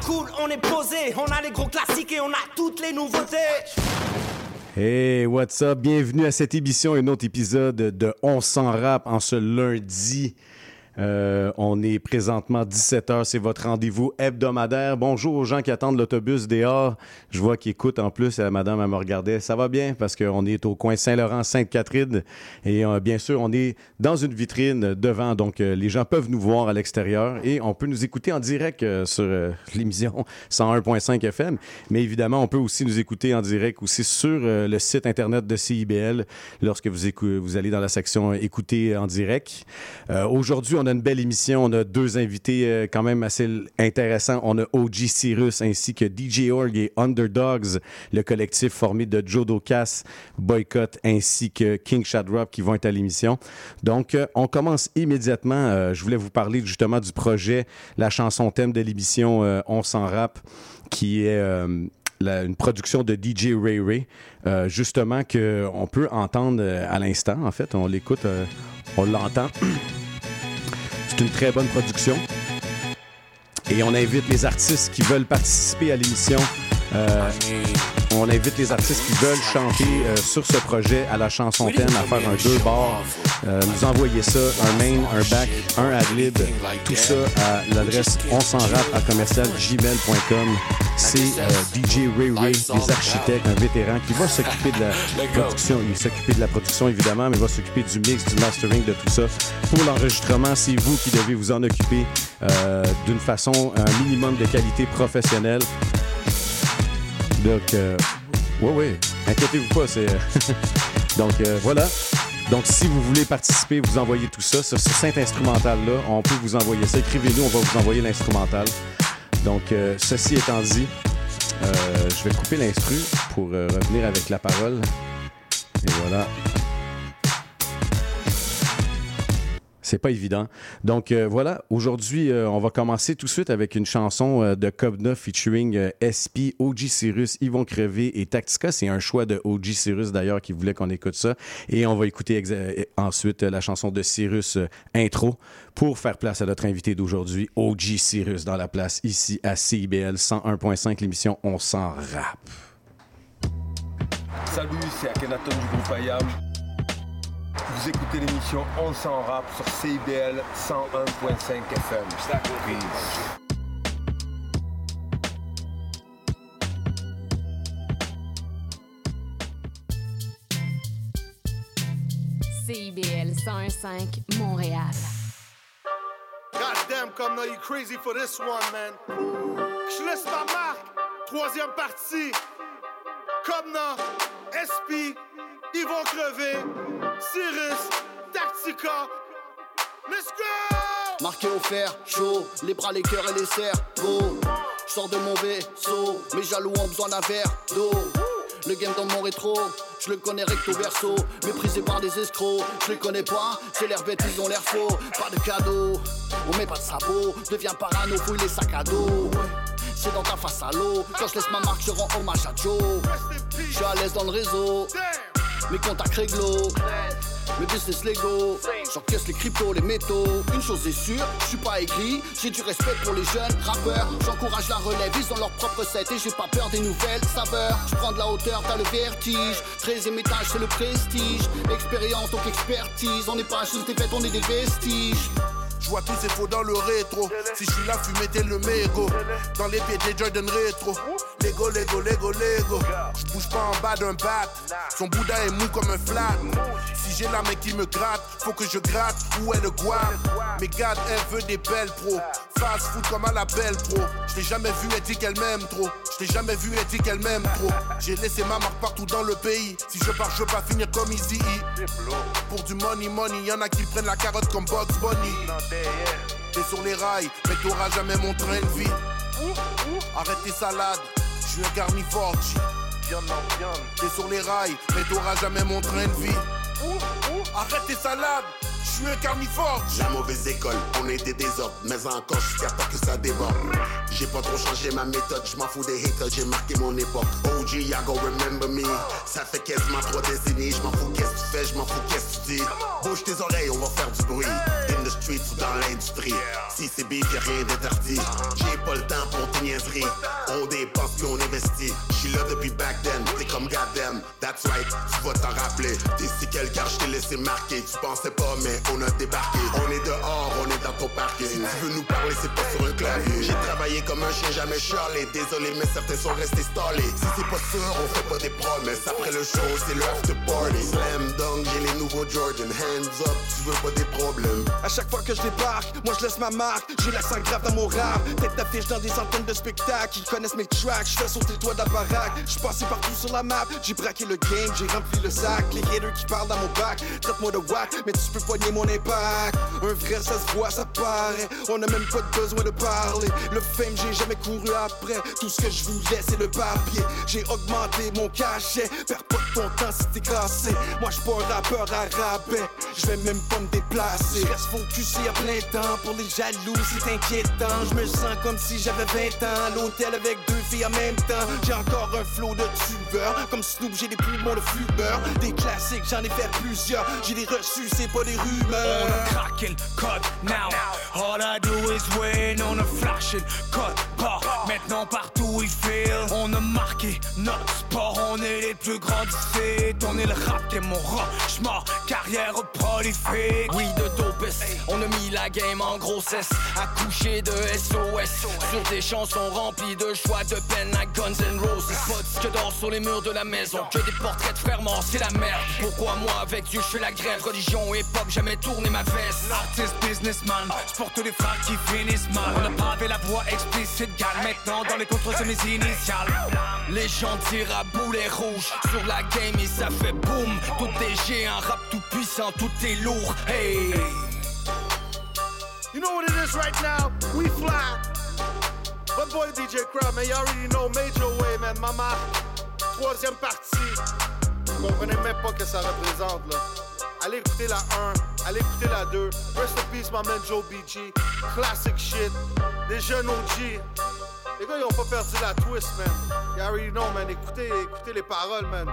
cool, on est posé. On a les gros classiques et on a toutes les nouveautés. Hey, what's up? Bienvenue à cette émission, un autre épisode de On s'en rap en ce lundi euh, on est présentement 17h, c'est votre rendez-vous hebdomadaire. Bonjour aux gens qui attendent l'autobus dehors. Je vois qu'ils écoutent en plus. Euh, madame, elle me regardait. Ça va bien? Parce qu'on est au coin Saint-Laurent-Sainte-Catherine. Et euh, bien sûr, on est dans une vitrine devant. Donc, les gens peuvent nous voir à l'extérieur et on peut nous écouter en direct sur l'émission 101.5 FM. Mais évidemment, on peut aussi nous écouter en direct aussi sur le site Internet de CIBL lorsque vous, vous allez dans la section Écouter en direct. Aujourd'hui, on a une belle émission. On a deux invités euh, quand même assez intéressants. On a OG Cyrus ainsi que DJ Org et Underdogs, le collectif formé de Joe Cass, Boycott ainsi que King Shadrop qui vont être à l'émission. Donc, euh, on commence immédiatement. Euh, je voulais vous parler justement du projet, la chanson thème de l'émission On s'en rap, qui est une production de DJ Ray Ray, justement qu'on peut entendre à l'instant. En fait, on l'écoute, on l'entend. Une très bonne production. Et on invite les artistes qui veulent participer à l'émission. Euh, on invite les artistes qui veulent chanter euh, sur ce projet à la chanson thème à faire un deux bars. Euh, nous envoyer ça, un main, un back, un adlib, tout ça à l'adresse on s'en à commercial gmail.com. C'est euh, DJ Ray Ray, les architectes, un vétéran qui va s'occuper de la production. Il s'occuper de la production évidemment, mais il va s'occuper du mix, du mastering, de tout ça. Pour l'enregistrement, c'est vous qui devez vous en occuper d'une façon, un minimum de qualité professionnelle. Donc, euh, oui, oui, inquiétez-vous pas. C'est Donc, euh, voilà. Donc, si vous voulez participer, vous envoyez tout ça. Ce saint instrumental-là, on peut vous envoyer ça. Écrivez-nous, on va vous envoyer l'instrumental. Donc, euh, ceci étant dit, je vais couper l'instru pour revenir avec la parole. Et voilà. C'est pas évident. Donc euh, voilà, aujourd'hui, euh, on va commencer tout de suite avec une chanson euh, de Cobna featuring SP, OG Cyrus, Yvon Crevé et Tactica. C'est un choix de OG Cyrus d'ailleurs qui voulait qu'on écoute ça. Et on va écouter ensuite la chanson de Cyrus Intro pour faire place à notre invité d'aujourd'hui, OG Cyrus, dans la place ici à CIBL 101.5, l'émission On s'en rap. Salut, c'est Akhenaton du groupe IAM. Vous écoutez l'émission On s'en rap sur CIBL 101.5 FM. Peace. CIBL 101.5 Montréal. Goddamn, comme now you crazy for this one, man. Je laisse ma marque. Troisième partie. Comme non, SP, ils vont crever. Cyrus, Tactica, let's go Marqué au fer, chaud, les bras, les cœurs et les cerveaux. Je sors de mon vaisseau, mes jaloux ont besoin d'un verre d'eau. Le game dans mon rétro, je le connais recto verso, méprisé par des escrocs, je les connais pas, c'est l'air bête, ils ont l'air faux, pas de cadeau, on met pas de sabot, deviens parano, fouille les sacs à dos. C'est dans ta face à l'eau, quand je laisse ma marque, je rends hommage à Joe. Je suis à l'aise dans le réseau, mes contacts réglo. Mes business Lego, j'encaisse les cryptos, les métaux. Une chose est sûre, je suis pas aigri, j'ai du respect pour les jeunes rappeurs. J'encourage la relève, ils ont leur propre set et j'ai pas peur des nouvelles saveurs. Je prends de la hauteur, t'as le vertige. 13 étage, c'est le prestige. Expérience donc expertise, on n'est pas juste des fêtes, on est des vestiges. Je vois tous ces faux dans le rétro. Si je suis là, fumez le mégo. Dans les pieds des Jordan rétro. Lego, Lego, Lego, Lego. Je bouge pas en bas d'un bat. Son Bouddha est mou comme un flat. Si j'ai la main qui me gratte, faut que je gratte. Où est le guam? Mais garde, elle veut des belles pros. Fast food comme à la belle pro. Je jamais vu, elle dit qu'elle m'aime trop. Je l'ai jamais vu, elle dit qu'elle m'aime trop. J'ai laissé ma marque partout dans le pays. Si je pars, je veux pas finir comme Easy Pour du money, money, y'en a qui prennent la carotte comme Bugs Bunny. T'es sur les rails, mais t'auras jamais mon train de vie. Arrête tes salades, suis un carnivore. T'es sur les rails, mais t'auras jamais mon train de vie. Arrête tes salades, je suis un carnivore. La mauvaise école, on est des désordres, mais encore je suis que ça déborde. J'ai pas trop changé ma méthode, je m'en fous des haters, j'ai marqué mon époque. OG, ya go remember me. Ça fait quasiment trois décennies, je m'en fous qu'est-ce que tu fais, je m'en fous qu'est-ce que tu dis. Bouge tes oreilles, on va faire du bruit. In the streets ou dans l'industrie. Si c'est bif, y'a rien d'interdit. J'ai pas le temps pour tes niaiseries. On dépense puis on investit. J'suis là depuis back then, t'es comme goddamn. That's right, tu vas t'en rappeler. T'es si quel car j't'ai laissé marquer. Tu pensais pas, mais on a débarqué. On est dehors, on est dans ton. Si tu veux nous parler, c'est pas sur un clavier. J'ai travaillé comme un chien, jamais charlé. Désolé, mais certains sont restés stallés. Si c'est pas sûr, on fait pas des promesses. Après le show, c'est le after party. Slam dunk, j'ai les nouveaux Jordan. Hands up, tu veux pas des problèmes. À chaque fois que je débarque, moi je laisse ma marque. J'ai l'accent grave dans mon rap. Tête d'affiche dans des centaines de spectacles. Ils connaissent mes tracks. Je fais sauter le toit de la baraque. Je passé partout sur la map. J'ai braqué le game, j'ai rempli le sac. Les haters qui parlent dans mon bac. Traite-moi de whack, mais tu peux mon impact. Un vrai, ça se voit, ça paraît. On a même pas besoin de parler. Le fame, j'ai jamais couru après. Tout ce que je voulais, c'est le papier. J'ai augmenté mon cachet. Perds pas ton temps si t'es cassé. Moi, je pas un rappeur à rabais. Je vais même pas me déplacer. Je reste focusé à plein temps. Pour les jaloux, c'est inquiétant. Je me sens comme si j'avais 20 ans. L'hôtel avec deux filles en même temps. J'ai encore un flow de tubeur. Comme Snoop, j'ai des poumons de fumeur. Des classiques, j'en ai fait plusieurs. J'ai des reçus, c'est pas des On a le code now. All I do is win. On a flashing code pas. Maintenant partout il feel. On a marqué notre sport. On est les plus grands d'ici. On est le rap et mon mort Carrière prolifique. Oui, de dopest. On a mis la game en grossesse. Accouché de SOS. Sur des chansons remplies de choix de peine à Guns N' Roses. Pas que d'or sur les murs de la maison. Que des portraits de frères c'est la merde. Pourquoi moi avec Dieu je fais la grève? Religion, époque, jamais tourné ma veste. Artist, businessman, tous les frères qui finissent mal. On a pavé la voix explicite, gal. Maintenant dans les contrôles, c'est mes initiales. Les gens tirent à boulet rouge sur la game et ça fait boum. Tout est géant, rap tout puissant, tout est lourd. Hey! You know what it is right now? We fly. But boy DJ Crowd, man, you already know Major Way, man. Mama, troisième partie. Comprenez même pas que ça représente, là. Allez écouter la 1, allez écouter la 2. Rest in peace, my man Joe BG. Classic shit. Des jeunes OG. Les gars, ils ont pas perdu la twist, man. Already know, man. Écoutez, écoutez les paroles, man.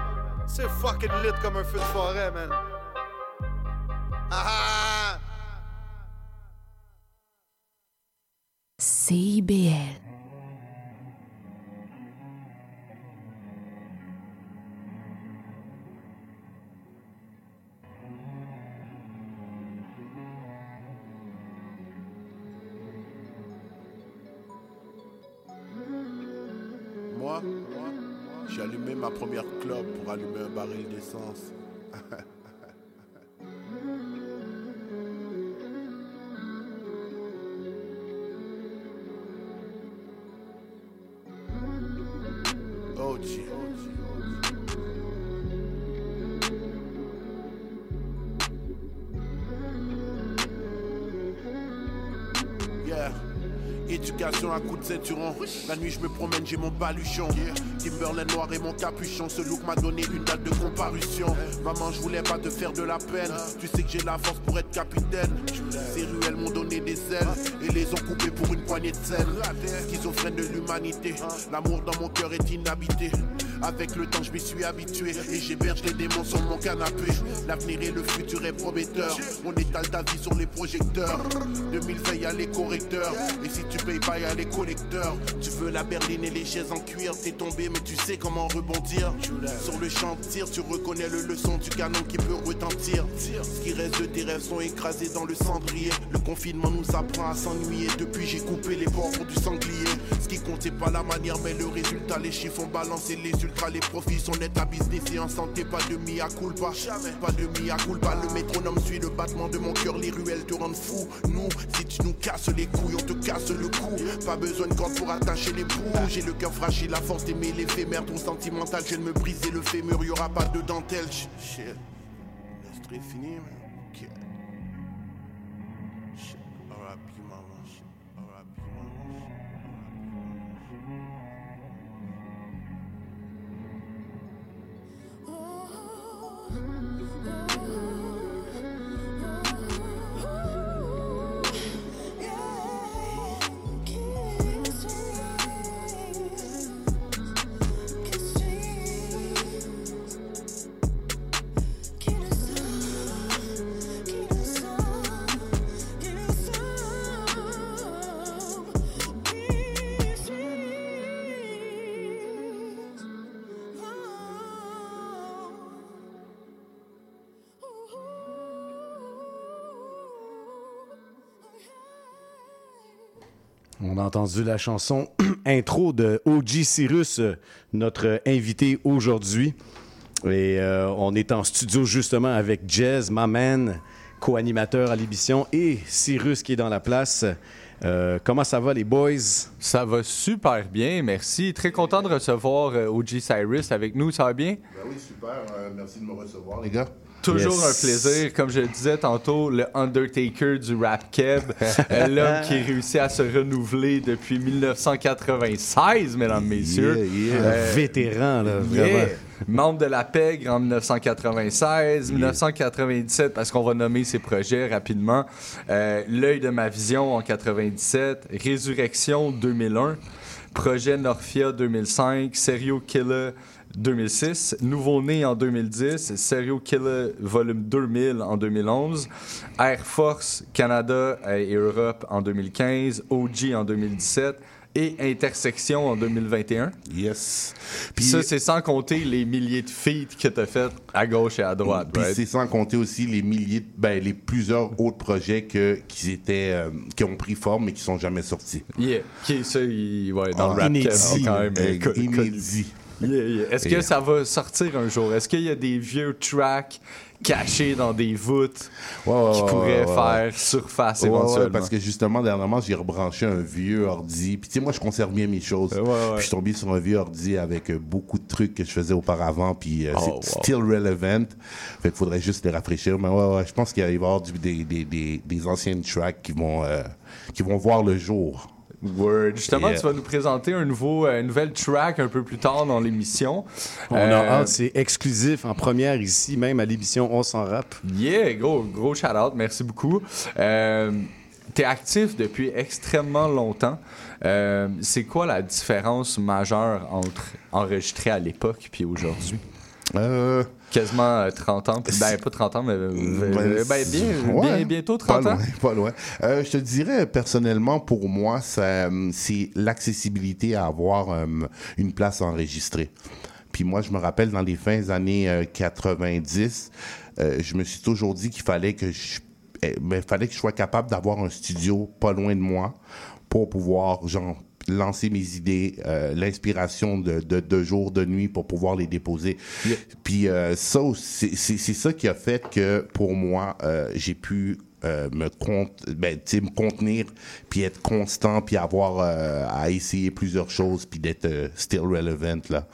C'est fucking lit comme un feu de forêt, man. Ah ah! CIBL. J'ai allumé ma première clope pour allumer un baril d'essence. La nuit, je me promène, j'ai mon baluchon. Timberland noir et mon capuchon. Ce look m'a donné une date de comparution. Maman, je voulais pas te faire de la peine. Tu sais que j'ai la force pour être capitaine. Ces ruelles m'ont donné des ailes et les ont coupées pour une poignée de sel. Schizophrène de l'humanité. L'amour dans mon cœur est inhabité. Avec le temps, je m'y suis habitué et j'héberge les démons sur mon canapé. L'avenir et le futur est prometteur. On étale ta vie sur les projecteurs. 2020, y a les correcteurs. Et si tu payes pas, y a les collecteurs. Tu veux la berline et les chaises en cuir. T'es tombé, mais tu sais comment rebondir. Sur le champ de tir, tu reconnais le leçon du canon qui peut retentir. Ce qui reste de tes rêves sont écrasés dans le cendrier. Le confinement nous apprend à s'ennuyer. Depuis, j'ai coupé les bords du sanglier. Ce qui compte, c'est pas la manière, mais le résultat. Les chiffres ont balancé les les profits sont nets à business et en santé. Pas de mi à culpa, pas de mi à culpa. Le métronome suit le battement de mon cœur. Les ruelles te rendent fou. Nous, si tu nous casses les couilles, on te casse le cou. Pas besoin de corde pour attacher les bouts. J'ai le cœur fragile, la force d'aimer l'éphémère. Ton sentimental, je viens de me briser le fémur. Y'aura pas de dentelle. Shit. Laisse très fini, man. Entendu la chanson intro de OG Cyrus, euh, notre invité aujourd'hui. Et euh, on est en studio justement avec Jazz, ma man, co-animateur à l'émission, et Cyrus qui est dans la place. Euh, comment ça va les boys? Ça va super bien, merci. Très content de recevoir euh, OG Cyrus avec nous, ça va bien? Ben oui, super. Euh, merci de me recevoir, les gars. Toujours Yes. un plaisir. Comme je le disais tantôt, le Undertaker du rap keb, euh, l'homme qui réussit à se renouveler depuis 1996, mesdames, messieurs. Yeah, yeah. Euh, Vétéran, là, Yeah. vraiment. Membre de la PEG en 1996, 1997, parce qu'on va nommer ses projets rapidement. Euh, L'œil de ma vision en 97, Résurrection 2001, Projet Norphia 2005, Serial Killer 2006, Nouveau-né en 2010, Serial Killer Volume 2000 en 2011, Air Force Canada et Europe en 2015, OG en 2017 et Intersection en 2021. Yes. Puis ça, c'est sans compter les milliers de feats que tu as fait à gauche et à droite. Puis right? c'est sans compter aussi les milliers, de- ben, les plusieurs autres projets que, qui, étaient, euh, qui ont pris forme mais qui sont jamais sortis. Yeah. Qui, ça, il- ouais, dans Ah, le rap inédit. quand même. Euh, inédit. Yeah, yeah. Est-ce que ça va sortir un jour? Est-ce qu'il y a des vieux tracks cachés dans des voûtes Ouais, ouais, qui pourraient ouais, faire surface éventuellement? parce que justement, dernièrement, j'ai rebranché un vieux ordi. Puis tu sais, moi, je conserve bien mes choses. Puis je suis tombé sur un vieux ordi avec euh, beaucoup de trucs que je faisais auparavant. Puis euh, Oh, c'est wow. still relevant. Fait qu'il faudrait juste les rafraîchir. Mais ouais, ouais, je pense qu'il va y avoir du- des, des, des, des anciennes tracks qui vont, euh, qui vont voir le jour. Word. Justement, Yeah. tu vas nous présenter un nouveau, euh, une nouvelle track un peu plus tard dans l'émission. On a Euh, hâte, c'est exclusif en première ici, même à l'émission On s'en rap. Yeah, gros, gros shout-out, merci beaucoup. Euh, T'es actif depuis extrêmement longtemps. Euh, c'est quoi la différence majeure entre enregistré à l'époque puis aujourd'hui? Euh, Quasiment euh, 30 ans. puis- Ben, pas 30 ans, mais euh, Ben, ben, bien, ouais, bien- bientôt 30 pas ans. Loin, pas loin. Euh, je te dirais, personnellement, pour moi, c'est l'accessibilité à avoir une place enregistrée. Puis moi, je me rappelle, dans les fins années euh, 90, euh, je me suis toujours dit qu'il fallait que je eh, ben, fallait que je sois capable d'avoir un studio pas loin de moi pour pouvoir, genre, lancer mes idées, euh, l'inspiration de, de, de jour, de nuit pour pouvoir les déposer. Puis euh, ça, c'est c'est- c'est ça qui a fait que pour moi, euh, j'ai pu euh, me, compte, ben, me contenir, puis être constant, puis avoir euh, à essayer plusieurs choses, puis d'être euh, still relevant là.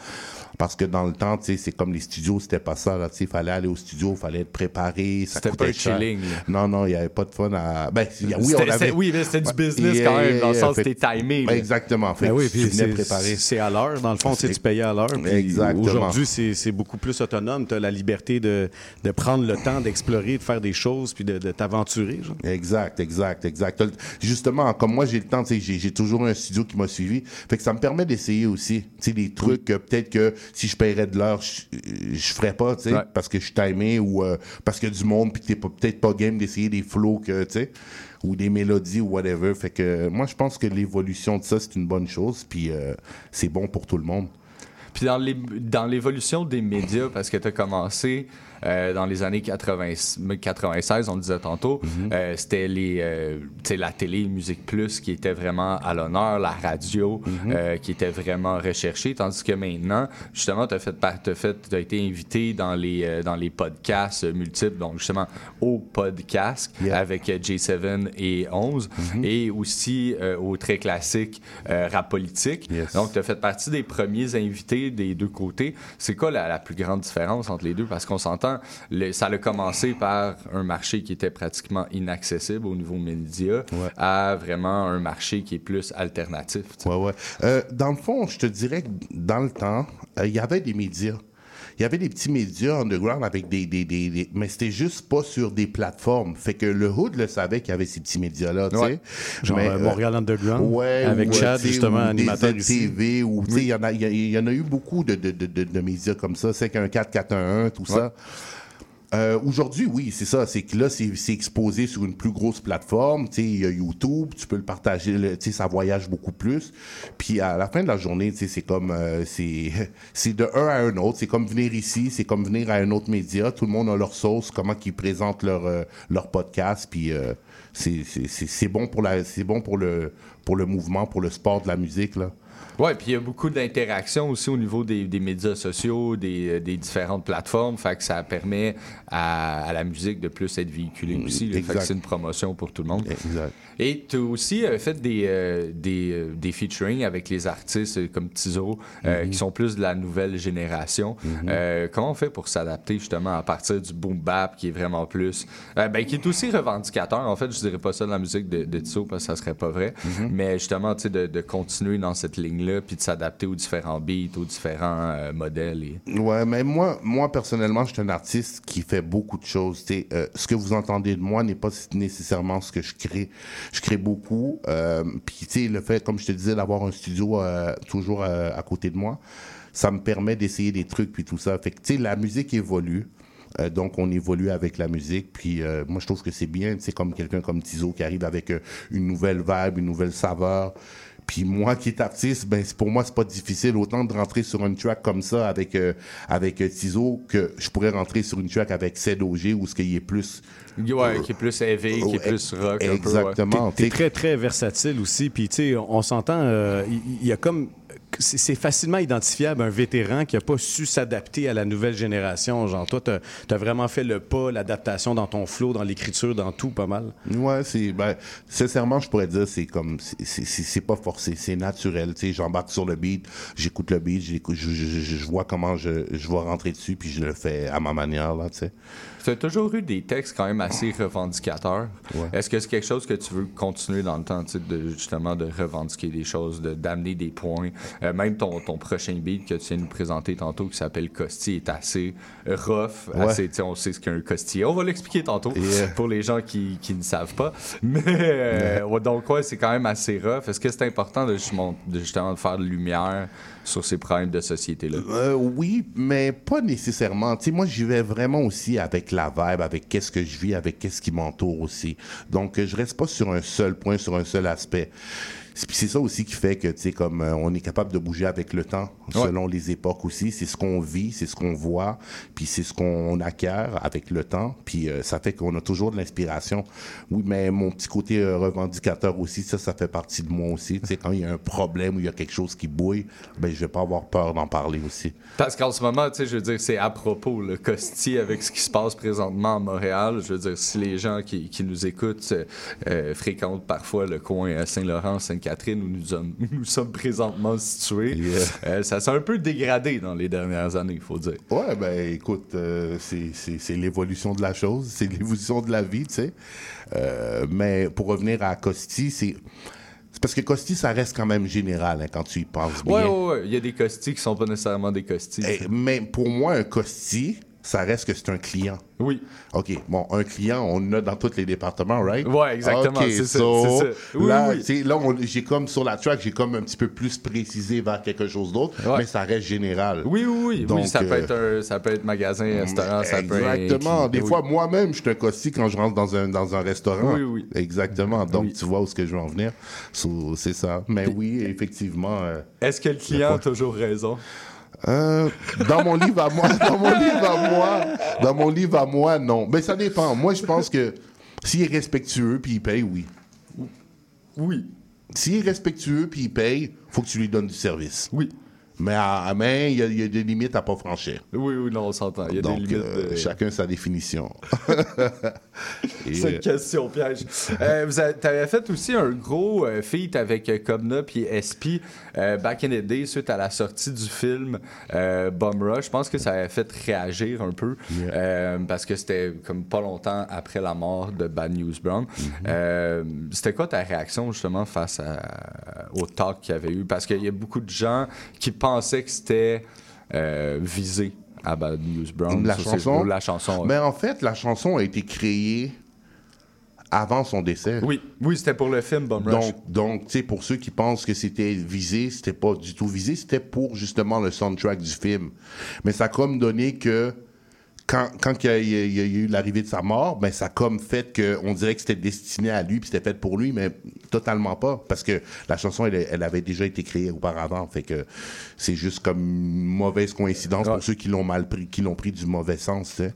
Parce que dans le temps, tu sais, c'est comme les studios, c'était pas ça. Là, tu sais, fallait aller au studio, fallait être préparé. ça C'était coûtait pas chilling. Non, non, il y avait pas de fun à. Ben, il y a- oui, C'était- on avait. c'était- oui, mais c'était du business quand même, dans le sens t'es timé. Exactement. Fait Ben oui, tu venais c'est- préparé. c'est à l'heure. Dans le fond, tu sais, tu payais à l'heure. Exactement. Aujourd'hui, c'est c'est beaucoup plus autonome. Tu as la liberté de, de prendre le temps d'explorer, de faire des choses, puis de, de t'aventurer. genre. Exact, exact, exact. Justement, comme moi, j'ai le temps, tu sais, j'ai j'ai toujours un studio qui m'a suivi. Fait que ça me permet d'essayer aussi, tu sais, des trucs que peut-être que si je paierais de l'heure, je, je ferais pas, tu sais, Ouais. parce que je suis timé ou euh, parce qu'il y a du monde puis que t'es peut-être pas game d'essayer des flows que, tu sais, ou des mélodies ou whatever. Fait que euh, moi, je pense que l'évolution de ça, c'est une bonne chose puis euh, c'est bon pour tout le monde. Puis dans l'évolution des médias, parce que tu as commencé euh, dans les années 80, 96, on le disait tantôt, euh, c'était les, euh, la télé, Musique Plus qui était vraiment à l'honneur, la radio euh, qui était vraiment recherchée, tandis que maintenant, justement, tu as fait, fait, été invité dans les, dans les podcasts multiples, donc justement au podcast Yeah. avec euh, J7 et 11, et aussi au très classique rap politique. Yes. Donc, tu as fait partie des premiers invités des deux côtés. C'est quoi la, la plus grande différence entre les deux? Parce qu'on s'entend, le- ça a commencé par un marché qui était pratiquement inaccessible au niveau média Ouais. à vraiment un marché qui est plus alternatif. Ouais, ouais. Euh, dans le fond, je te dirais que dans le temps, euh, il y avait des médias. Il y avait des petits médias underground avec des... des, des, des- mais c'était juste pas sur des plateformes. Fait que le Hood le savait qu'il y avait ces petits médias-là, tu Ouais. sais. Genre Mais, euh, euh, Montréal Underground. Ouais, avec ou, Chad, justement, ou animateur des. ZTV, ou, tu sais, il y, en a- il y, a- il y en a eu beaucoup de, de, de, de, de médias comme ça. C'est qu'un 4 411 tout ça. Euh, Aujourd'hui, oui, c'est ça. C'est que là, c'est exposé sur une plus grosse plateforme. Tu sais, il y a YouTube, tu peux le partager. Tu sais, ça voyage beaucoup plus. Puis à la fin de la journée, tu sais, c'est comme euh, c'est de un à un autre. C'est comme venir ici, c'est comme venir à un autre média. Tout le monde a leur sauce, comment qu'ils présentent leur euh, leur podcast. Puis euh, c'est bon pour la c'est bon pour le pour le mouvement, pour le sport de la musique là. Ouais, puis il y a beaucoup d'interactions aussi au niveau des, des médias sociaux, des, euh, des différentes plateformes. Fait que ça permet à, à la musique de plus être véhiculée aussi. là. Fait que c'est une promotion pour tout le monde. Exact. Et tu as aussi euh, fait des, euh, des, euh, des featuring avec les artistes comme Tizo, euh, qui sont plus de la nouvelle génération. Euh, comment on fait pour s'adapter justement à partir du boom bap qui est vraiment plus. ben, qui est aussi revendicateur? En fait, je dirais pas ça de la musique de, de Tizo parce que ça serait pas vrai. Mais justement, tu sais, de, de continuer dans cette puis de s'adapter aux différents beats, aux différents euh, modèles. Et... Ouais, mais moi, moi personnellement, je suis un artiste qui fait beaucoup de choses. Euh, ce que vous entendez de moi n'est pas nécessairement ce que je crée. Je crée beaucoup. Euh, Puis, tu sais, le fait, comme je te disais, d'avoir un studio euh, toujours à côté de moi, ça me permet d'essayer des trucs puis tout ça. Fait que, tu sais, la musique évolue. Donc, on évolue avec la musique. Puis, moi, je trouve que c'est bien. C'est comme quelqu'un comme Tizo qui arrive avec une nouvelle vibe, une nouvelle saveur. Puis moi qui est artiste, ben c'est- pour moi c'est pas difficile autant de rentrer sur une track comme ça avec euh, avec euh, Tizo que je pourrais rentrer sur une track avec CEDOG où ce qu'il est plus Ouais, qui est plus heavy, qui est plus rock. ouais. Exactement. T'es très, très versatile aussi. Puis, tu sais, on s'entend, euh, il il y, a comme. C'est facilement identifiable un vétéran qui a pas su s'adapter à la nouvelle génération. Genre, toi, t'as as vraiment fait le pas, l'adaptation dans ton flow, dans l'écriture, dans tout, pas mal. Ouais, c'est ben sincèrement, je pourrais dire c'est comme c'est- pas forcé, c'est naturel, tu sais, j'embarque sur le beat, j'écoute le beat, je, je, je, vois comment je je vais rentrer dessus puis je le fais à ma manière là, tu sais. Tu as toujours eu des textes quand même assez revendicateurs. Ouais. Est-ce que c'est quelque chose que tu veux continuer dans le temps, de, justement, de revendiquer des choses, de- d'amener des points? Euh, même ton, ton prochain beat que tu viens de nous présenter tantôt, qui s'appelle Costi, est assez rough. Ouais. Assez, on sait ce qu'est un Costi. On va l'expliquer tantôt Yeah. pour les gens qui, qui ne savent pas. Mais euh, ouais, donc, ouais, c'est quand même assez rough. Est-ce que c'est important de, justement- de faire de lumière sur ces problèmes de société-là? Euh, oui, mais pas nécessairement. Tu moi, j'y vais vraiment aussi avec la vibe, avec qu'est-ce que je vis, avec qu'est-ce qui m'entoure aussi. Donc, euh, je reste pas sur un seul point, sur un seul aspect. C'est ça aussi qui fait que, tu sais, comme euh, on est capable de bouger avec le temps, Ouais. selon les époques aussi. C'est ce qu'on vit, c'est ce qu'on voit, puis c'est ce qu'on acquiert avec le temps. Puis euh, ça fait qu'on a toujours de l'inspiration. Oui, mais mon petit côté euh, revendicateur aussi, ça, ça fait partie de moi aussi. Tu sais, quand il y a un problème ou il y a quelque chose qui bouille, ben, je vais pas avoir peur d'en parler aussi. Parce qu'en ce moment, tu sais, je veux dire, c'est à propos, le Costi, avec ce qui se passe présentement à Montréal. Je veux dire, si les gens qui, qui nous écoutent euh, fréquentent parfois le coin Saint-Laurent, Sainte-Catherine, où nous sommes, nous sommes présentement situés, euh, ça s'est un peu dégradé dans les dernières années, il faut dire. Ouais, ben écoute, euh, c'est- l'évolution de la chose, c'est l'évolution de la vie, tu sais. Euh, mais pour revenir à Costi, c'est. Parce que Costi, ça reste quand même général hein, quand tu y penses bien. Ouais, ouais, ouais. Il y a des Costis qui sont pas nécessairement des Costis. Eh, mais pour moi, un Costi, ça reste que c'est un client. Oui. OK, bon, un client, on en a dans tous les départements, right? Ouais, exactement, OK, c'est ça, so, c'est ça. Oui, là, oui. là j'ai comme sur la track, j'ai comme un petit peu plus précisé vers quelque chose d'autre, Ouais. mais ça reste général. Oui, oui, oui. Donc, oui, ça, peut euh, être un, ça peut être magasin, restaurant, ça peut être. Exactement. Des Oui. fois, moi-même, je suis un costi quand je rentre dans un, dans un restaurant. Oui, oui. Exactement. Donc, Oui. tu vois où ce que je veux en venir. So, c'est ça. Mais oui, effectivement. euh, Est-ce que le client a toujours raison? Euh, dans mon livre à moi, dans mon livre à moi, dans mon livre à moi, non. Mais ça dépend. Moi, je pense que s'il est respectueux puis il paye, oui. Oui. S'il est respectueux puis il paye, faut que tu lui donnes du service. Oui. Mais à, à main, il y, a- y a des limites à pas franchir. Oui, oui, non, on s'entend. Il y a Donc, des limites. euh, de- chacun sa définition. Et, C'est euh, une question piège. Euh, vous avez, fait aussi un gros euh, feat avec euh, Cobna puis SP back in the day suite à la sortie du film Bum Rush. Je pense que ça avait fait réagir un peu parce que c'était comme pas longtemps après la mort de Bad News Brown. Euh, c'était quoi ta réaction justement face à- au talk qu'il y avait eu? Parce qu'il y a beaucoup de gens qui pensaient que c'était euh, visé à Bad News Brown. La chanson? La chanson. Mais en fait, la chanson a été créée avant son décès. Oui, oui, c'était pour le film Bum Rush. Donc, donc tu sais, pour ceux qui pensent que c'était visé, c'était pas du tout visé, c'était pour justement le soundtrack du film. Mais ça a comme donné que quand, quand il, y a, il y eu l'arrivée de sa mort, ben ça a comme fait que on dirait que c'était destiné à lui puis c'était fait pour lui, mais totalement pas parce que la chanson elle, elle avait déjà été créée auparavant, fait que c'est juste comme une mauvaise coïncidence pour ceux qui l'ont mal pris, qui l'ont pris du mauvais sens, tu sais.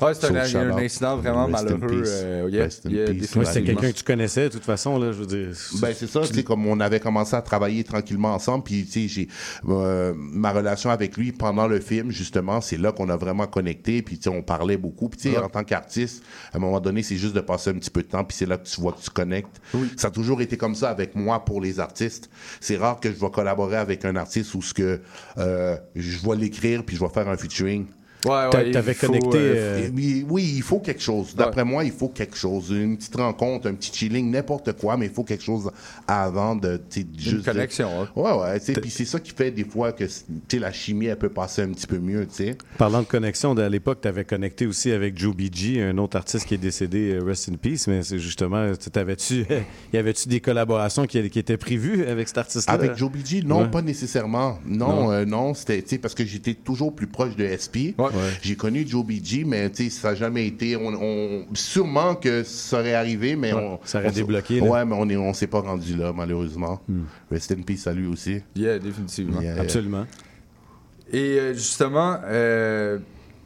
Ouais, c'est un, un incident vraiment Rest malheureux. euh, yeah, in yeah. Ouais, c'était quelqu'un que tu connaissais, de toute façon, là, je veux dire. Ben c'est ça, tu sais, comme on avait commencé à travailler tranquillement ensemble, puis tu sais, j'ai euh, ma relation avec lui pendant le film, justement, c'est là qu'on a vraiment connecté, puis tu sais, on parlait beaucoup, puis tu sais, Ouais. en tant qu'artiste, à un moment donné, c'est juste de passer un petit peu de temps, puis c'est là que tu vois que tu connectes. Ça a toujours été comme ça avec moi pour les artistes. C'est rare que je vais collaborer avec un artiste où ce que euh, je vais l'écrire, puis je vais faire un featuring. Ouais, ouais, T'avais faut, connecté. euh, euh, Oui, il faut quelque chose. D'après moi, il faut quelque chose. Une petite rencontre, un petit chilling, n'importe quoi, mais il faut quelque chose avant de, juste. de- connexion, hein. Ouais, ouais. Puis c'est ça qui fait des fois que tu sais, la chimie, elle peut passer un petit peu mieux, tu sais. Parlant de connexion, à l'époque, tu avais connecté aussi avec Joe BG, un autre artiste qui est décédé, euh, Rest in Peace, mais c'est justement, tu t'avais-tu, y avait-tu des collaborations qui, qui étaient prévues avec cet artiste-là? Avec Joe BG, non, Ouais. pas nécessairement. Non, Non. euh, non, c'était, tu sais, parce que j'étais toujours plus proche de SP. J'ai connu Joe BG, mais tu sais, ça n'a jamais été. On, on- sûrement que ça aurait arrivé, mais Ouais, on. ça aurait on- débloqué, là. Ouais, mais on est, on s'est pas rendu là, malheureusement. Rest in peace à lui aussi. Yeah, définitivement. Yeah, yeah. Absolument. Et euh, justement, euh,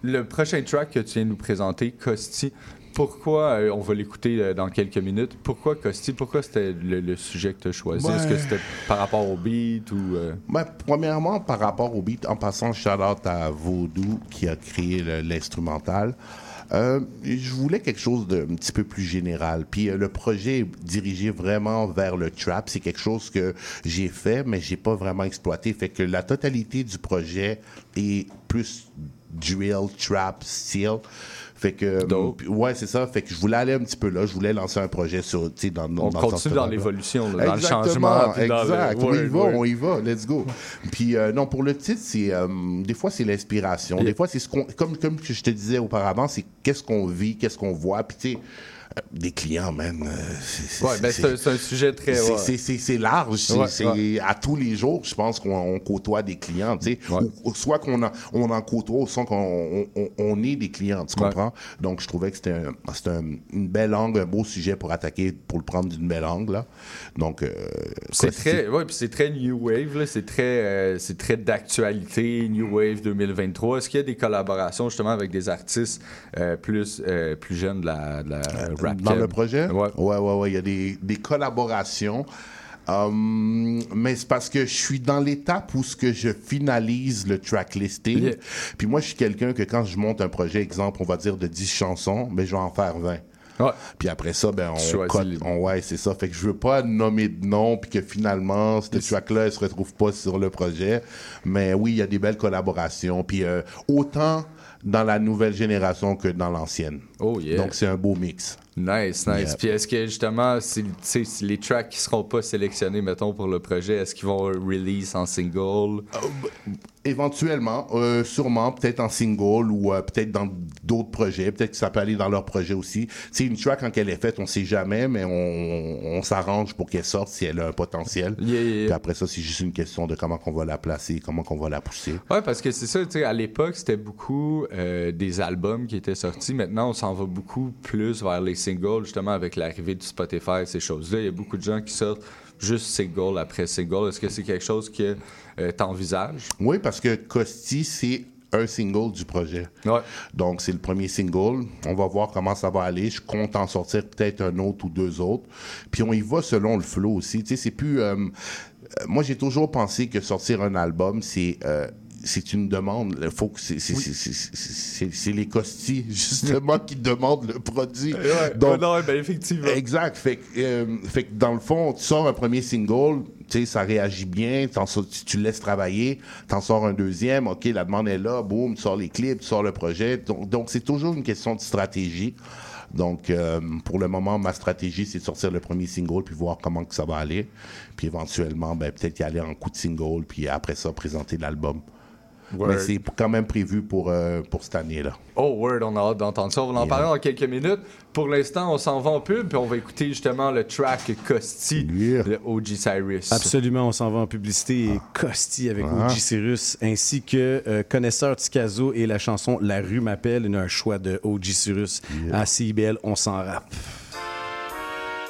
le prochain track que tu viens de nous présenter, Costi, pourquoi, euh, on va l'écouter euh, dans quelques minutes, pourquoi Costi, pourquoi c'était le, le sujet que tu as choisi? Est-ce que c'était par rapport au beat ou... euh, Ben, premièrement, par rapport au beat, en passant, shout-out à Vaudou qui a créé l'instrumental. Euh, je voulais quelque chose d'un petit peu plus général. Puis euh, le projet est dirigé vraiment vers le trap. C'est quelque chose que j'ai fait, mais j'ai pas vraiment exploité. Fait que la totalité du projet est plus drill, trap, style. Fait que, puis, ouais, c'est ça. Fait que je voulais aller un petit peu là. Je voulais lancer un projet sur, tu sais, dans, On dans continue dans l'évolution, dans le changement, dans le- exact. on y va, on y va. Let's go. Puis euh, non, pour le titre, c'est euh, des fois c'est l'inspiration. Yeah. Des fois c'est ce qu'on, comme comme je te disais auparavant, c'est qu'est-ce qu'on vit, qu'est-ce qu'on voit. Puis tu sais, euh, des clients, man. euh, c'est- Ouais, ben c'est un, sujet très... c'est- large. C'est Ouais, c'est ouais. à tous les jours, je pense qu'on on côtoie des clients, tu sais. Ou- ou soit qu'on en, on en côtoie, ou soit qu'on on, est des clients, tu comprends? Donc, je trouvais que c'était un, une belle angle, un beau sujet pour attaquer, pour le prendre d'une belle angle, là. Donc, euh, C'est très, ouais, puis c'est très new wave, là. c'est très, euh, c'est très d'actualité, new wave 2023. Est-ce qu'il y a des collaborations justement avec des artistes euh, plus, euh, plus jeunes de la, de la rap Dans keb? le projet? Ouais. Ouais, ouais, ouais. Il y a des, des collaborations. Hum, mais c'est parce que je suis dans l'étape où ce que je finalise le track listing. Yeah. Puis moi, je suis quelqu'un que quand je monte un projet, exemple, on va dire de 10 chansons, ben, je vais en faire 20. Puis après ça, ben, on, cote- on- ouais, c'est ça. Fait que je veux pas nommer de nom, puis que finalement, ce track-là, elle se retrouve pas sur le projet. Mais oui, il y a des belles collaborations. Puis euh, autant dans la nouvelle génération que dans l'ancienne. Oh yeah. Donc c'est un beau mix. Nice, nice. Yeah. Puis est-ce que justement, si, les tracks qui seront pas sélectionnés, mettons, pour le projet, est-ce qu'ils vont release en single? Éventuellement, euh, sûrement, peut-être en single ou euh, peut-être dans d'autres projets. Peut-être que ça peut aller dans leur projet aussi. C'est une track quand elle est faite, on sait jamais, mais on, on s'arrange pour qu'elle sorte si elle a un potentiel. Yeah. Puis après ça, c'est juste une question de comment qu'on va la placer, comment qu'on va la pousser. Ouais, parce que c'est ça, tu sais, à l'époque, c'était beaucoup euh, des albums qui étaient sortis. Maintenant, on s'en va beaucoup plus vers les singles, justement, avec l'arrivée du Spotify, ces choses-là. Il y a beaucoup de gens qui sortent juste single après single. Est-ce que c'est quelque chose que euh, t'envisages? Oui, parce que Costi, c'est un single du projet. Donc, c'est le premier single. On va voir comment ça va aller. Je compte en sortir peut-être un autre ou deux autres. Puis on y va selon le flow aussi. Tu sais, c'est plus... euh, moi, j'ai toujours pensé que sortir un album, c'est... euh, c'est une demande. Il faut que c'est, c'est, c'est, c'est- les costis, justement, qui demandent le produit. Ouais, non, ben, effectivement. Exact. Fait, que, euh, fait que dans le fond, tu sors un premier single, tu sais, ça réagit bien, t'en sors- tu, tu le laisses travailler, t'en sors un deuxième, OK, la demande est là, boum, tu sors les clips, tu sors le projet. Donc, donc c'est toujours une question de stratégie. Donc, euh, pour le moment, ma stratégie, c'est de sortir le premier single, puis voir comment que ça va aller. Puis éventuellement, ben, peut-être y aller en coup de single, puis après ça, présenter l'album. Word. Mais c'est quand même prévu pour, euh, pour cette année-là. Oh, word, on a hâte d'entendre ça. On va en parler dans quelques minutes. Pour l'instant, on s'en va en pub, puis on va écouter justement le track Costi de OG Cyrus. Absolument, on s'en va en publicité et Costi avec Ah. OG Cyrus, ainsi que euh, Connaisseur Ticazo et la chanson La rue m'appelle, une- un choix de OG Cyrus à CIBL, on s'en rappe.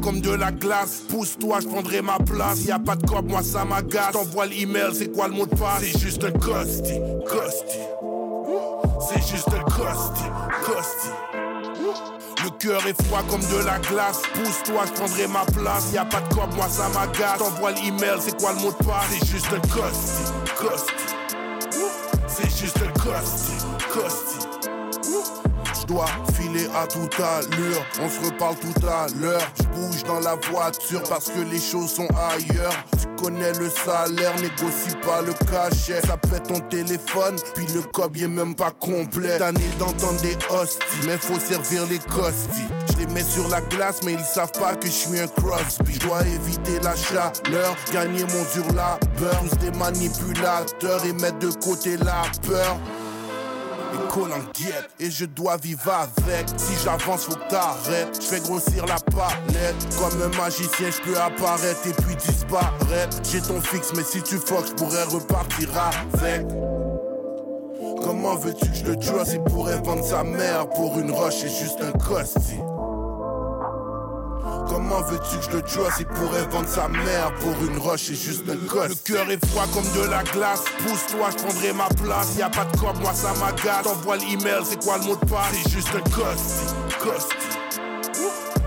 Comme de la glace. Pousse-toi, je prendrai ma place. Y a pas de cop, moi ça m'agace. T'envoies l'email, c'est quoi le mot de passe? C'est juste un costi, costi. C'est juste un costi, costi. Le cœur est froid comme de la glace. Pousse-toi, je prendrai ma place. Y a pas de cop, moi ça m'agace. T'envoies l'email, c'est quoi le mot de passe? C'est juste un costi, costi. C'est juste un costi, costi. Dois filer à toute allure, on se reparle tout à l'heure. Je bouge dans la voiture parce que les choses sont ailleurs. Tu connais le salaire, négocie pas le cachet. Ça pète ton téléphone, puis le cob y est même pas complet. Tanné d'entendre des hosties, mais faut servir les costis. Je les mets sur la glace, mais ils savent pas que je suis un Crosby. Je dois éviter la chaleur, gagner mon dur labeur. Tous des manipulateurs et mettre de côté la peur. Cols en guette et je dois vivre avec. Si j'avance, faut que t'arrêtes. Je fais grossir la palette. Comme un magicien, je peux apparaître et puis disparaître. J'ai ton fixe, mais si tu fuck, je pourrais repartir avec. Comment veux-tu que je le trust Il pourrait vendre sa mère pour une roche et juste un costi. Comment veux-tu que je le trust Il pourrait vendre sa mère pour une roche et juste un costi. Le cœur est froid comme de la glace. Pousse-toi, je prendrai ma place. Y a pas de cop, moi ça m'agace. T'envoies l'email, c'est quoi le mot de passe? C'est juste un costi, costi.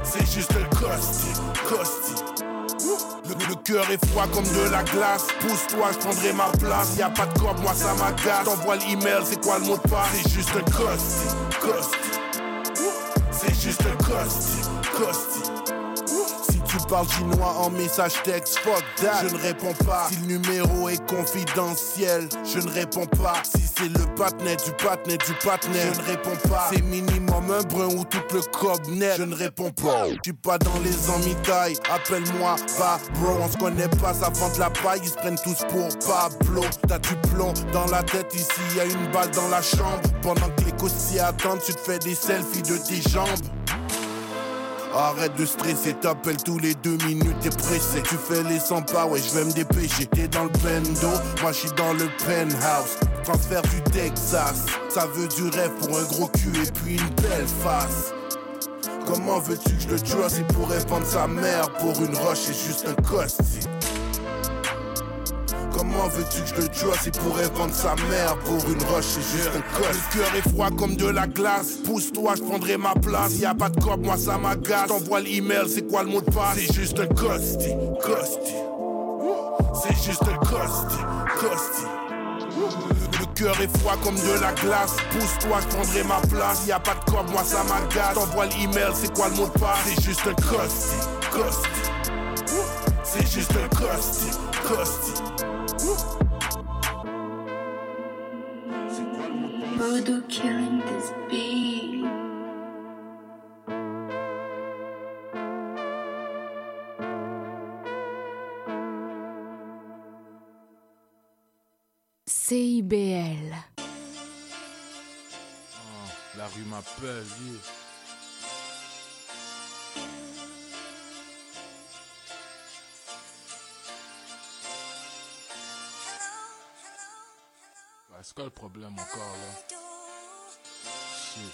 C'est juste un costi, costi. Le, cœur est froid comme de la glace. Pousse-toi, je prendrai ma place. Y a pas de cop, moi ça m'agace. T'envoies l'email, c'est quoi le mot de passe? C'est juste un costi, costi. C'est juste un costi, costi. Tu parles chinois en message texte, fuck that. Je ne réponds pas. Si le numéro est confidentiel, je ne réponds pas. Si c'est le patinet du patinet du patinet, je ne réponds pas. C'est minimum un brun ou tout le cob net, je ne réponds pas. Suis pas dans les emmitailles, appelle-moi pas bro. On se connaît pas, ça vend de la paille, ils se prennent tous pour Pablo. T'as du plomb dans la tête, ici y a une balle dans la chambre. Pendant que les costis attendent, tu te fais des selfies de tes jambes. Arrête de stresser, t'appelles tous les deux minutes, t'es pressé. Tu fais les 100 pas, ouais, je vais me dépêcher. T'es dans le bendo, moi je suis dans le penthouse. transfert du Texas. Ça veut du rêve pour un gros cul et puis une belle face. Comment veux-tu que je le tue s'il pourrait vendre sa mère pour une roche c'est juste un costi? Comment veux-tu que je le tue pourrait vendre sa mère pour une roche c'est juste un costi Le cœur est froid comme de la glace Pousse-toi, je prendrai ma place y a pas de cop, moi ça m'agace T'envoies l'email, c'est quoi le mot de passe? C'est juste un costi, costi C'est juste un costi, costi le cœur est froid comme de la glace. Pousse-toi, je prendrai ma place. Y a pas de corps, moi ça m'agace. T'envoies l'email, c'est quoi le mot de passe? C'est juste un costi, costi. C'est juste un costi, costi. Yeah. Ouais, C'est quoi le problème encore là? Shit.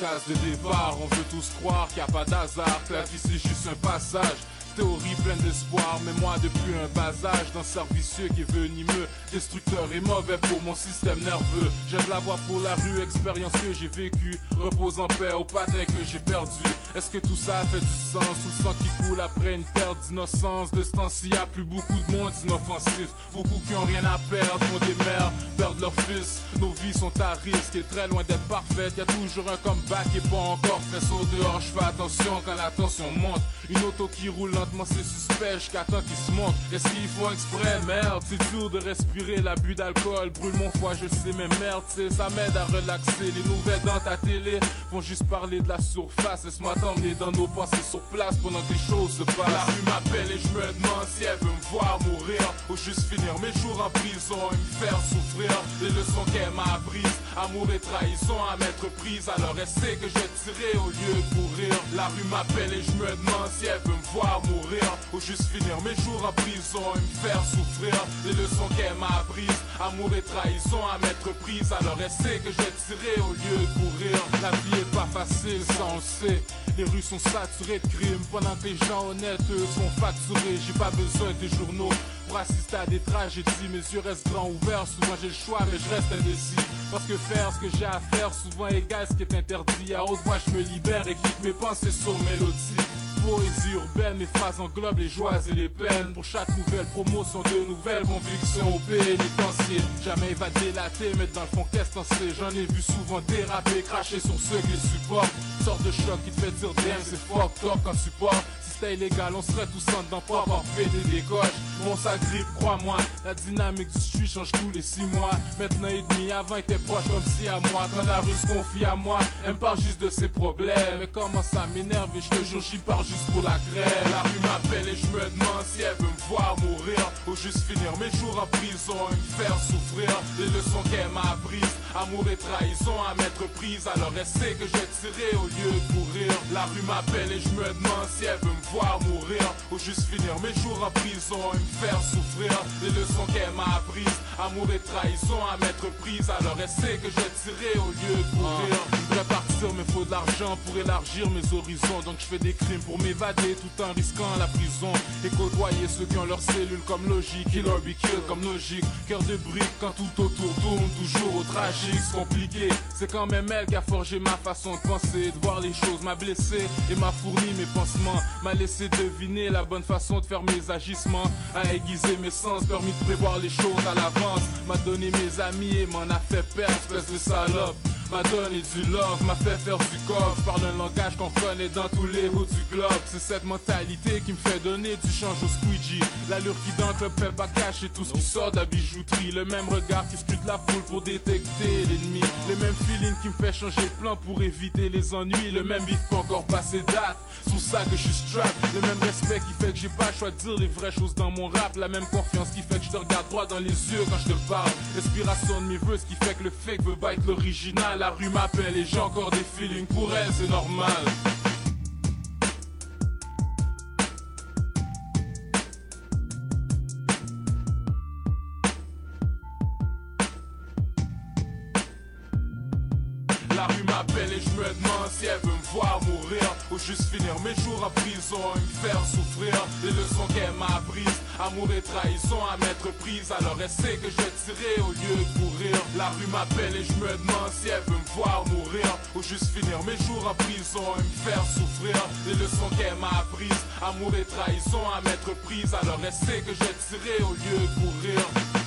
Case de départ, on veut tous croire qu'il n'y a pas d'hasard, que la vie c'est juste un passage. Théorie pleine d'espoir, mais moi depuis un bas âge d'un cercle vicieux qui est venimeux, destructeur et mauvais pour mon système nerveux. J'aime la voix pour la rue, expérience que j'ai vécue, repose en paix au patin que j'ai perdu. Est-ce que tout ça fait du sens ou le sang qui coule une perte d'innocence De ce temps-ci, a plus beaucoup de monde inoffensif, beaucoup qui ont rien à perdre, font des mères, perdent leur fils. Nos vies sont à risque et très loin d'être parfaites. Y a toujours un comeback et pas encore fait saut dehors. Je fais attention quand la tension monte. Une auto qui roule lentement, c'est suspect jusqu'à temps qu'il se monte. Est-ce qu'ils font exprès? Merde, c'est dur de respirer l'abus d'alcool. Brûle mon foie, je sais, mais merde, c'est ça m'aide à relaxer. Les nouvelles dans ta télé vont juste parler de la surface. Laisse-moi t'emmener dans nos pensées sur place pendant que les choses se passent. La m'appelle et je me demande si elle veut me voir mourir ou juste finir mes jours en prison et me faire souffrir. Les leçons qu'elle m'a apprises, amour et trahison à mettre prise. Alors elle sait que j'ai tiré au lieu de courir. La rue m'appelle et je me demande si elle veut me voir mourir ou juste finir mes jours en prison et me faire souffrir. Les leçons qu'elle m'a apprises, amour et trahison à mettre prise. Alors elle sait que j'ai tiré au lieu de courir. La vie est pas facile, ça on sait. Les rues sont saturées de crimes pendant que les gens honnêtes eux sont facturés. J'ai pas besoin des journaux pour à des tragédies. Mes yeux restent grands ouverts, souvent j'ai le choix, mais je reste indécis. Parce que faire ce que j'ai à faire, souvent égal ce qui est interdit. À haute voix, je me libère et quitte mes pensées sur mélodie. Poésie urbaine, mes phrases englobent les joies et les peines. Pour chaque nouvelle promotion, de nouvelles convictions au pénitencier. Jamais évadé la tête, mais dans le fond, qu'est-ce qu'on sait J'en ai vu souvent déraper, cracher sur ceux qui supportent. Sorte de choc qui te fait dire damn, c'est fucked up quand. Si c'était illégal, on serait tous en dedans pour avoir fait des décoches. Bon, ça grippe, crois-moi. La dynamique du street change tous les six mois. Maintenant et demi, avant était proche comme si à moi. Quand la rue se confie à moi, elle me parle juste de ses problèmes. Mais comment ça m'énerve et je te jure, j'y pars juste pour la grève. La rue m'appelle et je me demande si elle veut me voir mourir. Ou juste finir mes jours en prison et me faire souffrir. Les leçons qu'elle m'a apprises, amour et trahison à mettre prise. Alors elle sait que j'ai tiré au lieu de courir. La rue m'appelle et je me demande si elle veut me voir mourir. Ou juste finir mes jours en prison et me faire souffrir. Les leçons qu'elle m'a apprises, amour et trahison à mettre prise. Alors elle sait que j'ai tiré au lieu de courir. Je voudrais partir, mais faut de l'argent pour élargir mes horizons. Donc je fais des crimes pour m'évader tout en risquant la prison. Et côtoyer ceux qui ont leurs cellules comme logique. Kill or be killed comme logique. Cœur de brique quand tout autour tourne toujours au tragique. C'est compliqué. C'est quand même elle qui a forgé ma façon de penser, de voir les choses. M'a blessé et m'a fourni mes pansements. M'a laissé deviner la bonne façon de faire mes agissements. A aiguisé mes sens, permis de prévoir les choses à l'avance. M'a donné mes amis et m'en a fait perdre, espèce de salope. M'a donné du love, m'a fait faire du coffre. Parle un langage qu'on connaît dans tous les routes du globe. C'est cette mentalité qui me fait donner du change au squeegee. L'allure qui dans le fait pas cacher tout ce qui sort de la bijouterie. Le même regard qui scrute la foule pour détecter l'ennemi. Le même feeling qui me fait changer de plan pour éviter les ennuis. Le même beat pas encore passé date. Sous ça que je suis strap. Le même respect qui fait que j'ai pas le choix de dire les vraies choses dans mon rap. La même confiance qui fait que je te regarde droit dans les yeux quand je te parle. L'inspiration de mes vœux, ce qui fait que le fake veut être l'original la rue m'appelle et j'ai encore des feelings pour elle, c'est normal. La rue m'appelle et je me demande si elle veut me voir mourir Ou juste finir mes jours à prison et me faire souffrir Les leçons qu'elle m'a apprises amour et trahison à mettre prise. Alors elle sait que je tirer au lieu de courir. La rue m'appelle et je me demande si elle veut me voir mourir ou juste finir mes jours en prison et me faire souffrir. Les leçons qu'elle m'a apprises, amour et trahison à mettre prise. Alors elle sait que je tirer au lieu de courir.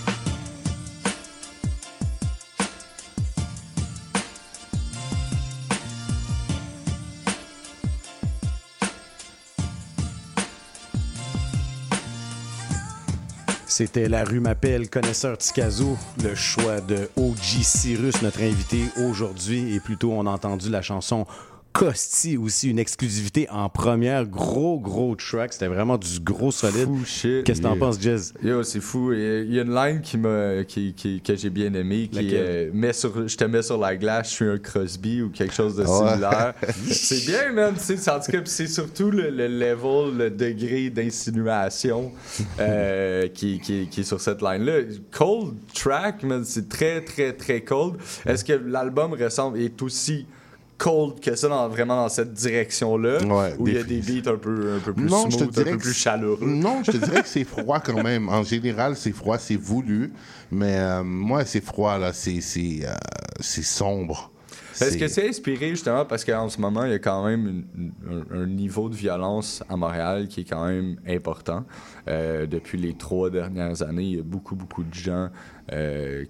C'était La rue m'appelle, connaisseur Tikazo, le choix de OG Cyrus, notre invité aujourd'hui. Et plutôt, on a entendu la chanson Costi aussi, une exclusivité en première. Gros, gros track. C'était vraiment du gros solide. Fou shit. Qu'est-ce que t'en penses, Jazz? Yo, c'est fou. Il y a une line qui m'a, qui, qui- que j'ai bien aimée, qui Laquelle? euh, met sur, je te mets sur la glace, je suis un Crosby ou quelque chose de Ouais. similaire. c'est bien, man. tu sais, En tout cas, c'est surtout le, le level, le degré d'insinuation euh, qui, qui- qui est sur cette line-là. Cold track, man, c'est très, très, très cold. Est-ce que l'album ressemble, est aussi cold que ça, dans, vraiment dans cette direction-là? Ouais, où il y a des- beats un peu, un peu plus Non, je te smooth, un peu plus chaleureux? Non, je te dirais que c'est froid quand même. En général, c'est froid, c'est voulu. Mais euh, moi, c'est froid, là. C'est c'est, euh, c'est sombre. Est-ce que c'est inspiré justement parce qu'en ce moment, il y a quand même une- un, un niveau de violence à Montréal qui est quand même important. Euh, depuis les trois dernières années, il y a beaucoup, beaucoup de gens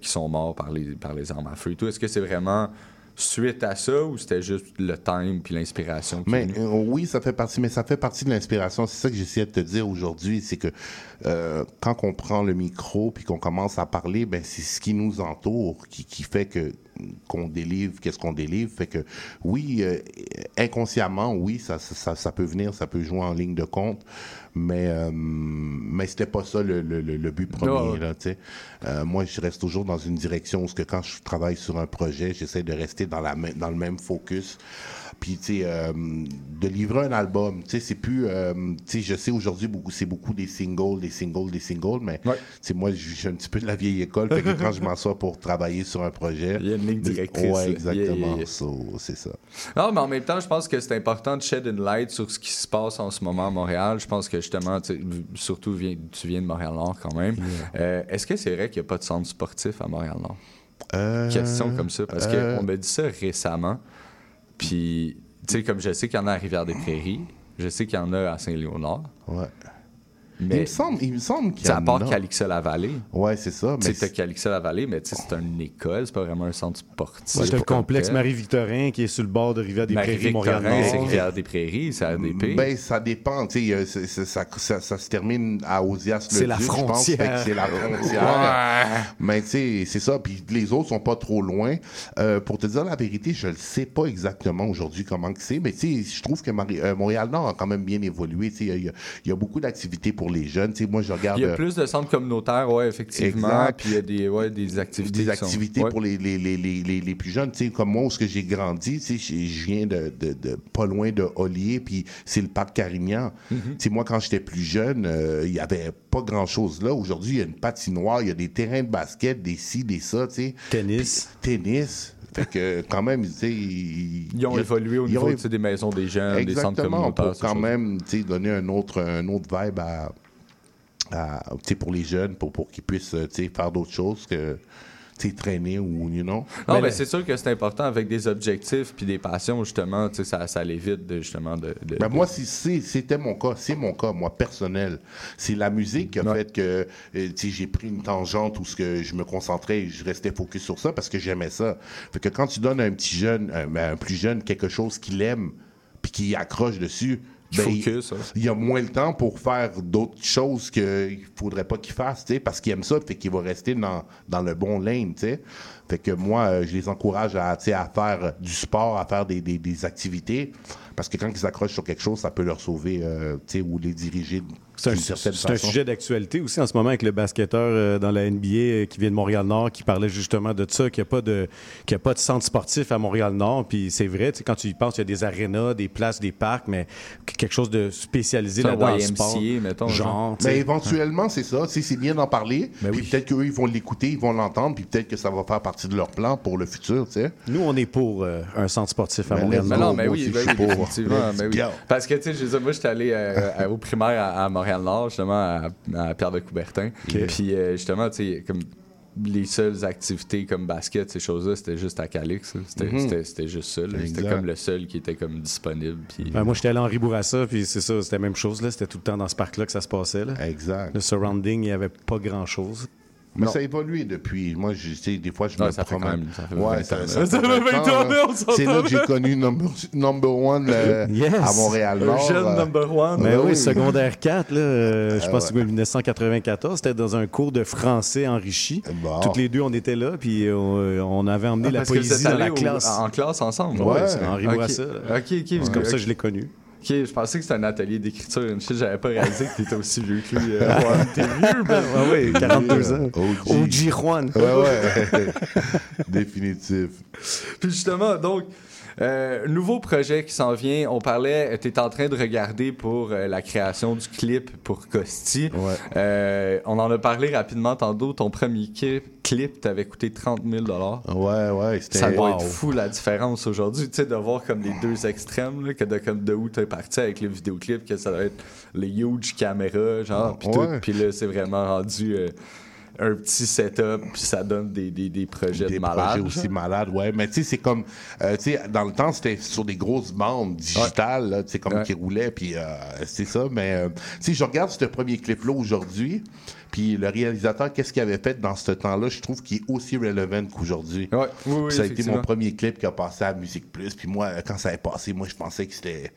qui sont morts par les, par les armes à feu et tout. Est-ce que c'est vraiment suite à ça ou c'était juste le time puis l'inspiration Mais euh, oui, ça fait partie, mais ça fait partie de l'inspiration. C'est ça que j'essayais de te dire aujourd'hui, c'est que euh, quand on prend le micro puis qu'on commence à parler, ben c'est ce qui nous entoure qui, qui fait que qu'on délivre, qu'est-ce qu'on délivre, fait que oui, euh, inconsciemment, oui, ça, ça, ça, ça peut venir, ça peut jouer en ligne de compte, mais euh, mais c'était pas ça le, le, le- but premier là. Euh, moi, je reste toujours dans une direction où ce que quand je travaille sur un projet, j'essaie de rester dans la dans le même focus. Puis, tu sais, euh, de livrer un album, tu sais, c'est plus, euh, tu sais, je sais aujourd'hui beaucoup, c'est beaucoup des singles, des singles, des singles, mais moi, je suis un petit peu de la vieille école, fait que quand je m'assois pour travailler sur un projet, Il y a une ligne directrice. Ouais, exactement. yeah, yeah. So, c'est ça. Non, mais en même temps, je pense que c'est important de shed une light sur ce qui se passe en ce moment à Montréal. Je pense que justement, surtout viens- tu viens de Montréal-Nord quand même. Euh, Est-ce que c'est vrai qu'il n'y a pas de centre sportif à Montréal-Nord? Euh, Question comme ça, parce euh, qu'on m'a dit ça récemment. Puis, tu sais, comme je sais qu'il y en a à Rivière-des-Prairies, je sais qu'il y en a à Saint-Léonard. Ouais. Mais il me semble, il me semble qu'il y c'est à part a. Calixa-la-Vallée. Ouais, c'est ça. Tu sais, Calixa-la-Vallée, mais tu sais, c'est une école, c'est pas vraiment un centre sportif. C'est le complexe. Marie-Victorin qui est sur le bord de Rivière-des-Prairies, Marie-Victorin, c'est. Rivière-des-Prairies, c'est ADP. Ben, ça dépend. Tu sais, a- c'est- c'est- ça, ça, ça se termine à Osias C'est le la je pense. frontière. C'est la frontière. Mais tu sais, c'est ça. Puis les autres sont pas trop loin. Euh, pour te dire la vérité, je ne sais pas exactement aujourd'hui comment que c'est. Mais tu sais, je trouve que Marie- euh, Montréal-Nord a quand même bien évolué. Tu sais, il y a- il y, a beaucoup d'activités pour les jeunes. Tu sais, moi, je regarde. Il y a plus de centres communautaires, ouais, effectivement. Exact. Puis il y a des, ouais, des activités. des sont- activités ouais. pour les, les, les, les, les, les plus jeunes. Tu sais, comme moi, où ce que j'ai grandi, tu sais, je viens de, de, de pas loin de Ollier, puis c'est le parc Carignan. Mhm. Tu sais, moi, quand j'étais plus jeune, euh, il y avait pas grand-chose là. Aujourd'hui, il y a une patinoire, il y a des terrains de basket, des ci, des ça, tu sais. Tennis. Tennis. Fait que, quand même, tu sais... Ils, Ils ont évolué au ils niveau des maisons des jeunes, des centres communautaires. pour quand même tu sais, donner un autre, un autre vibe à, pour les jeunes, pour, pour qu'ils puissent tu sais, faire d'autres choses que traîner ou, you know. Non, mais, c'est sûr que c'est important avec des objectifs puis des passions, justement, tu sais, ça, ça l'évite de, justement de. de- Ben, moi, si c'est- c'était mon cas, c'est mon cas, moi, personnel. C'est la musique qui a fait que euh, j'ai pris une tangente où ce que je me concentrais et je restais focus sur ça parce que j'aimais ça. Fait que quand tu donnes à un petit jeune, un, ben, un plus jeune, quelque chose qu'il aime puis qu'il accroche dessus, ben, focus, hein. il y a moins le temps pour faire d'autres choses qu'il faudrait pas qu'il fasse, parce qu'il aime ça, fait qu'il va rester dans, dans le bon lane. Fait que moi, euh, je les encourage à, faire du sport, à faire des, des, des activités, parce que quand ils s'accrochent sur quelque chose, ça peut leur sauver, euh, ou les diriger C'est un, d'une certaine c'est un façon. sujet d'actualité aussi en ce moment avec le basketteur euh, dans la NBA euh, qui vient de Montréal-Nord qui parlait justement de ça, qu'il n'y a, pas de- qu'il y a pas de centre sportif à Montréal-Nord. Puis c'est vrai, tu sais, quand tu y penses, il y a des arénas, des places, des parcs, mais quelque chose de spécialisé C'est un là dans le YMCA, sport. mettons, genre. genre. tu sais. Mais éventuellement, c'est ça. C'est bien d'en parler. Ben puis peut-être qu'eux, ils vont l'écouter, ils vont l'entendre, puis peut-être que ça va faire partie de leur plan pour le futur, tu sais. Nous, on est pour euh, un centre sportif à Ben, Montréal. let's Mais non, mais moi oui, ben je oui, suis pour. définitivement. Let's mais oui. Parce que, tu sais, je veux dire, moi, j'étais allé euh, à- au primaire à, à Montréal-Nord, justement, à, à Pierre de Coubertin. Puis, euh, justement, tu sais, comme les seules activités comme basket, ces choses-là, c'était juste à Calix. C'était Mhm. c'était- juste ça. C'était comme le seul qui était comme disponible. Puis, Ben, moi, j'étais allé à Henri Bourassa, puis c'est ça, c'était la même chose. C'était tout le temps dans ce parc-là que ça se passait. Là. Exact. Le surrounding, il n'y avait pas grand-chose. Mais Non. ça a évolué depuis. Moi, je sais, des fois, je Ouais, me ça fait quand même- ça fait ouais, 20 ça, ans, ça là. fait Ça fait 20 20 ans, ans, là. on s'entend. C'est là que j'ai connu number, number one euh, Yes. à Montréal-Nord. Un jeune euh, number one. Mais ouais, oui, secondaire 4, là, euh, je Ah pense que ouais. c'était en 1994, c'était dans un cours de français enrichi. Toutes les deux, on était là, puis on, on avait emmené Ah, la poésie dans la allés au- class. en classe ensemble. Ouais, c'est Henri Ok. Ok, ok. C'est comme ça que je l'ai connu. Ok, je pensais que c'était un atelier d'écriture. Une shit, j'avais pas réalisé que t'étais aussi vieux que lui. euh, ouais, t'es vieux, ben. Ouais, ouais, 42 ans. OG. OG Juan. Ouais, ouais. Définitif. Puis justement, donc, euh, nouveau projet qui s'en vient. On parlait, tu es en train de regarder pour euh, la création du clip pour Costi. Euh, on en a parlé rapidement tantôt. Ton premier ki- clip t'avait coûté 30 000 Ouais, ouais. c'était- Ça doit Wow. être fou la différence aujourd'hui, tu sais, de voir comme les deux extrêmes, là, que de, comme de où t'es parti avec le vidéoclip, que ça doit être les huge caméras, genre, puis tout. Puis là, c'est vraiment rendu euh, un petit setup, puis ça donne des, des, des projets des de malades. projets aussi malades, ouais. Mais tu sais, c'est comme, euh, tu sais, dans le temps, c'était sur des grosses bandes digitales, là, tu sais, comme Ouais. qui roulaient, puis euh, c'est ça. Mais, euh, tu sais, je regarde ce premier clip-là aujourd'hui, puis le réalisateur, qu'est-ce qu'il avait fait dans ce temps-là, je trouve qu'il est aussi relevant qu'aujourd'hui. Ouais, oui, oui, ça a été mon premier clip qui a passé à Musique Plus, puis moi, quand ça est passé, moi, je pensais que c'était...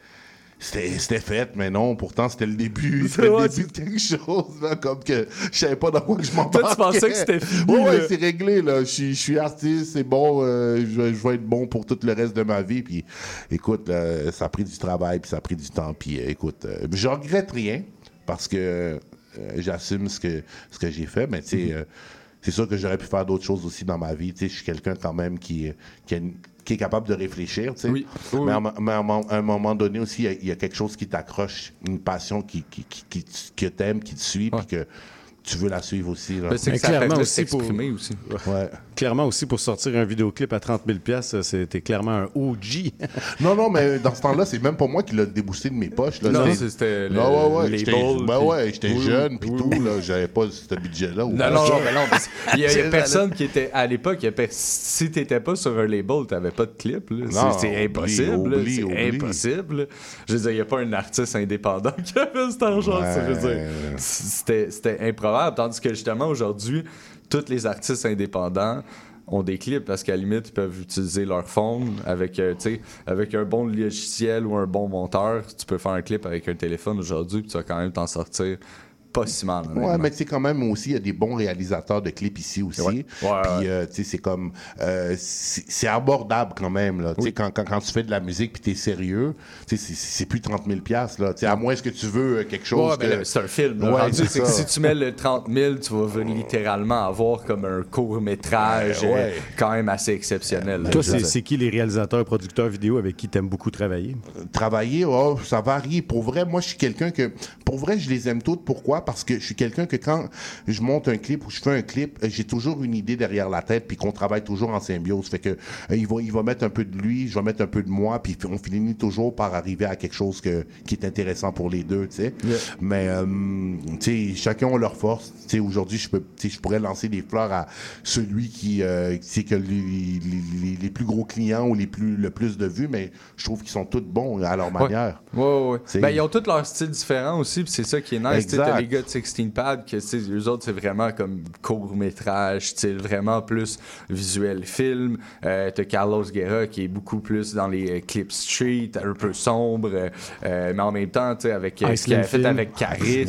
C'était fait, mais non, pourtant c'était le début, c'était le début de quelque chose, là, comme que je savais pas dans quoi que je m'en Toi, tu pensais que c'était fini, ouais, là. c'est réglé, là. Je suis- artiste, c'est bon, euh, je, vais- je vais être bon pour tout le reste de ma vie. Puis, écoute, ça a pris du travail, puis ça a pris du temps. Puis, euh, écoute, euh, je regrette rien parce que euh, j'assume ce que, ce que j'ai fait, mais tu sais, euh, c'est sûr que j'aurais pu faire d'autres choses aussi dans ma vie. Tu sais, je suis quelqu'un quand même qui, qui, a une- qui est capable de réfléchir, tu sais. Oui. Oui, mais, à, un- mais à un moment- donné aussi, il y a- il y, a quelque chose qui t'accroche, une passion qui, qui, qui, qui, que t'aimes, qui te suit, puis que tu veux la suivre aussi. là. Ben, c'est que ça clairement aussi pour- aussi. Ouais. Clairement aussi, pour sortir un vidéoclip à 30 000 pièces, c'était clairement un OG. Non, non, mais dans ce temps-là, c'est même pas moi qui l'ai débousté de mes poches. Là. Non, C'était- c'était le- Non, ouais, ouais, les j'étais- ben puis- ouais, j'étais Oui, jeune, puis oui, tout, là, j'avais pas ce budget-là. Non, non, non, mais non, il y a personne qui était. À l'époque, si t'étais pas sur un label, t'avais pas de clip. là. C'est- Non, C'est oublie, impossible. là. oublie, C'est oublie. impossible. Je veux dire, il n'y a pas un artiste indépendant qui avait cet argent. Ouais. ça, je veux dire. C'était c'était improbable. Tandis que justement, aujourd'hui, tous les artistes indépendants ont des clips parce qu'à la limite, ils peuvent utiliser leur phone avec, euh, avec un bon logiciel ou un bon monteur. Tu peux faire un clip avec un téléphone aujourd'hui, tu vas quand même t'en sortir pas si mal. Ouais, mais tu sais, quand même, aussi, il y a des bons réalisateurs de clips ici aussi. Ouais. Ouais, Puis, euh, tu sais, c'est comme. euh, c'est abordable quand même, là. Tu sais, quand, quand, quand tu fais de la musique puis t'es sérieux, tu sais, c'est- c'est plus 30 000 piastres, là. Tu sais, à moins que tu veux euh, quelque chose. Ouais, mais que- là, c'est un film. là. Ouais, Rendu, c'est c'est que ça. si tu mets le 30 000, tu vas littéralement avoir comme un court-métrage Ouais, ouais. quand même assez exceptionnel. là. Toi, c'est qui les réalisateurs, producteurs vidéo avec qui t'aimes beaucoup travailler? travailler, oh, ça varie. Pour vrai, moi, je suis quelqu'un que. Pour vrai, je les aime toutes. Pourquoi? Parce que je suis quelqu'un que quand je monte un clip ou je fais un clip, euh, j'ai toujours une idée derrière la tête, puis qu'on travaille toujours en symbiose. Fait que euh, il, va, il va mettre un peu de lui, je vais mettre un peu de moi, puis on finit toujours par arriver à quelque chose que, qui est intéressant pour les deux, tu sais. Mais, euh, tu sais, chacun a leur force. Tu sais, aujourd'hui, je peux, je pourrais lancer des fleurs à celui qui, euh, tu sais, que les, les- les- plus gros clients ou les plus, le plus de vues, mais je trouve qu'ils sont tous bons à leur manière. Ouais, ouais, ouais. C'est- Ben, ils ont tous leur style différent aussi, puis c'est ça qui est nice. Tu sais, Exact. T'as les gars de 16 Pad, que eux autres, c'est vraiment comme court-métrage, style vraiment plus visuel film. Euh, T'as Carlos Guerra qui est beaucoup plus dans les euh, clips street, un peu sombre, euh, euh, mais en même temps, tu sais, avec euh, ce qu'il avait fait avec Caris,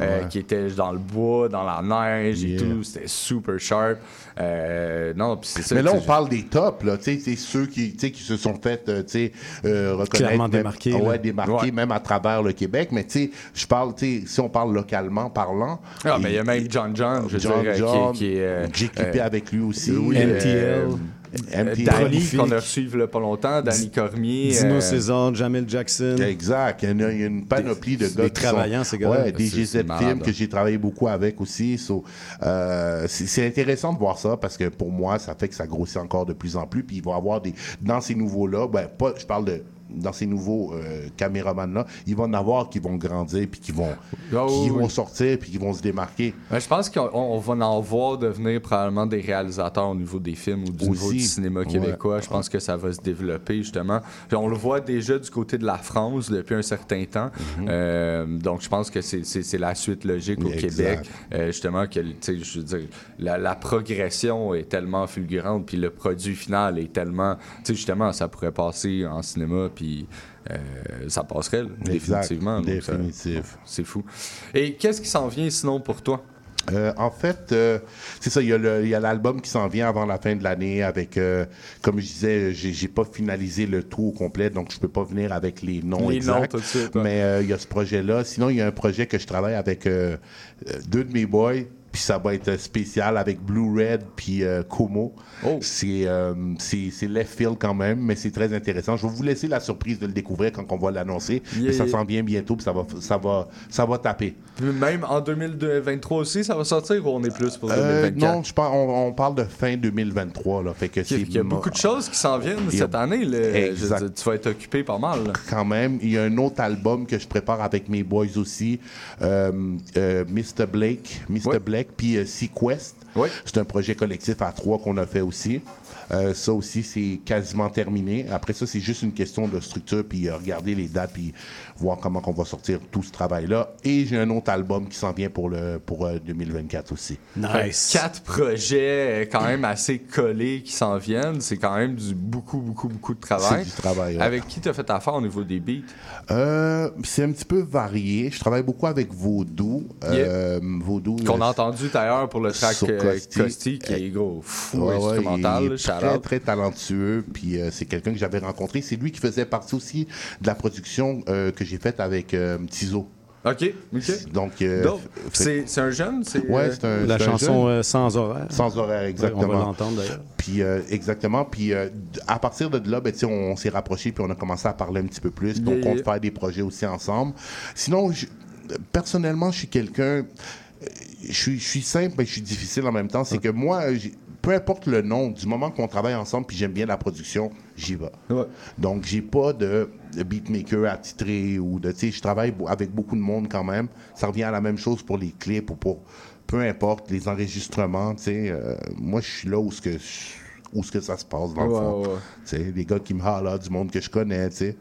euh, ouais. qui était dans le bois, dans la neige et tout, c'était super sharp. Euh, non, c'est ça. Mais là, on parle des tops, là, tu sais, c'est ceux qui, tu sais, qui se sont fait, euh, tu sais, euh, reconnaître. Clairement même- démarqués, là. Ouais, démarqués, Ouais. même à travers le Québec. Mais, tu sais, je parle, tu sais, si on parle localement parlant. Ah, mais il y a même John John, je John dire, euh, John, qui, qui est. euh, J'ai clippé euh, avec lui aussi. oui, MTL. Euh, qu'on a reçu il y a pas longtemps, Danny Cormier. Dino euh, César, Jamel Jackson. Exact. Il y a, une panoplie de gars des travaillants, ces gars-là. Ouais, malade, Films là. que j'ai travaillé beaucoup avec aussi. Euh, c'est c'est intéressant de voir ça parce que pour moi, ça fait que ça grossit encore de plus en plus. Puis il va y avoir des. Dans ces nouveaux-là, ben, pas, je parle de. Dans ces nouveaux euh, caméramans-là, il va en avoir qui vont grandir, puis qui vont, Ah qui oui. vont sortir, puis qui vont se démarquer. Ben, je pense qu'on on va en voir devenir probablement des réalisateurs au niveau des films ou du niveau du cinéma Ouais. québécois. Je pense que ça va se développer justement. Puis on le voit déjà du côté de la France depuis un certain temps. Mhm. Euh, donc je pense que c'est- la suite logique au Exact. Québec. Euh, justement, que tu sais, je veux dire, la, la progression est tellement fulgurante, puis le produit final est tellement. Tu sais, justement, ça pourrait passer en cinéma, puis. euh, ça passerait, là, définitivement. Donc, Définitif. C'est fou. Et qu'est-ce qui s'en vient sinon pour toi? Euh, en fait, euh, c'est ça. Il y a l'album qui s'en vient avant la fin de l'année avec, euh, comme je disais, j'ai pas finalisé le tout au complet, donc je peux pas venir avec les noms Les exacts. noms tout de suite, ouais. Mais il y a ce projet-là. Sinon, il y a un projet que je travaille avec deux de mes boys. Puis ça va être spécial avec Blue Red puis euh, Como. Oh. C'est euh, c'est c'est left field quand même, mais c'est très intéressant. Je vais vous laisser la surprise de le découvrir quand on va l'annoncer. Yeah, ça s'en vient bientôt, puis ça va ça va ça va taper. Même en 2023 aussi, ça va sortir ou on est plus pour Euh, 2024? non, je pense, on, on parle de fin 2023. Là, fait que Il y a beaucoup de choses qui s'en viennent a- cette année. là. Je tu vas être occupé pas mal. là. Quand même, il y a un autre album que je prépare avec mes boys aussi, euh, euh, Mr. Blake, Mr. Blake, puis euh, Sequest. C'est un projet collectif à trois qu'on a fait aussi. Euh, ça aussi, c'est quasiment terminé. Après ça, c'est juste une question de structure, puis euh, regarder les dates, puis voir comment on va sortir tout ce travail-là. Et j'ai un autre album qui s'en vient pour, le, pour euh, 2024 aussi. Fait que Quatre projets euh, quand même assez collés qui s'en viennent. C'est quand même du beaucoup, beaucoup, beaucoup de travail. C'est du travail, ouais. Avec qui tu as fait affaire au niveau des beats? Euh, c'est un petit peu varié. Je travaille beaucoup avec Voodoo. Euh, Voodoo. Qu'on euh, a entendu d'ailleurs pour le track euh, Costi. Costi, qui est gros fou Ouais, ouais, instrumental. il est très, très talentueux. Puis euh, c'est quelqu'un que j'avais rencontré. C'est lui qui faisait partie aussi de la production euh, que j'ai faite avec euh, Tizo. OK, OK. Donc, euh, Donc, fait- c'est un jeune? c'est, Ouais, euh, c'est un. La chanson jeune. euh, Sans horaire. Sans horaire, exactement. Ouais, on va l'entendre d'ailleurs. Puis euh, exactement. Puis euh, à partir de là, ben, on, on s'est rapprochés puis on a commencé à parler un petit peu plus. Puis Yeah, on faire des projets aussi ensemble. Sinon, je- personnellement, je suis quelqu'un. Je suis, je suis simple, mais je suis difficile en même temps. C'est que moi, j'ai- peu importe le nom, du moment qu'on travaille ensemble puis j'aime bien la production, j'y vais. Donc, j'ai pas de, de beatmaker attitré ou de. Tu sais, je travaille avec beaucoup de monde quand même. Ça revient à la même chose pour les clips ou pour. Peu importe, les enregistrements, tu sais. euh, moi, je suis là où ce que. Où ce que ça se passe, dans le fond. ouais. Tu sais, des gars qui me halent, du monde que je connais, tu sais.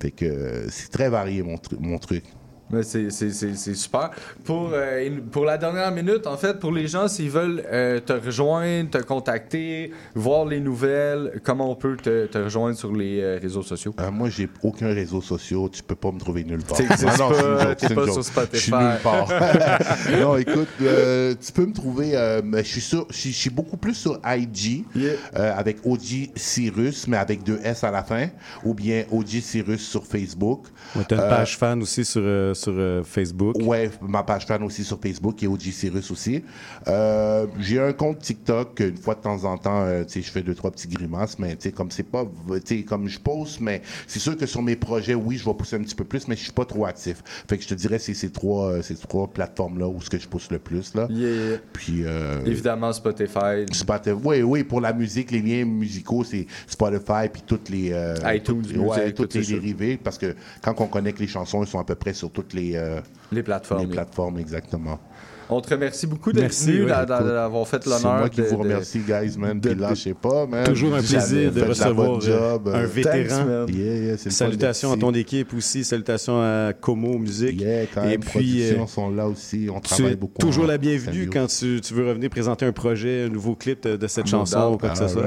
Fait que euh, c'est très varié, mon, tru- mon truc. Mais c'est, c'est, c'est, c'est super. Pour, euh, pour la dernière minute, en fait, pour les gens, s'ils veulent euh, te rejoindre, te contacter, voir les nouvelles, comment on peut te, te rejoindre sur les euh, réseaux sociaux? Euh, moi, j'ai aucun réseau social. Tu peux pas me trouver nulle part. Ah non, c'est une pas, joke, t'es c'est une pas joke. sur Spotify. Je suis nulle part. non, écoute, euh, tu peux me trouver. euh, je suis sur, je suis- beaucoup plus sur IG euh, avec OG Cyrus, mais avec deux S à la fin, ou bien OG Cyrus sur Facebook. Ouais, T'as une Euh, page fan aussi sur, euh, sur euh, Facebook. Ouais, ma page fan aussi sur Facebook et OG Cyrus aussi. Euh, j'ai un compte TikTok une fois de temps en temps, euh, tu sais, je fais deux trois petits grimaces, mais tu sais comme c'est pas, tu sais comme je poste, mais c'est sûr que sur mes projets, oui, je vais pousser un petit peu plus, mais je suis pas trop actif. Fait que je te dirais c'est ces trois, euh, ces trois plateformes là où ce que je pousse le plus là. Yeah. Puis euh, Évidemment, Spotify. Spotify, oui, oui, pour la musique, les liens musicaux, c'est Spotify puis toutes les euh, iTunes toutes, ouais, toutes tout les dérivés, parce que quand on connecte les chansons, ils sont à peu près sur toutes les euh, les plateformes. Les plateformes, exactement. On te remercie beaucoup d'être Merci, venu, ouais, d'avoir fait C'est l'honneur. moi qui de- vous de- remercie, guys, man. Puis sais pas, man. Toujours un plaisir de recevoir job. euh, un euh, vétéran. Thanks. Yeah, yeah, c'est Salutations à ton équipe aussi. Salutations à Como Musique. Yeah, quand Et même, puis, euh, sont là aussi. On Tu travaille es beaucoup. toujours en la bienvenue quand tu, tu veux revenir présenter un projet, un nouveau clip de, de cette No chanson doubt. ou quoi que ce soit.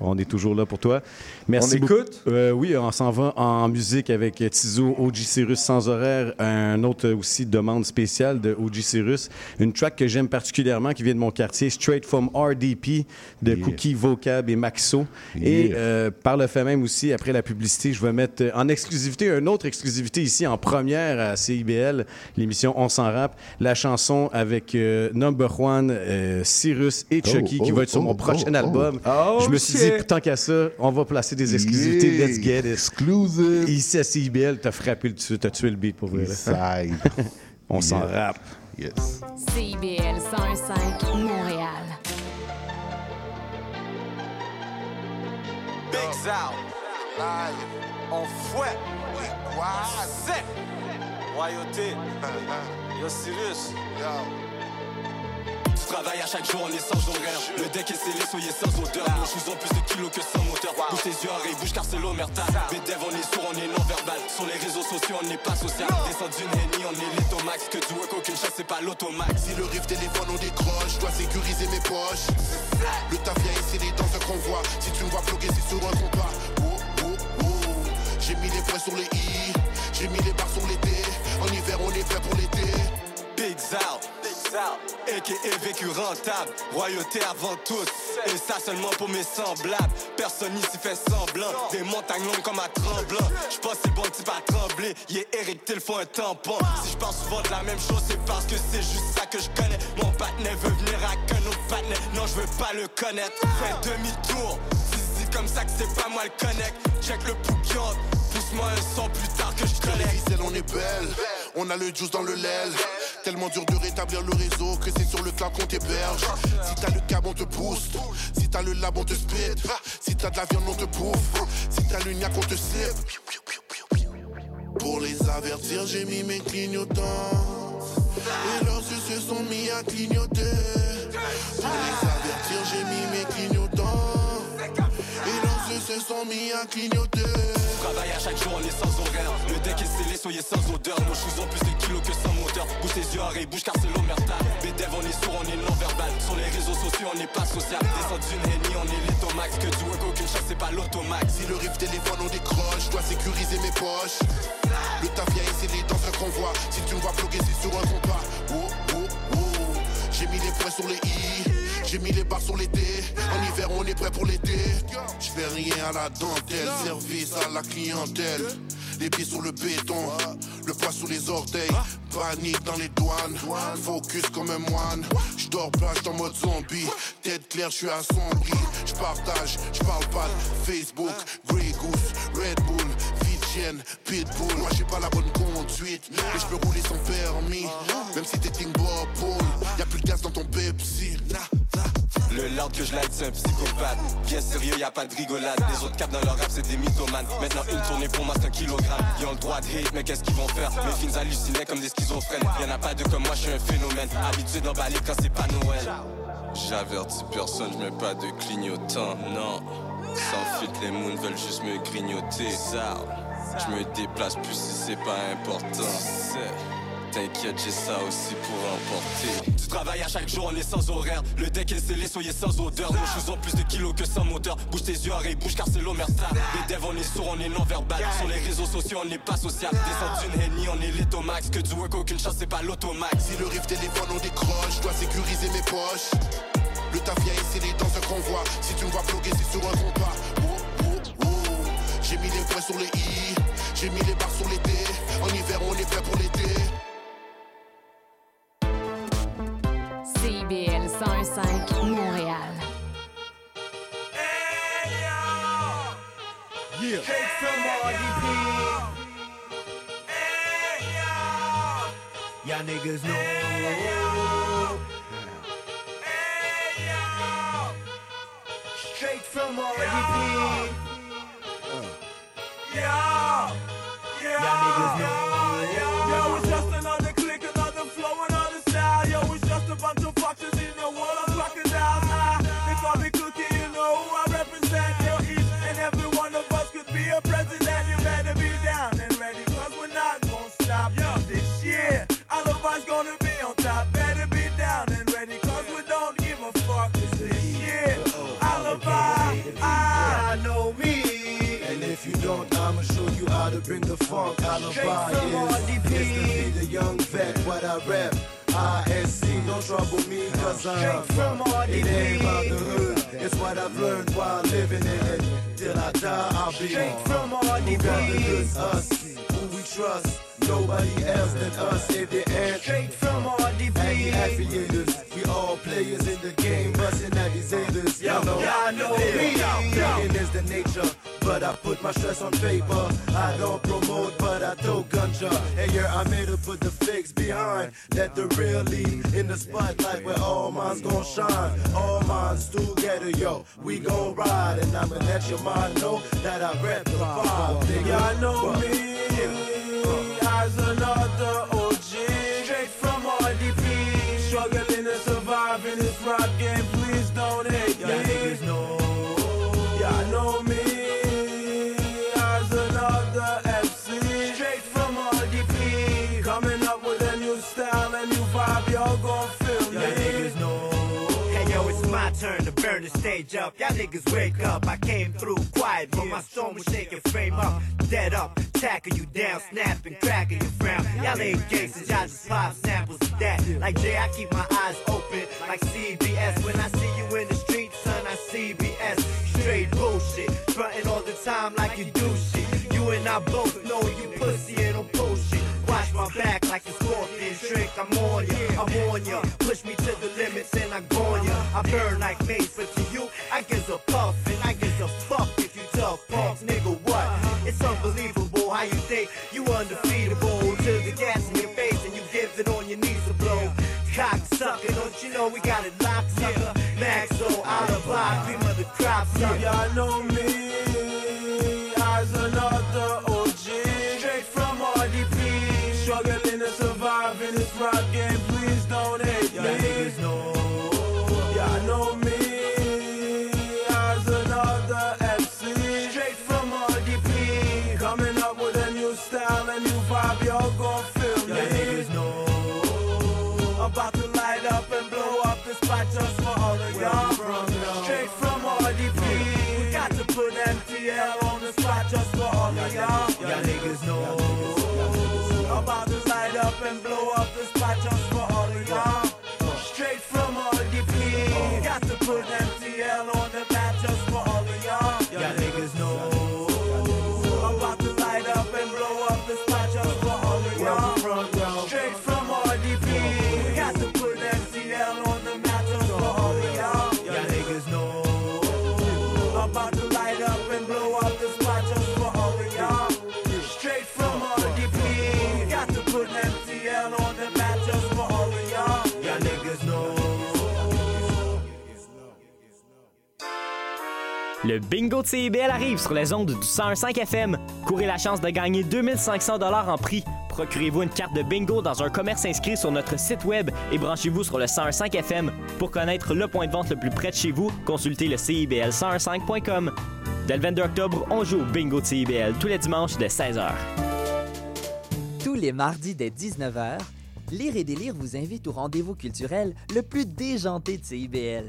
On est toujours là pour toi. Merci On beaucoup. écoute? Euh, oui, on s'en va en musique avec Tizo, OG Cyrus sans horaire. Un autre aussi demande spéciale de OG Cyrus. Une track que j'aime particulièrement qui vient de mon quartier, Straight from RDP de Yeah. Cookie, Vocab et Maxo. Et euh, par le fait même aussi, après la publicité, je vais mettre en exclusivité, une autre exclusivité ici en première à CIBL, l'émission On s'en rap, la chanson avec euh, Number One, euh, Cyrus et Oh, Chucky qui oh, va être sur mon oh, prochain oh, album. je me suis shit. Dit, tant qu'à ça, on va placer des exclusivités. Yeah. Let's get it. Exclusive. Ici à CIBL, t'as frappé le dessus, t'as tué le beat pour vrai. On s'en Yeah. rappe. Yes. CIBL 101.5 Montréal. Big Zal. Live. On fouette. Sec. Royauté. Yo, Sirius. Tu travailles à chaque jour, on est sans horaire. Le deck est scellé, soyez sans odeur. Nos shoes ont plus de kilos que sans moteur. Bouge tes yeux, oreilles, bouge car c'est l'omerta. BDev, on est sourd, on est non-verbal. Sur les réseaux sociaux, on n'est pas social. Descend d'une henny, on est l'automax. Que du work, aucune chance, c'est pas l'automax. Si le riff téléphone on décroche, je dois sécuriser mes poches. Le taf vient scellé dans un convoi. Si tu me vois bloquer, c'est sur un compas. Oh, oh, oh. J'ai mis les points sur les i, j'ai mis les barres sur les d. En hiver, on est prêt pour l'été. Big Zal, a.k.a. vécu rentable, royauté avant tout, et ça seulement pour mes semblables. Personne ici fait semblant, des montagnes longues comme à tremblant. J'pense c'est bon type à trembler, yeah Eric Till faut un tampon. Si j'parle souvent de la même chose, c'est parce que c'est juste ça que je connais. Mon partenaire veut venir à qu'un autre partenaire, non je veux pas le connaître. Fais demi-tour, si c'est comme ça que c'est pas moi le connect. Check le pouquion, pousse-moi un son plus tard que je ficelles, on est belle. On a le juice dans le lel. Tellement dur de rétablir le réseau que c'est sur le cloud qu'on t'héberge. Si t'as le câble, on te booste. Si t'as le lab, on te spit. Si t'as de la viande, on te bouffe. Si t'as le niaque, on te slip. Pour les avertir, j'ai mis mes clignotants. Et leurs yeux se sont mis à clignoter. Pour les avertir, j'ai mis mes clignotants. Et leurs yeux se sont mis à clignoter. Travaille à chaque jour, on est sans horaire. Le deck est scellé, soyez sans odeur. Nos shoes ont plus de kilos que sans moteur. Bouge tes yeux, oreilles, bouge car c'est l'omerta. BDev, on est sourd, on est non-verbal. Sur les réseaux sociaux, on n'est pas social. Descend d'une henny, on est l'automax. Que du work, aucune chance, c'est pas l'automax. Si le riff téléphone on décroche, je dois sécuriser mes poches. Le taf vient scellé dans un convoi. Si tu me vois bloquer, c'est sur un compas. Oh, oh, oh. J'ai mis les points sur les i, j'ai mis les barres sur d. En hiver, on est prêt pour l'été. Je fais rien à la dentelle, service à la clientèle. Les pieds sur le béton, le poids sous les orteils. Panique dans les douanes, focus comme un moine. Je dors pas, j'suis en mode zombie. Tête claire, je suis lit. Je partage, je parle pas Facebook, Grey Goose, Red Bull, Pitbull. Moi j'ai pas la bonne conduite, mais je peux rouler sans permis. Même si t'es Bob Paul, y'a plus de gaz dans ton Pepsi. Le lord que je like, c'est un psychopathe. Bien sérieux, y a pas de rigolade. Les autres caps dans leur rap, c'est des mythomanes. Maintenant, une tournée pour moi, c'est un kilogramme. Ils ont le droit de hate, mais qu'est-ce qu'ils vont faire? Mes films hallucinaient comme des schizophrènes. Y'en a pas deux comme moi, je suis un phénomène. Habitué d'emballer quand c'est pas Noël. J'avertis personne, je mets pas de clignotant, non. Sans filtre, les moons veulent juste me grignoter. Ça, je me déplace plus si c'est pas important. T'inquiète, j'ai ça aussi pour emporter. Tu travailles à chaque jour, on est sans horaire. Le deck est scellé, soyez sans odeur. Nos ont plus de kilos que sans moteur. Bouge tes yeux, oreilles, bouge car c'est l'omerta. Les devs, on est sourd, on est non-verbal. Sur les réseaux sociaux, on n'est pas social. Descend d'une henny, on est l'automax. Que du work, aucune chance, c'est pas l'automax. Si le riff téléphone on décroche, je dois sécuriser mes poches. Le taf vient scellé dans un convoi. Si tu me vois bloquer, c'est sur un compas. Mis les points sur les i, j'ai mis les barres sur les d. En hiver, on est prêt pour l'été. CIBL 101.5 Montréal. Yeah. Straight from RDP. Y'all niggas know. Straight from RDP. Yeah. Know. Bring the funk. Alibi is RDP. it's to be the young vet, what I rep. ISC, don't trouble me, cause I'm Straight from It ain't about the hood, it's what I've learned while living in it. Till I die, I'll be Straight on. from Who got the RDP. goods? Us, who we trust. Nobody else than us. If they ain't Straight from RDP. affiliators, we all players in the game, busting at these haters. Yo, y'all know me. Thinking is the nature, but I put my stress on paper. I don't promote, but I throw gunja. Hey, yeah, I'm here to put the fakes behind. Let the real lead in the spotlight where all minds gon' shine. All minds together, yo. We gon' ride, and I'ma let your mind know that I rep the vibe. nigga. Y'all know me as another OG. Straight from RDP. Struggling to survive in this rap the stage up. Y'all niggas wake up. I came through quiet, but my storm shake your frame up. Dead up, tackle you down, snapping, cracking your frown. Y'all ain't gangsters, y'all just pop samples of that. Like Jay, I keep my eyes open, like CBS. When I see you in the street, son, I CBS. Straight bullshit, frontin' all the time like you do shit. You and I both know you pussy and don't bullshit. Watch my back like a scorpion shrink. I'm on ya, I'm on ya. Push me to the limits and I go. I burn like mace, but to you, I gives a puff and I gives a fuck if you tough punks, nigga. What? It's unbelievable how you think you undefeatable. To the gas in your face and you give it on your knees to blow. Cock sucker, don't you know we got it locked, sucker? Max, so alibi, cream of the crop. Y'all know me Le bingo de CIBL arrive sur les ondes du 101.5 FM. Courez la chance de gagner 2500 dollars en prix. Procurez-vous une carte de bingo dans un commerce inscrit sur notre site web et branchez-vous sur le 101.5 FM. Pour connaître le point de vente le plus près de chez vous, consultez le CIBL1015.com. Dès le 22 octobre, on joue au bingo de CIBL tous les dimanches dès 16h. Tous les mardis dès 19h, Lire et Délire vous invite au rendez-vous culturel le plus déjanté de CIBL.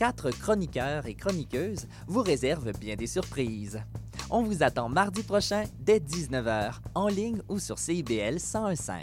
Quatre chroniqueurs et chroniqueuses vous réservent bien des surprises. On vous attend mardi prochain dès 19h, en ligne ou sur CIBL 1015.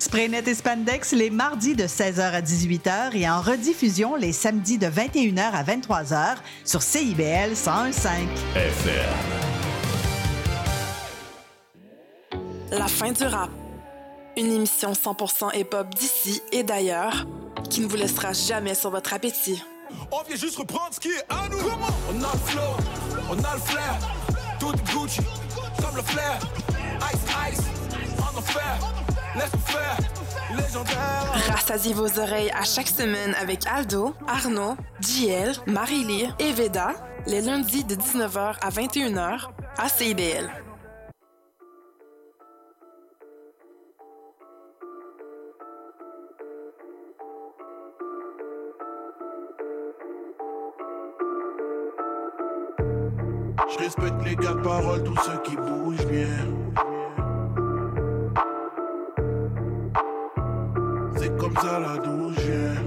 Spraynet et Spandex les mardis de 16h à 18h et en rediffusion les samedis de 21h à 23h sur CIBL 101.5. FM. La fin du rap. Une émission 100% hip-hop d'ici et d'ailleurs qui ne vous laissera jamais sur votre appétit. On vient juste reprendre ce qui est à nous. On a le flow, On a le flair, tout est Gucci, comme le flair. Ice, ice, en enfer, laisse faire, légendaire. Rassasiez vos oreilles à chaque semaine avec Aldo, Arnaud, JL, Marie-Lee et Veda, les lundis de 19h à 21h à CIBL. Je respecte les gars de parole, tous ceux qui bougent bien. Comme ça la douche vient.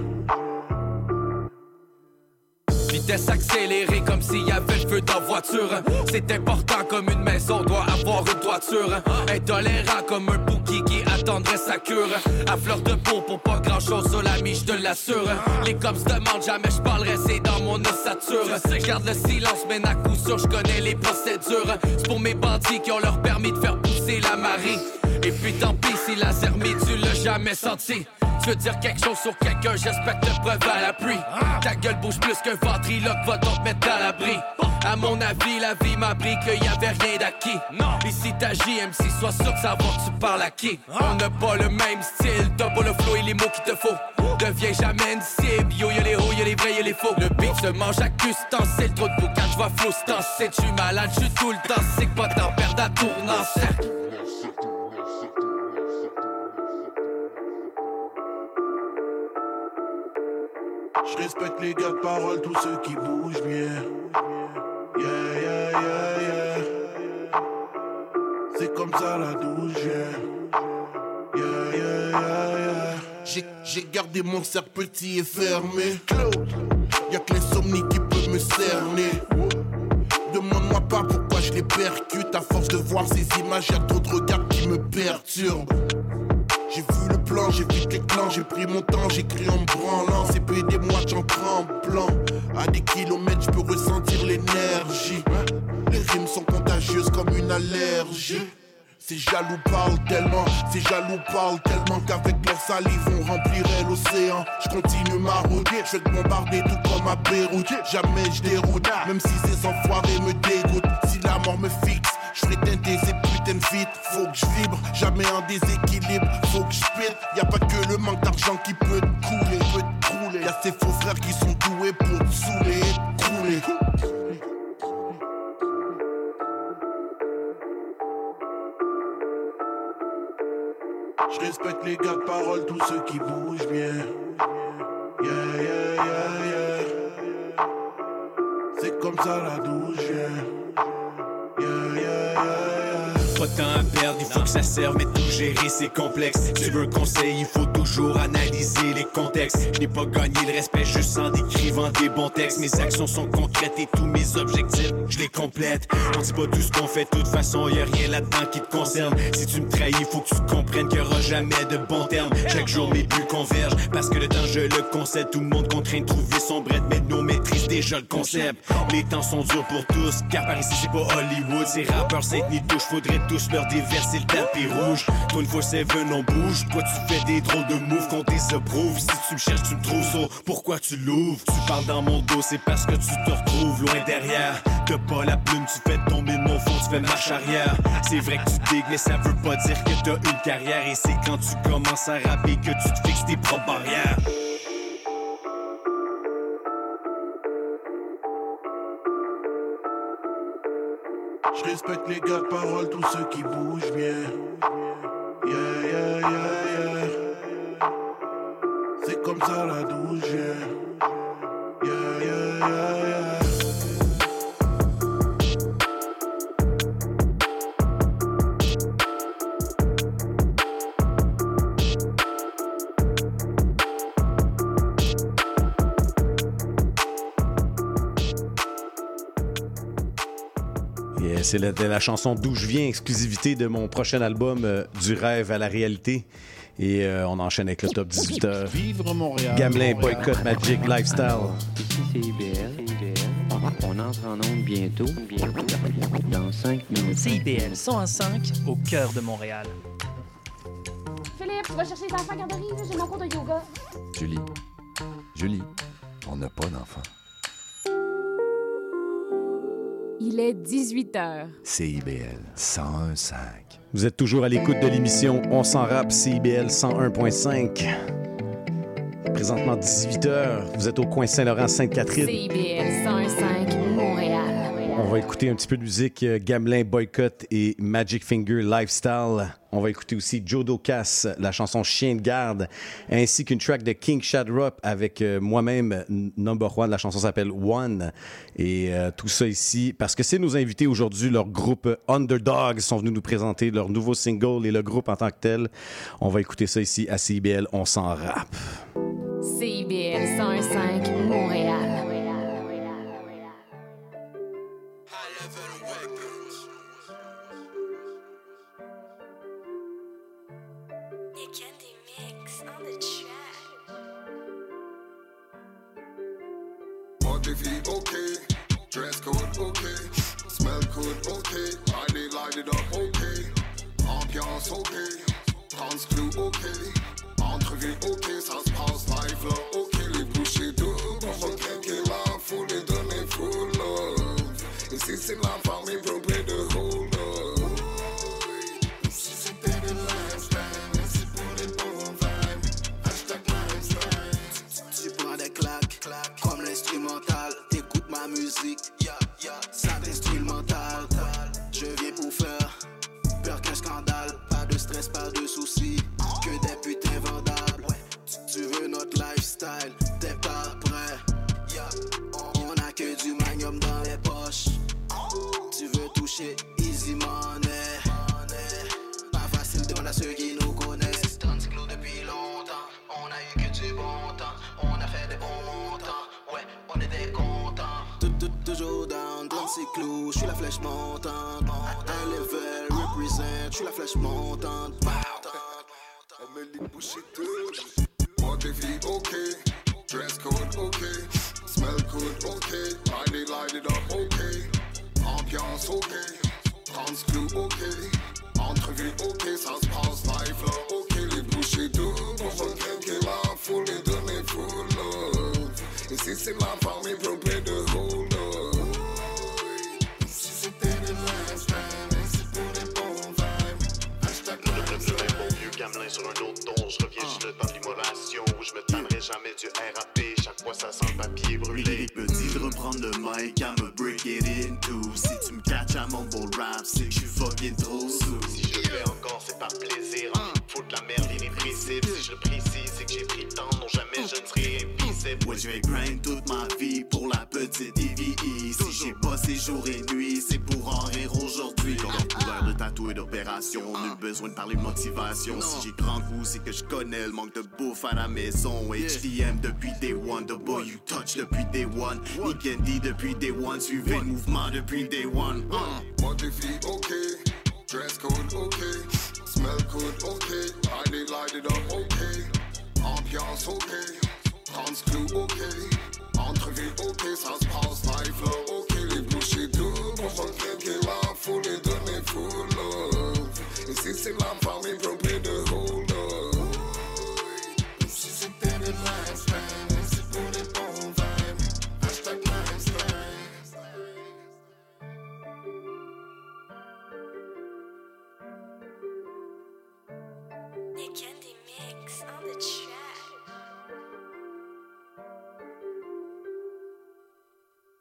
Vitesse accélérée comme s'il y avait le feu dans voiture. C'est important comme une maison doit avoir une toiture. Intolérant comme un bouquet qui attendrait sa cure. À fleur de peau pour pas grand chose sur la miche, je te l'assure. Les cops demandent jamais je parlerai, c'est dans mon ossature. Je garde le silence, mais à coup sûr, je connais les procédures. C'est pour mes bandits qui ont leur permis de faire pousser la marée. Et puis tant pis si la zermie tu l'as jamais senti. Tu veux dire quelque chose sur quelqu'un, j'espère que preuve à la pluie. Ta gueule bouge plus qu'un ventriloque, va donc mettre à l'abri. À mon avis, la vie m'a appris qu'il y avait rien d'acquis. Non. Ici t'agis, MC, sois sûr de savoir tu parles à qui. On n'a pas le même style, t'as pas le flow et les mots qu'il te faut. Deviens jamais une cible, yo y'a les hauts, y'a les vrais, y'a les faux. Le beat se mange à c'est trop de boucan, je vois flou, c'est tu malade, je suis tout le temps, c'est que pas t'en perdre à tournant, cercle. Je respecte les gars de parole, tous ceux qui bougent bien. Yeah, yeah, yeah, yeah. C'est comme ça la douche vient. Yeah, yeah, yeah, yeah. J'ai- gardé mon cercle petit et fermé. Y'a que l'insomnie qui peut me cerner. Demande-moi pas pourquoi je les percute. À force de voir ces images, y'a trop de regards qui me perturbent. J'ai vu le plan, j'ai vu les clans, j'ai pris mon temps, j'écris en me branlant. C'est peu des mois, j'en tremblant. À des kilomètres, je peux ressentir l'énergie. Les rimes sont contagieuses comme une allergie. Ces jaloux parlent tellement, ces jaloux parlent tellement qu'avec leur salive on remplirait l'océan. Je continue ma route, je vais te bombarder tout comme à Beyrouth. Jamais je déroute, même si ces enfoirés me dégoûtent. Si la mort me fixe, je ferai teinter ces putains de vitres. Faut que je vibre, jamais en déséquilibre. Faut que je pète, y a pas que le manque d'argent qui peut te couler, peut te crouler. Y a ces faux frères qui sont doués pour te saouler et. Je respecte les gars de parole, tous ceux qui bougent bien. Yeah, yeah, yeah, yeah. C'est comme ça la douche yeah. Pas temps à perdre, il faut que ça serve, mais tout gérer c'est complexe. Tu veux un conseil, il faut toujours analyser les contextes. Je n'ai pas gagné le respect juste en décrivant des bons textes. Mes actions sont concrètes et tous mes objectifs, je les complète. On dit pas tout ce qu'on fait, de toute façon, y a rien là-dedans qui te concerne. Si tu me trahis, faut que tu comprennes qu'il y aura jamais de bons termes. Chaque jour, mes buts convergent parce que le temps, je le concède. Tout le monde contraint de trouver son bread, mais nous maîtrise déjà le concept. Les temps sont durs pour tous, car par ici, c'est pas Hollywood. Ces rappeurs, c'est ni touche, faudrait tous leur déverser le tapis rouge. Toi, une fois, c'est on bouge. Toi, tu fais des drôles de moves qu'on approuve. Si tu me cherches, tu me trouves pourquoi tu l'ouvres? Tu parles dans mon dos, c'est parce que tu te retrouves loin derrière. T'as pas la plume, tu fais tomber mon fond, tu fais marche arrière. C'est vrai que tu digues, mais ça veut pas dire que t'as une carrière. Et c'est quand tu commences à rapper que tu te fixes tes propres barrières. Je respecte les gars de parole, tous ceux qui bougent bien. Yeah, yeah, yeah, yeah. C'est comme ça la douche. Yeah, yeah, yeah, yeah. C'est la, chanson D'où je viens, exclusivité de mon prochain album euh, Du rêve à la réalité. Et euh, on enchaîne avec le top 18 heures. Vivre Montréal. Gamelin, Montréal. Boycott, Magic, Lifestyle. Ici c'est IBL. On entre en onde bientôt, bientôt, dans 5 minutes. CIBL 105 au cœur de Montréal. Philippe, tu vas chercher les enfants à garderie, j'ai mon cours de yoga. Julie, Julie, on n'a pas d'enfant. Il est 18h. CIBL 101.5. Vous êtes toujours à l'écoute de l'émission On s'en rappe CIBL 101.5. Présentement 18h, vous êtes au coin Saint-Laurent Sainte-Catherine. CIBL 101.5 Montréal. On va écouter un petit peu de musique euh, Gamelin Boycott et Magic Finger Lifestyle. On va écouter aussi Joe Docas, la chanson Chien de garde, ainsi qu'une track de King Shadrop avec euh, moi-même, Number One. La chanson s'appelle One. Et euh, tout ça ici, parce que c'est nos invités aujourd'hui, leur groupe Underdogs sont venus nous présenter leur nouveau single et le groupe en tant que tel. On va écouter ça ici à CIBL. On s'en rappe. Que je connais. Le manque de bouffe à la maison. HDM depuis day one, the boy you touch depuis day one. Nikendi depuis day one, suivez le mouvement depuis day one. Uh. Feel okay, dress code okay, smell good okay, I body light it up okay, ambiance okay, transclou okay, entrevue okay, ça se passe live là ok, les bouchées doubles, on va la foule et donner full love. Ici c'est la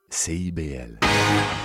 CIBL.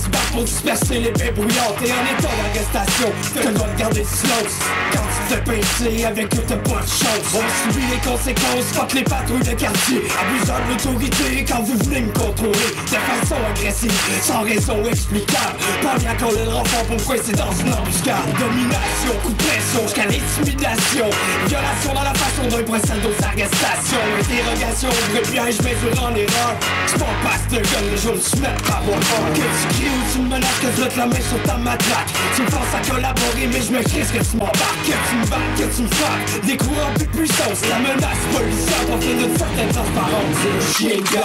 Jodoris bat pour disperser les bruyantes Et en état d'arrestation, te dois garder le silence. Tu te pincer avec eux t'as de chance. On subit les conséquences, fuck les patrouilles de quartier. Abusant de l'autorité quand vous voulez me contrôler. De façon agressive, sans raison explicable. Pas bien qu'on le renfort pour coincer dans une embuscade? Domination, coup de pression, jusqu'à l'intimidation. Violation dans la façon d'un procès aux arrestations Interrogation, vrai piège, mesure en erreur? C'est pas passe de gun le jour où tu mets pas bon Que tu cries ou tu me menaces que je la sur ta matraque. Tu me forces à collaborer mais je me crie que tu m'embarques Me battes, que tu me frappes Des coups remplis de puissance, la menace policière Pour faire une certaine transparence. C'est le chien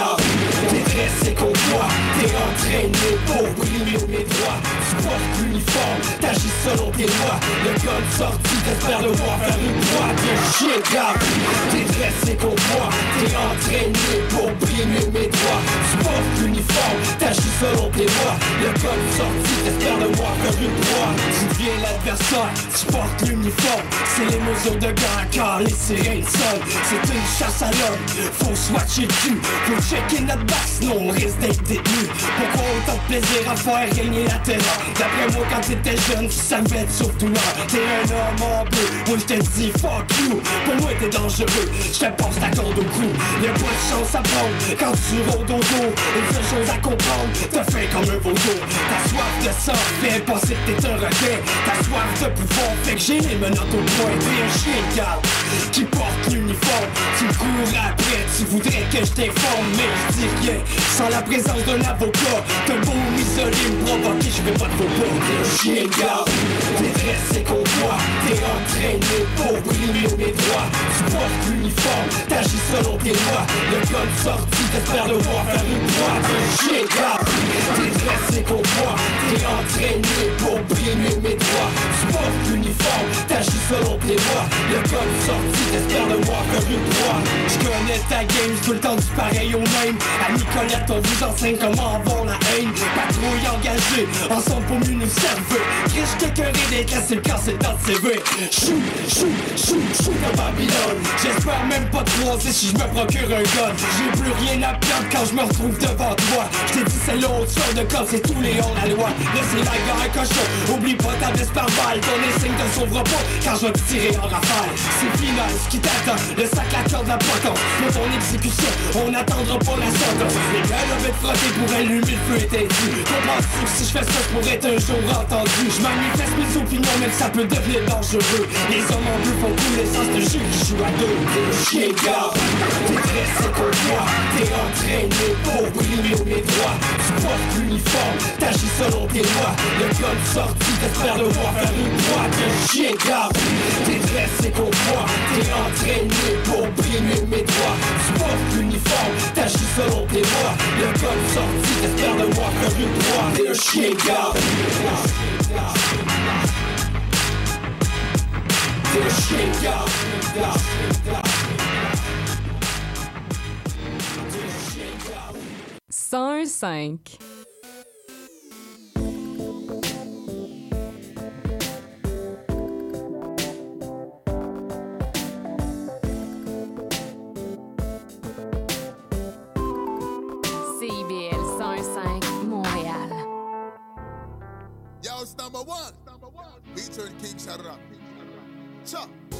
T'es dressé contre toi, t'es entraîné pour brimer mes droits. Tu portes l'uniforme, t'agis selon tes lois. Le gun sorti, t'espères le voir faire une droite un chien de garde T'es dressé contre moi, t'es entraîné pour brimer mes droits. Tu portes l'uniforme, t'agis selon tes lois. Le gun sorti, t'espères le voir faire une droite Tu deviens l'adversaire, tu portes l'uniforme C'est les mesures de guerre car les sirènes sonnent C'est une chasse à l'homme, faut swatcher le cul Faut checker notre base, sinon on risque d'être détenu Pourquoi autant de plaisir à faire régner la terreur? D'après moi quand t'étais jeune, tu savais surtout là T'es un homme en bleu, moi je te dis fuck you. Pour moi t'es dangereux, je te porte ta corde au cou. Y'a pas de chance à prendre quand tu rôdes au dos. Une seule chose à comprendre, te fait comme un vautour Ta soif de sang fait penser que t'es un requin Ta soif de pouvoir fait que j'ai les menottes au point T'es un chien de garde. Qui porte l'uniforme Tu me cours après, tu voudrais que je t'informe Mais je dis rien, sans la présence d'un avocat T'as beau m'isoler, me provoquer, je vais pas te pas. T'es un chien de garde, t'es dressé contre moi T'es entraîné pour brimer mes droits. Tu portes l'uniforme, t'agis selon tes lois. Le gun sorti, t'espères le voir faire une droite un chien de garde, t'es dressé contre moi T'es entraîné pour brimer mes droits. Tu portes l'uniforme, t'agis selon tes lois. Le gun sorti, t'espères le voir faire une droite Je connais ta game, tout le temps du pareil au même. À Nicolette, on vous enseigne comment avoir la haine. Patrouille engagée, ensemble pour mieux nous servir. Chris, je t'écœuré d'être assez quand c'est dans le CV Chou, chou, chou, chou dans Babylone. J'espère même pas te croiser si je me procure un gun. J'ai plus rien à perdre quand je me retrouve devant toi. Je t'ai dit c'est l'autre sort de code, c'est tous les hors la loi c'est la guerre cochon, oublie pas ta veste par balle Ton insigne te sauvera pas quand je vais tirer en rafale C'est final, ce qui t'attend, le sac à corde la potence Pour ton exécution, on n'attendra pas la sentence Les gars doivent être frottés pour allumer le feu éteint. Comprends-tu que si je fais ça, je pourrais être un jour entendu? Je manifeste mes opinions, même ça peut devenir dangereux. Les hommes en bleu font tous les sens de jeu qui joue à deux T'es garde, t'es dressé contre moi T'es entraîné pour brimer mes droits. Tu portes l'uniforme, t'agis selon tes lois. Le gun sorti, t'espères le voir faire une droite. Chien garde, T'es dressé pour moi, t'es entraîné pour brimer mes doigts. Tu portes l'uniforme, t'agis selon tes voix Le code sorti, t'espères de moi comme une proie. T'es un chien garde T'es un chien garde T'es 105 number one. King.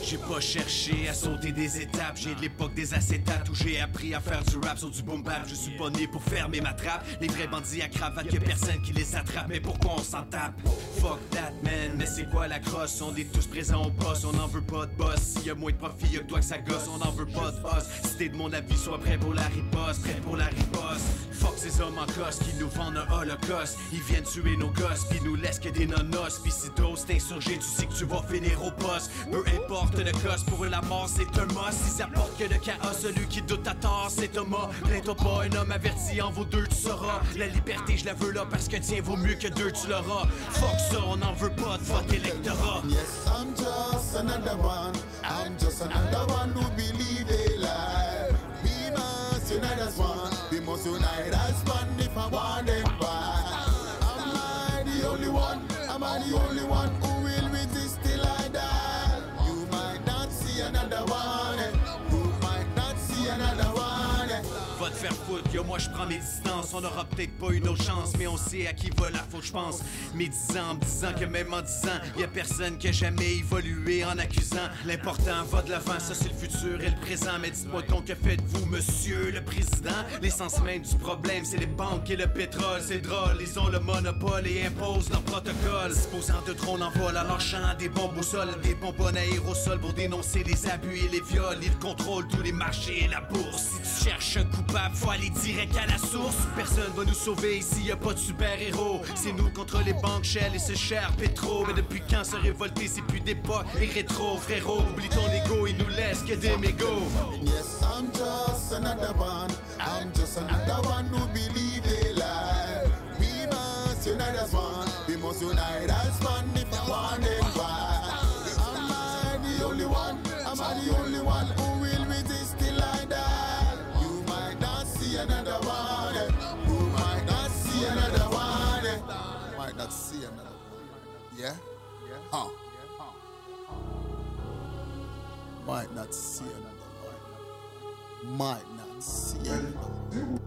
J'ai pas cherché à sauter des étapes, j'ai de l'époque des acétates où j'ai appris à faire du rap sur du boom bap. Je suis pas né pour fermer ma trappe. Les vrais bandits à cravate, que personne qui les attrape. Mais pourquoi on s'en tape? Fuck that man, mais c'est quoi la crosse? On est tous présents au boss, on en veut pas de boss. S'il y a moins de profit, y'a que toi que ça gosse, on en veut pas de boss. Si t'es de mon avis, sois prêt pour la riposte, prêt pour la riposte. Fuck ces hommes en cosse qui nous vendent un holocauste. Ils viennent tuer nos gosses, puis nous laissent que des nonos. Puis si t'oses t'insurger, tu sais que tu vas finir au poste. Peu importe le cost, pour eux la mort c'est un must. S'ils apportent que le chaos, celui qui doute à tort, c'est Thomas. Plains-toi pas, un homme averti en vaut deux, tu sauras. La liberté, je la veux là parce que tiens, vaut mieux que deux, tu l'auras. Fuck ça, on n'en veut pas de votre électorat. Yes, I'm just another one. I'm just another one who believe je prends mes distances. On aura peut-être pas une autre chance Mais on sait à qui va la faute je pense. Mes dix ans en me disant que même en dix ans Y a personne qui a jamais évolué en accusant. L'important va de l'avant, ça c'est le futur et le présent. Mais dites-moi donc que faites-vous monsieur le président? L'essence même du problème c'est les banques et le pétrole. C'est drôle, ils ont le monopole et imposent leur protocole. Disposant de drones en vol alors chant des bombes au sol. Des bonbonnes aérosols pour dénoncer les abus et les viols. Ils contrôlent tous les marchés et la bourse. Si tu cherches un coupable, Faut aller direct à la source. Personne va nous sauver ici, y a pas de super-héros. C'est nous contre les banques, Shell et ce cher pétro. Mais depuis quand se révolter, c'est plus d'époque et rétro, frérot. Oublie ton ego, il nous laisse que des mégots. Yes, I'm just another one. I'm just another one who believe they lie. We must unite as one. We must unite as one if you want it. Might not see another one. Might not see another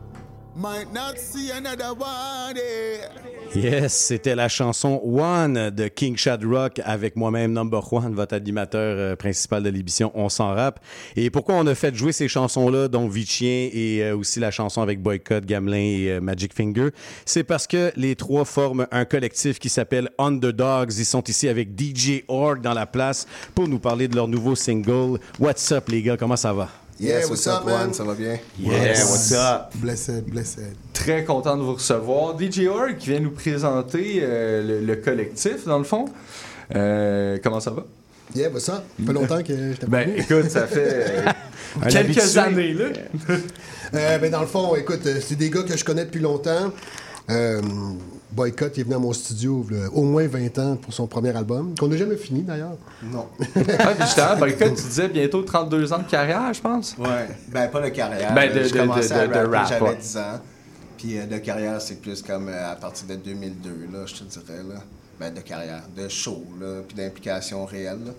Yes, c'était la chanson One de King Shadrock avec moi-même Number One, votre animateur euh, principal de l'émission On s'en rappe. Et pourquoi on a fait jouer ces chansons-là, dont Vichien et euh, aussi la chanson avec Boycott, Gamelin et euh, Magic Finger, c'est parce que les trois forment un collectif qui s'appelle Underdogs. Ils sont ici avec DJ Org dans la place pour nous parler de leur nouveau single. What's up les gars, comment ça va? Yes, what's up, man? Ça va bien? Yes. what's up? Blessed, blessed. Très content de vous recevoir. DJ Org qui vient nous présenter euh, le, le collectif, dans le fond. Euh, comment ça va? Yeah, bah ça, ça fait longtemps que je t'ai pas Ben, écoute, ça fait euh, quelques années, là. Euh, ben, dans le fond, écoute, c'est des gars que je connais depuis longtemps. Euh, Boycott il est venu à mon studio là, au moins 20 ans pour son premier album, qu'on n'a jamais fini d'ailleurs. Non. ouais, puis justement, Boycott, tu disais bientôt 32 ans de carrière, je pense. Ouais, ben pas de carrière. Ben, de- je de- commençais de- à de rapper, rap, j'avais ouais. 10 ans. Puis euh, de carrière, c'est plus comme euh, à partir de 2002, là, je te dirais. Là. Ben, de carrière, de show, là, puis d'implication réelle. là.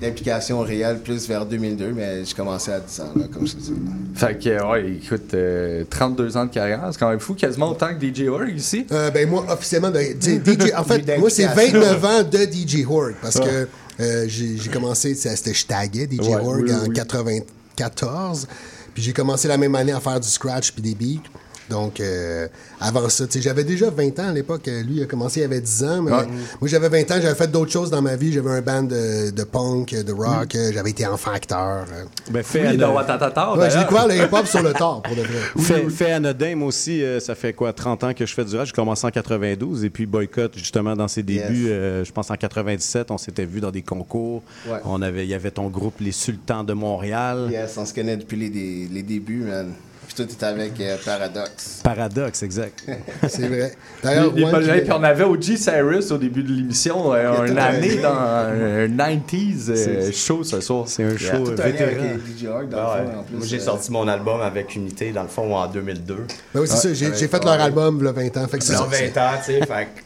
D'implication réelle plus vers 2002, mais j'ai commencé à 10 ans, là, comme je te dis. Fait que, ouais, écoute, euh, 32 ans de carrière, c'est quand même fou, quasiment autant que DJ Org ici. Euh, ben moi, officiellement, de, d- DJ, en fait, moi, c'est 29 ans de DJ Horde parce que euh, j'ai commencé, c'était je taguais DJ Ouais, Horde oui, en oui. 94. Puis j'ai commencé la même année à faire du scratch puis des beats. Donc, euh, avant ça, tu sais, j'avais déjà 20 ans à l'époque. Euh, Lui, il a commencé, il avait 10 ans. Mais Ouais. Moi, j'avais 20 ans, j'avais fait d'autres choses dans ma vie. J'avais un band de, de punk, de rock. euh, J'avais été enfant acteur. euh. Ben, fait Oui, Watatata, Ouais, j'ai découvert le hip-hop sur le tard, pour de vrai. Fait, fait anodin, moi aussi, euh, ça fait quoi, 30 ans que je fais du rap. J'ai commencé en 92 et puis Boycott, justement, dans ses débuts, euh, je pense en 97, on s'était vu dans des concours. Ouais. On avait, il y avait ton groupe Les Sultans de Montréal. Yes, on se connaît depuis les, les débuts, man. Toi, t'étais avec euh, Paradox. Paradoxe, exact. C'est vrai. D'ailleurs, puis on avait OG Cyrus au début de l'émission, euh, Il y a une tout un- année dans un 90s euh, C'est- show ce soir. C'est un show tout euh, avec vétéran. DJ dans le Ah ouais. fond, en plus. Moi, j'ai euh, sorti mon album avec Unité, dans le fond, en 2002. Ben oui, c'est ça. J'ai j'ai fait leur album, là, 20 ans. Fait que c'est Là, ça. 20 ans, tu sais,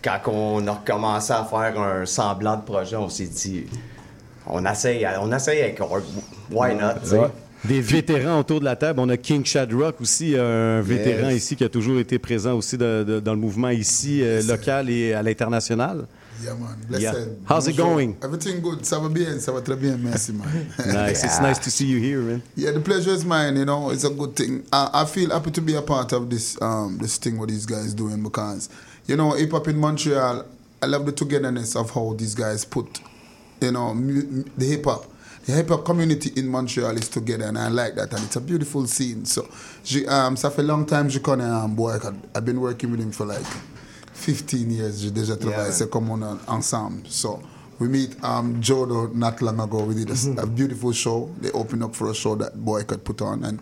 quand on a recommencé à faire un semblant de projet, on s'est dit, on essaye, on essaye avec why not, tu sais. Ouais. Des vétérans autour de la table. On a King Shadrock aussi, un vétéran Yes. ici qui a toujours été présent aussi de- de- dans le mouvement ici, euh, local et à l'international. Yeah, man. Blessed. Yeah. How's it going? Everything good. Ça va bien, ça va très bien, merci, man. Nice. It's nice to see you here, man. Yeah, the pleasure is mine. You know, it's a good thing. I, I feel happy to be a part of this um this thing what these guys doing because, you know, hip hop in Montreal. I love the togetherness of how these guys put, you know, the hip hop. The hip hop community in Montreal is together, and I like that, and it's a beautiful scene. So, j'ai, um, ça fait long time je connais um, boy. I've been working with him for like 15 years. J'ai déjà travaillé, Yeah. c'est comme on a ensemble. So. We meet um, Jodo not long ago. We did a beautiful show. They opened up for a show that boy could put on, and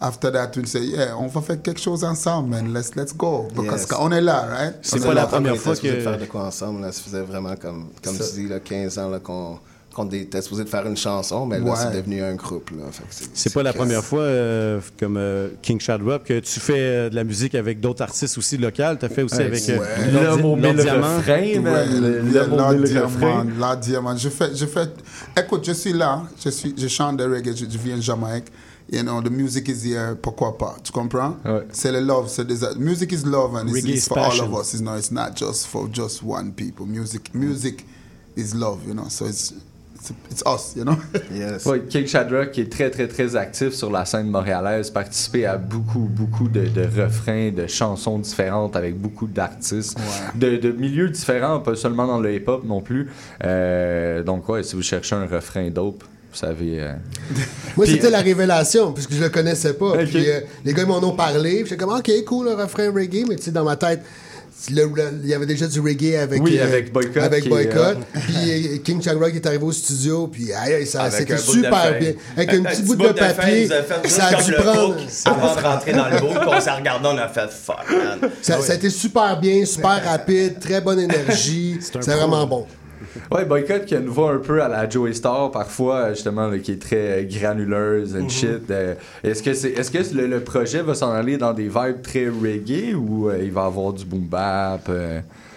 after that we say, yeah, on va faire quelque chose ensemble, man. Let's let's go because Yes. on est là, right? C'est pas la première fois était que- de faire de quoi ensemble, là. Ça faisait vraiment comme, comme Ça- tu dis, là, 15 ans là, qu'on qu'on était supposé de faire une chanson, mais là, Ouais. c'est devenu un groupe. Là. Fait que c'est C'est pas la première fois, euh, comme euh, King Shadrock, que tu fais euh, de la musique avec d'autres artistes aussi locaux. Tu as fait aussi Ouais, avec euh, L'homme Diamant. L'homme Diamant. Je fais, je fais, écoute, je suis là, je suis, je chante de reggae, je, je viens de Jamaïque. You know, the music is here, pourquoi pas, tu comprends? Ouais. C'est le love, c'est des, music is love and it's, it's for all of us. It's, no, it's not just for just one people. Music, music is love, you know, so it's, it's, us, you know? Yes. Ouais, King Shadrack qui est très très très actif sur la scène montréalaise, participé à beaucoup beaucoup de, de refrains, de chansons différentes avec beaucoup d'artistes, de, de milieux différents, pas seulement dans le hip-hop non plus. Euh, donc ouais, si vous cherchez un refrain dope, Vous savez. euh, Moi, c'était la révélation, puisque je le connaissais pas. Ok. Puis euh, les gars m'en ont parlé. puis J'étais comme, OK, cool, le refrain reggae. Mais tu sais, dans ma tête, il y avait déjà du reggae avec, Oui, avec Boycott, Avec euh, puis euh, King Chang Rock est arrivé au studio. Puis aïe, aïe, ça, c'était bout super bien. Avec Un- petit bout de papier. Ça a dû prendre. book avant de rentrer dans le puis On s'est regardé, on a fait fuck, man. Ça, ça a été super bien, super rapide, très bonne énergie. C'est vraiment bon. Ouais, Boycott qui a une voix un peu à la Joey Star parfois, justement, là, qui est très euh, granuleuse and shit. Euh, est-ce que, c'est, est-ce que le, le projet va s'en aller dans des vibes très reggae ou euh, il va avoir du boom bap?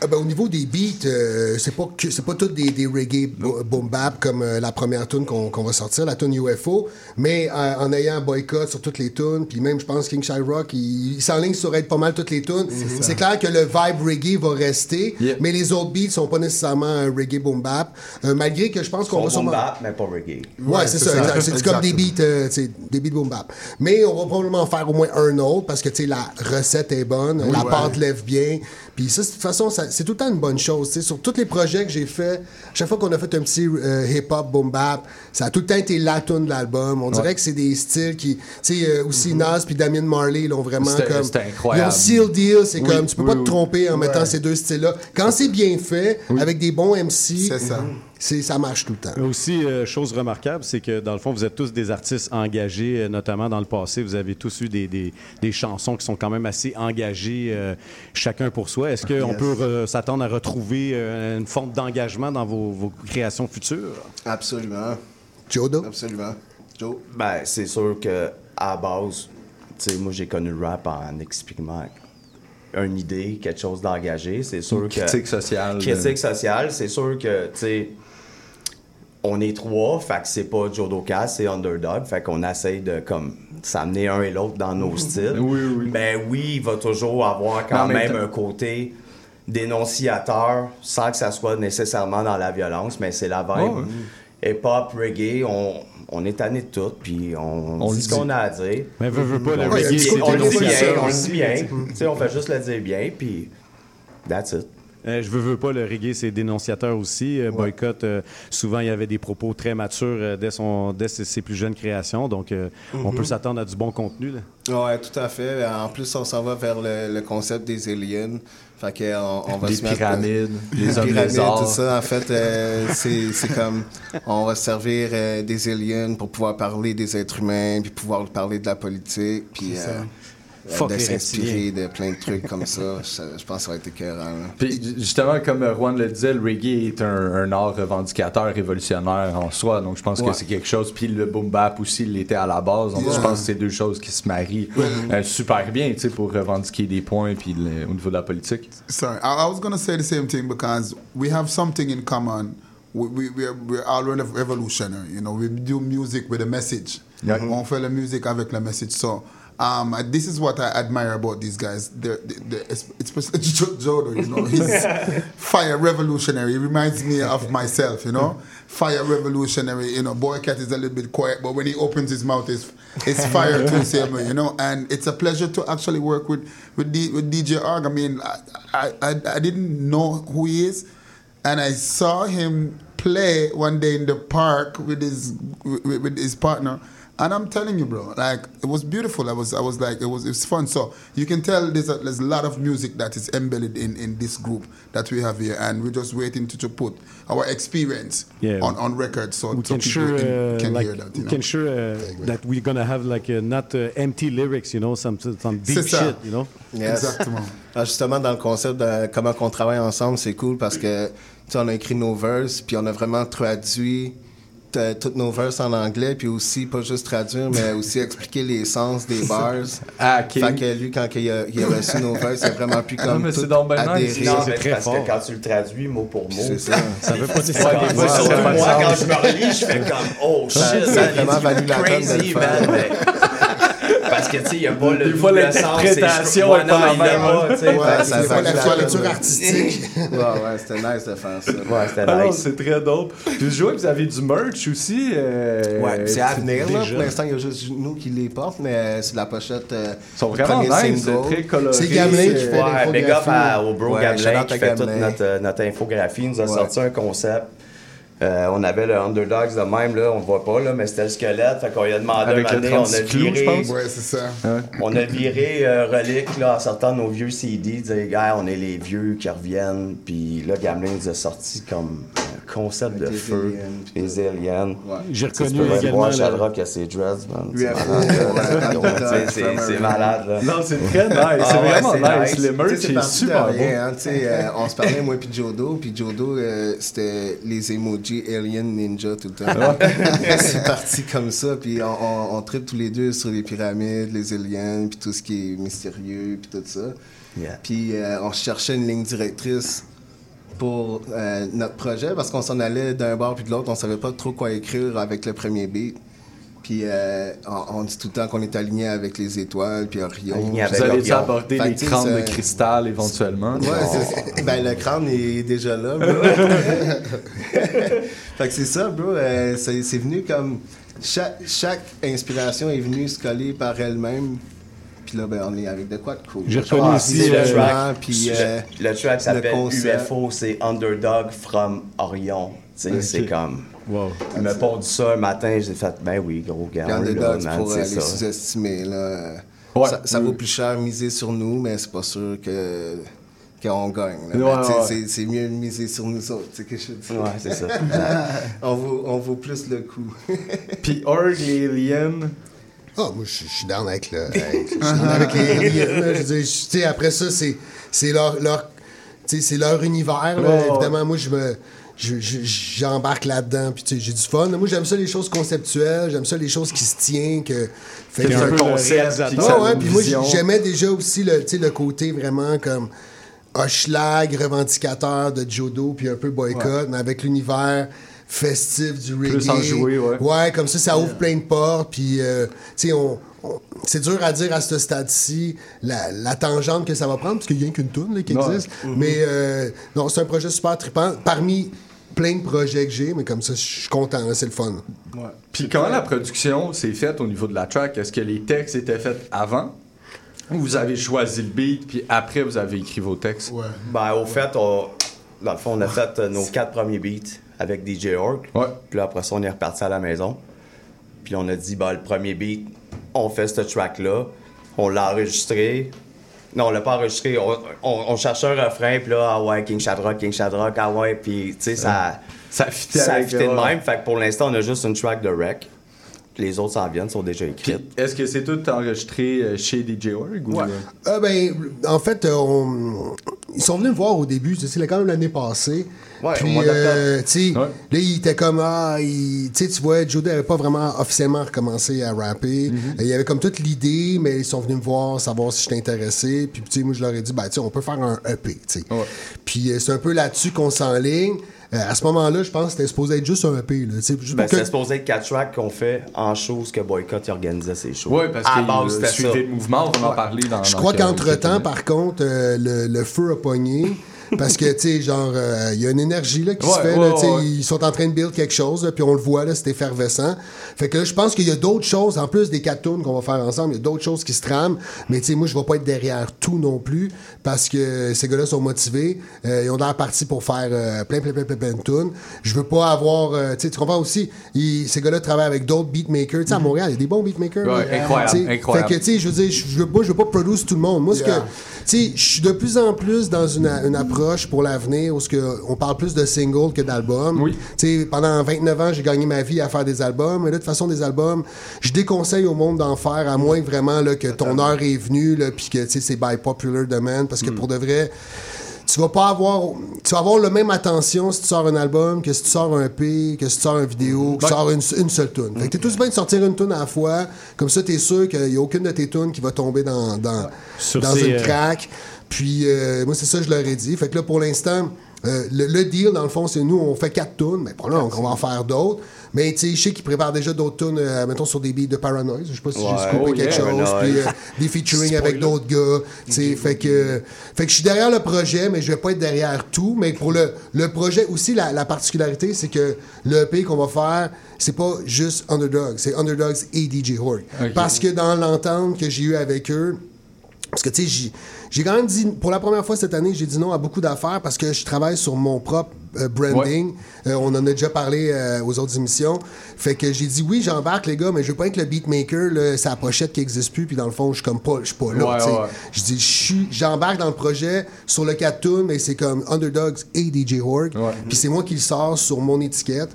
Euh? Ben, au niveau des beats, euh, c'est pas que c'est pas toutes des, des reggae bo- boom bap comme euh, la première tune qu'on qu'on va sortir, la tune UFO, mais euh, en ayant un boycott sur toutes les tunes, puis même je pense King Shy Rock, il, il s'enligne sur être pas mal toutes les tunes. C'est clair que le vibe reggae va rester, mais les autres beats sont pas nécessairement un reggae boom bap, euh, malgré que je pense qu'on va sûrement boom bap, mais pas reggae. Ouais, c'est ça. C'est comme des beats, euh, des beats boom bap. Mais on va probablement en faire au moins un autre parce que tu sais la recette est bonne, Oui, la ouais. pâte lève bien. Puis ça, de toute façon, ça- c'est tout le temps une bonne chose. tu sais. Sur tous les projets que j'ai fait, chaque fois qu'on a fait un petit euh, hip-hop boom bap, ça a tout le temps été la tune de l'album. On dirait que c'est des styles qui, tu sais, euh, aussi Nas puis Damien Marley, ils l'ont vraiment comme. c'était incroyable. Ils ont seal deal, c'est Oui, comme, tu peux oui, pas te tromper en mettant ces deux styles-là. Quand c'est bien fait, avec des bons MC, C'est ça. c'est- ça marche tout le temps. Aussi, euh, chose remarquable, c'est que dans le fond, vous êtes tous des artistes engagés, euh, notamment dans le passé. Vous avez tous eu des, des- des chansons qui sont quand même assez engagées, euh, chacun pour soi. Est-ce qu'on Yes. peut re- s'attendre à retrouver euh, une forme d'engagement dans vos, vos créations futures? Absolument. Jodo? Absolument. Joe? Ben, c'est sûr que à la base, tu sais, moi j'ai connu le rap en exprimant une idée, quelque chose d'engagé. C'est sûr que. critique sociale. Critique sociale, c'est sûr que, tu sais, on est trois, fait que c'est pas Jodo Cast, c'est Underdog, fait qu'on essaye de, comme, s'amener un et l'autre dans nos styles. Oui, oui. Ben oui, il va toujours avoir quand même un côté dénonciateur, sans que ça soit nécessairement dans la violence, mais c'est la vibe. Ouais. Hip-hop, reggae, on, on est tanné de tout, puis on, On dit ce qu'on a à dire. Mais veux, veux pas, le on dit, on le dit bien, on le dit bien. Tu sais, on fait juste le dire bien, puis that's it. Euh, je veux, veux pas, le reggae, c'est dénonciateur aussi. Euh, Boycott, euh, souvent, il y avait des propos très matures euh, dès, son, dès ses, ses plus jeunes créations. Donc, euh, on Mhm. peut s'attendre à du bon contenu. Là. Ouais, tout à fait. En plus, on s'en va vers le, le concept des aliens. Fait que on, on va Les se mettre- pyramides, les hommes pyramides, lézards. tout ça. En fait, euh, c'est c'est comme on va se servir euh, des aliens pour pouvoir parler des êtres humains, puis pouvoir parler de la politique, puis euh, Fuck de s'inspirer de plein de trucs comme ça. Je, je pense que ça va être écœurant. là. Puis justement, comme euh, Juan le disait, le reggae est un, un art revendicateur, révolutionnaire en soi. Donc je pense Ouais. que c'est quelque chose. Puis le boom bap aussi il l'était à la base. Donc Yeah. je pense que c'est deux choses qui se marient euh, super bien, tu sais, pour revendiquer des points puis le- au niveau de la politique. Sorry, I, I was going to say the same thing because we have something in common. We, we, we're, we're all rev- revolutionary, you know. We do music with a message. Yeah. On fait la musique avec la message. So, um, this is what I admire about these guys. They're, especially you know. He's fire revolutionary. He reminds me of myself, you know. Fire revolutionary, you know. Boycat is a little bit quiet, but when he opens his mouth, it's, it's fire to same way, you know. And it's a pleasure to actually work with, with, D, with DJ Arg. I mean, I, I, I, I didn't know who he is and I saw him play one day in the park with his with, with his partner. And I'm telling you, bro, like it was beautiful. I was, I was like, it was, it was fun. So you can tell there's a, there's a lot of music that is embedded in, in this group that we have here, and we're just waiting to, to put our experience Yeah. on, on record, so, we so can people sure, can, uh, can like, hear that. You we know? can sure uh, that we're gonna have like uh, not uh, empty lyrics, you know, some some deep C'est ça. shit, you know. Yes. Ah, justement, dans le concept de comment on travaille ensemble, c'est cool parce que tu sais, on a écrit nos verses, puis on a vraiment traduit t- toutes nos verses en anglais, puis aussi, pas juste traduire, mais aussi expliquer les sens des bars. Ah, ok. Fait que lui, quand il a, il a reçu nos verses, il a vraiment pu Ah, comme mais tout c'est donc ben. Non, mais parce que quand tu le traduis mot pour mot, C'est ça. Ça veut pas dire Ouais, fois, Ça moi, quand je me relis, je fais comme Oh shit, Ça- a vraiment valu la peine de le faire. Parce que, tu sais, il n'y a pas le Des fois, c'est- l'interprétation est pas la ça c'est la toileture artistique. ouais, ouais, c'était nice de faire ça. Ouais, c'était Ah nice. c'est très dope. Puis je vois que vous avez du merch aussi. euh, Ouais, c'est à venir. Là. Pour l'instant, il y a juste nous qui les portent, mais c'est la pochette. Euh, Ils sont vraiment nice, single. très colorés. C'est Gamelin qui fait Ouais, big up au bro Gamelin qui fait toute notre, euh, notre infographie. Il nous a sorti un concept Euh, on avait le Underdogs de même, là, on le voit pas, là, mais c'était le squelette. Fait qu'on lui a demandé Avec un le on 36 a clous, viré. je pense. Ouais, c'est ça. On a viré euh, Relic là, en sortant de nos vieux CD, dire gars, on est les vieux qui reviennent. Puis là, Gamelin nous a sorti comme un concept de des feu, aliens, des aliens. J'ai reconnu tu peux également voir le- Shadrock à ses dreads, man. C'est malade, là. Non, c'est très nice. Ah c'est vraiment c'est nice. Le merch est super beau. hein, euh, on se parlait, moi puis Jodo, puis Jodo, euh, c'était les Alien Ninja tout le temps. c'est parti comme ça, puis on, on, on tripe tous les deux sur les pyramides, les aliens, puis tout ce qui est mystérieux, puis tout ça. Yeah. Puis euh, on cherchait une ligne directrice pour euh, notre projet, parce qu'on s'en allait d'un bord puis de l'autre, on savait pas trop quoi écrire avec le premier beat. Puis euh, on, on dit tout le temps qu'on est aligné avec les étoiles, puis Orion. Aligné avec Vous allez aborder les crânes de c'est- cristal éventuellement. Ouais, c'est Ben, le crâne est déjà là, bro. fait que c'est ça, bro. euh, c'est venu comme. Chaque, chaque inspiration est venue se coller par elle-même. Puis là, ben, on est avec de quoi de cool. J'ai reconnu Ah, euh, le Le track, puis, le- euh, le track s'appelle. UFO, c'est Underdog from Orion. Tu sais, Ok. C'est comme. Wow. Il m'a pondu ça un matin, j'ai fait, ben oui, gros gars. Est là, man, pour c'est les ça. sous-estimer. Là. Ouais. Ça, ça vaut plus cher miser sur nous, mais c'est pas sûr que qu'on gagne. Ouais, ouais. c'est- mieux de miser sur nous autres. C'est que je dis. Ouais, c'est ça. on, vaut, on vaut plus le coup. Puis Org et Alien. Ah, moi, je suis down avec le. avec- je down avec les aliens. Je veux dire, après ça, c'est c'est leur, leur, c'est univers. là. Ouais, ouais. Évidemment, moi, je me. Je- je- J'embarque là-dedans, puis tu sais, j'ai du fun. Moi, j'aime ça les choses conceptuelles, j'aime ça les choses qui se tiennent, que... Fait un concept. puis ouais, puis moi, j'aimais déjà aussi le, tu sais, le côté vraiment comme Hochelag, revendicateur de Jodo, puis un peu boycott, mais avec l'univers festif du reggae. Plus enjoué, ouais. Ouais, comme ça, ça ouvre plein de portes, puis, euh, tu sais, on... c'est dur à dire à ce stade-ci la, la tangente que ça va prendre, parce qu'il n'y a qu'une toune là, qui Ouais. existe. Mais euh, non, c'est un projet super trippant. Parmi plein de projets que j'ai, mais comme ça, je suis content, c'est le fun. Puis comment la production s'est faite au niveau de la track? Est-ce que les textes étaient faits avant? Ou vous avez choisi le beat, puis après vous avez écrit vos textes? Ouais. Ben, au fait, on- dans le fond, on a fait euh, nos quatre premiers beats avec DJ Orc. Ouais. Puis là, après ça, on est reparti à la maison. Puis on a dit, ben, le premier beat, on fait ce track-là. On l'a enregistré. Non, on l'a pas enregistré. On, on- on cherchait un refrain, puis là, ah ouais, King Shadrock, King Shadrock, ah ouais. Puis, tu sais, ça, Ça fitait ça avec, fité de ouais. même. Fait que pour l'instant, on a juste une track de rec. Les autres s'en viennent, sont déjà écrites. Est-ce que c'est tout enregistré euh, chez DJ Org? Ou... Ouais. Euh, ben, en fait, euh, on- ils sont venus me voir au début, tu sais, c'est quand même l'année passée. Ouais, Puis, euh, tu sais, Ouais. là, il était comme, ah, il- tu sais, tu vois, Joe n'avait pas vraiment officiellement recommencé à rapper. Mm-hmm. Il y avait comme toute l'idée, mais ils sont venus me voir, savoir si j'étais intéressé. Puis, tu sais, moi, je leur ai dit, ben, tu sais, on peut faire un EP, tu sais. Puis, euh, c'est un peu là-dessus qu'on s'enligne. Euh, à ce moment-là, je pense que c'était supposé être juste un EP, là, juste Ben, que- c'est supposé être quatre tracks qu'on fait en show, ce que Boycott organisait ses shows. Oui, parce À que c'était suivez ça. le mouvement, on va en parler dans Je crois qu'entre-temps, par contre, euh, le, le feu a pogné. Parce que, tu sais, genre, euh, il y a une énergie là, qui se fait. ouais, là, ouais. Ils sont en train de build quelque chose, là, puis on le voit, là, c'est effervescent. Fait que là, je pense qu'il y a d'autres choses, en plus des quatre tunes qu'on va faire ensemble, il y a d'autres choses qui se trament. Mais, tu sais, moi, je vais pas être derrière tout non plus, parce que ces gars-là sont motivés. Euh, ils ont l'air partis pour faire euh, plein, plein, plein, plein, plein de tunes. Je veux pas avoir, euh, tu sais, tu comprends aussi, ils- ces gars-là travaillent avec d'autres beatmakers. Tu sais, à Montréal, il y a des bons beatmakers. Incroyable, incroyable. Fait que, tu sais, je veux dire, je veux pas, je veux pas produce tout le monde. Moi, ce que, tu sais, je suis de plus en plus dans une, une approche pour l'avenir où ce que on parle plus de singles que d'albums. Oui. Pendant 29 ans, j'ai gagné ma vie à faire des albums. Mais là, de toute façon, des albums, je déconseille au monde d'en faire, à moins vraiment là, que ton heure est venue, puis que c'est by popular demand. Parce que Mm. pour de vrai, tu vas pas avoir tu vas avoir le même attention si tu sors un album que si tu sors un EP que si tu sors une vidéo que tu Ouais. sors une, une seule tune fait que t'es tout bien de sortir une tune à la fois comme ça t'es sûr qu'il y a aucune de tes tunes qui va tomber dans dans, Sur dans ces, une euh, craque puis euh, moi c'est ça je leur ai dit fait que là pour l'instant euh, le, le deal dans le fond c'est nous on fait quatre tunes mais bon là on, on va en faire d'autres mais tu sais je sais qu'ils préparent déjà d'autres tunes euh, mettons sur des beats de Paranoise je sais pas si Ouais. j'ai scoopé Oh, quelque yeah. chose puis des featuring avec d'autres gars. tu sais, Fait que, fait que je suis derrière le projet, mais je vais pas être derrière tout. Mais pour le, le projet aussi, la, la particularité, c'est que le EP qu'on va faire, c'est pas juste Underdogs, c'est Underdogs et DJ. Parce que dans l'entente que j'ai eue avec eux, parce que, tu sais, j'ai- quand même dit, pour la première fois cette année, j'ai dit non à beaucoup d'affaires parce que je travaille sur mon propre euh, branding. Euh, on en a déjà parlé euh, aux autres émissions. Fait que j'ai dit oui, j'embarque les gars, mais je veux pas être le beatmaker, là, c'est la pochette qui existe plus, puis dans le fond, je suis comme pas, je suis pas là. Ouais, ouais. Je dis, j'embarque dans le projet sur le 4 tunes, mais c'est comme Underdogs et DJ Horg. Puis c'est moi qui le sors sur mon étiquette.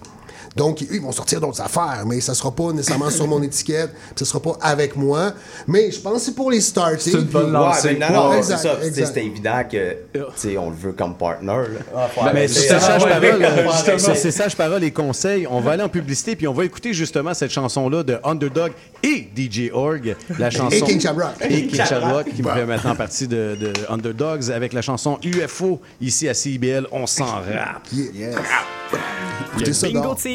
Donc, eux, ils vont sortir d'autres affaires, mais ça sera pas nécessairement sur mon étiquette, puis ça sera pas avec moi. Mais je pense que c'est pour les starter. C'est une bonne lancée. Ça. C'était évident que, tu on le veut comme partner. Là. Ben, mais c'est ça, sage ouais, parole, euh, c'est- sage parole et conseils. On va aller en publicité puis on va écouter justement cette chanson-là de Underdog et DJ Org, la chanson Et King Shamrock. et King Shamrock qui fait maintenant partie de, de Underdogs avec la chanson UFO ici à CIBL. On s'en rappe. Écoutez Le bingo de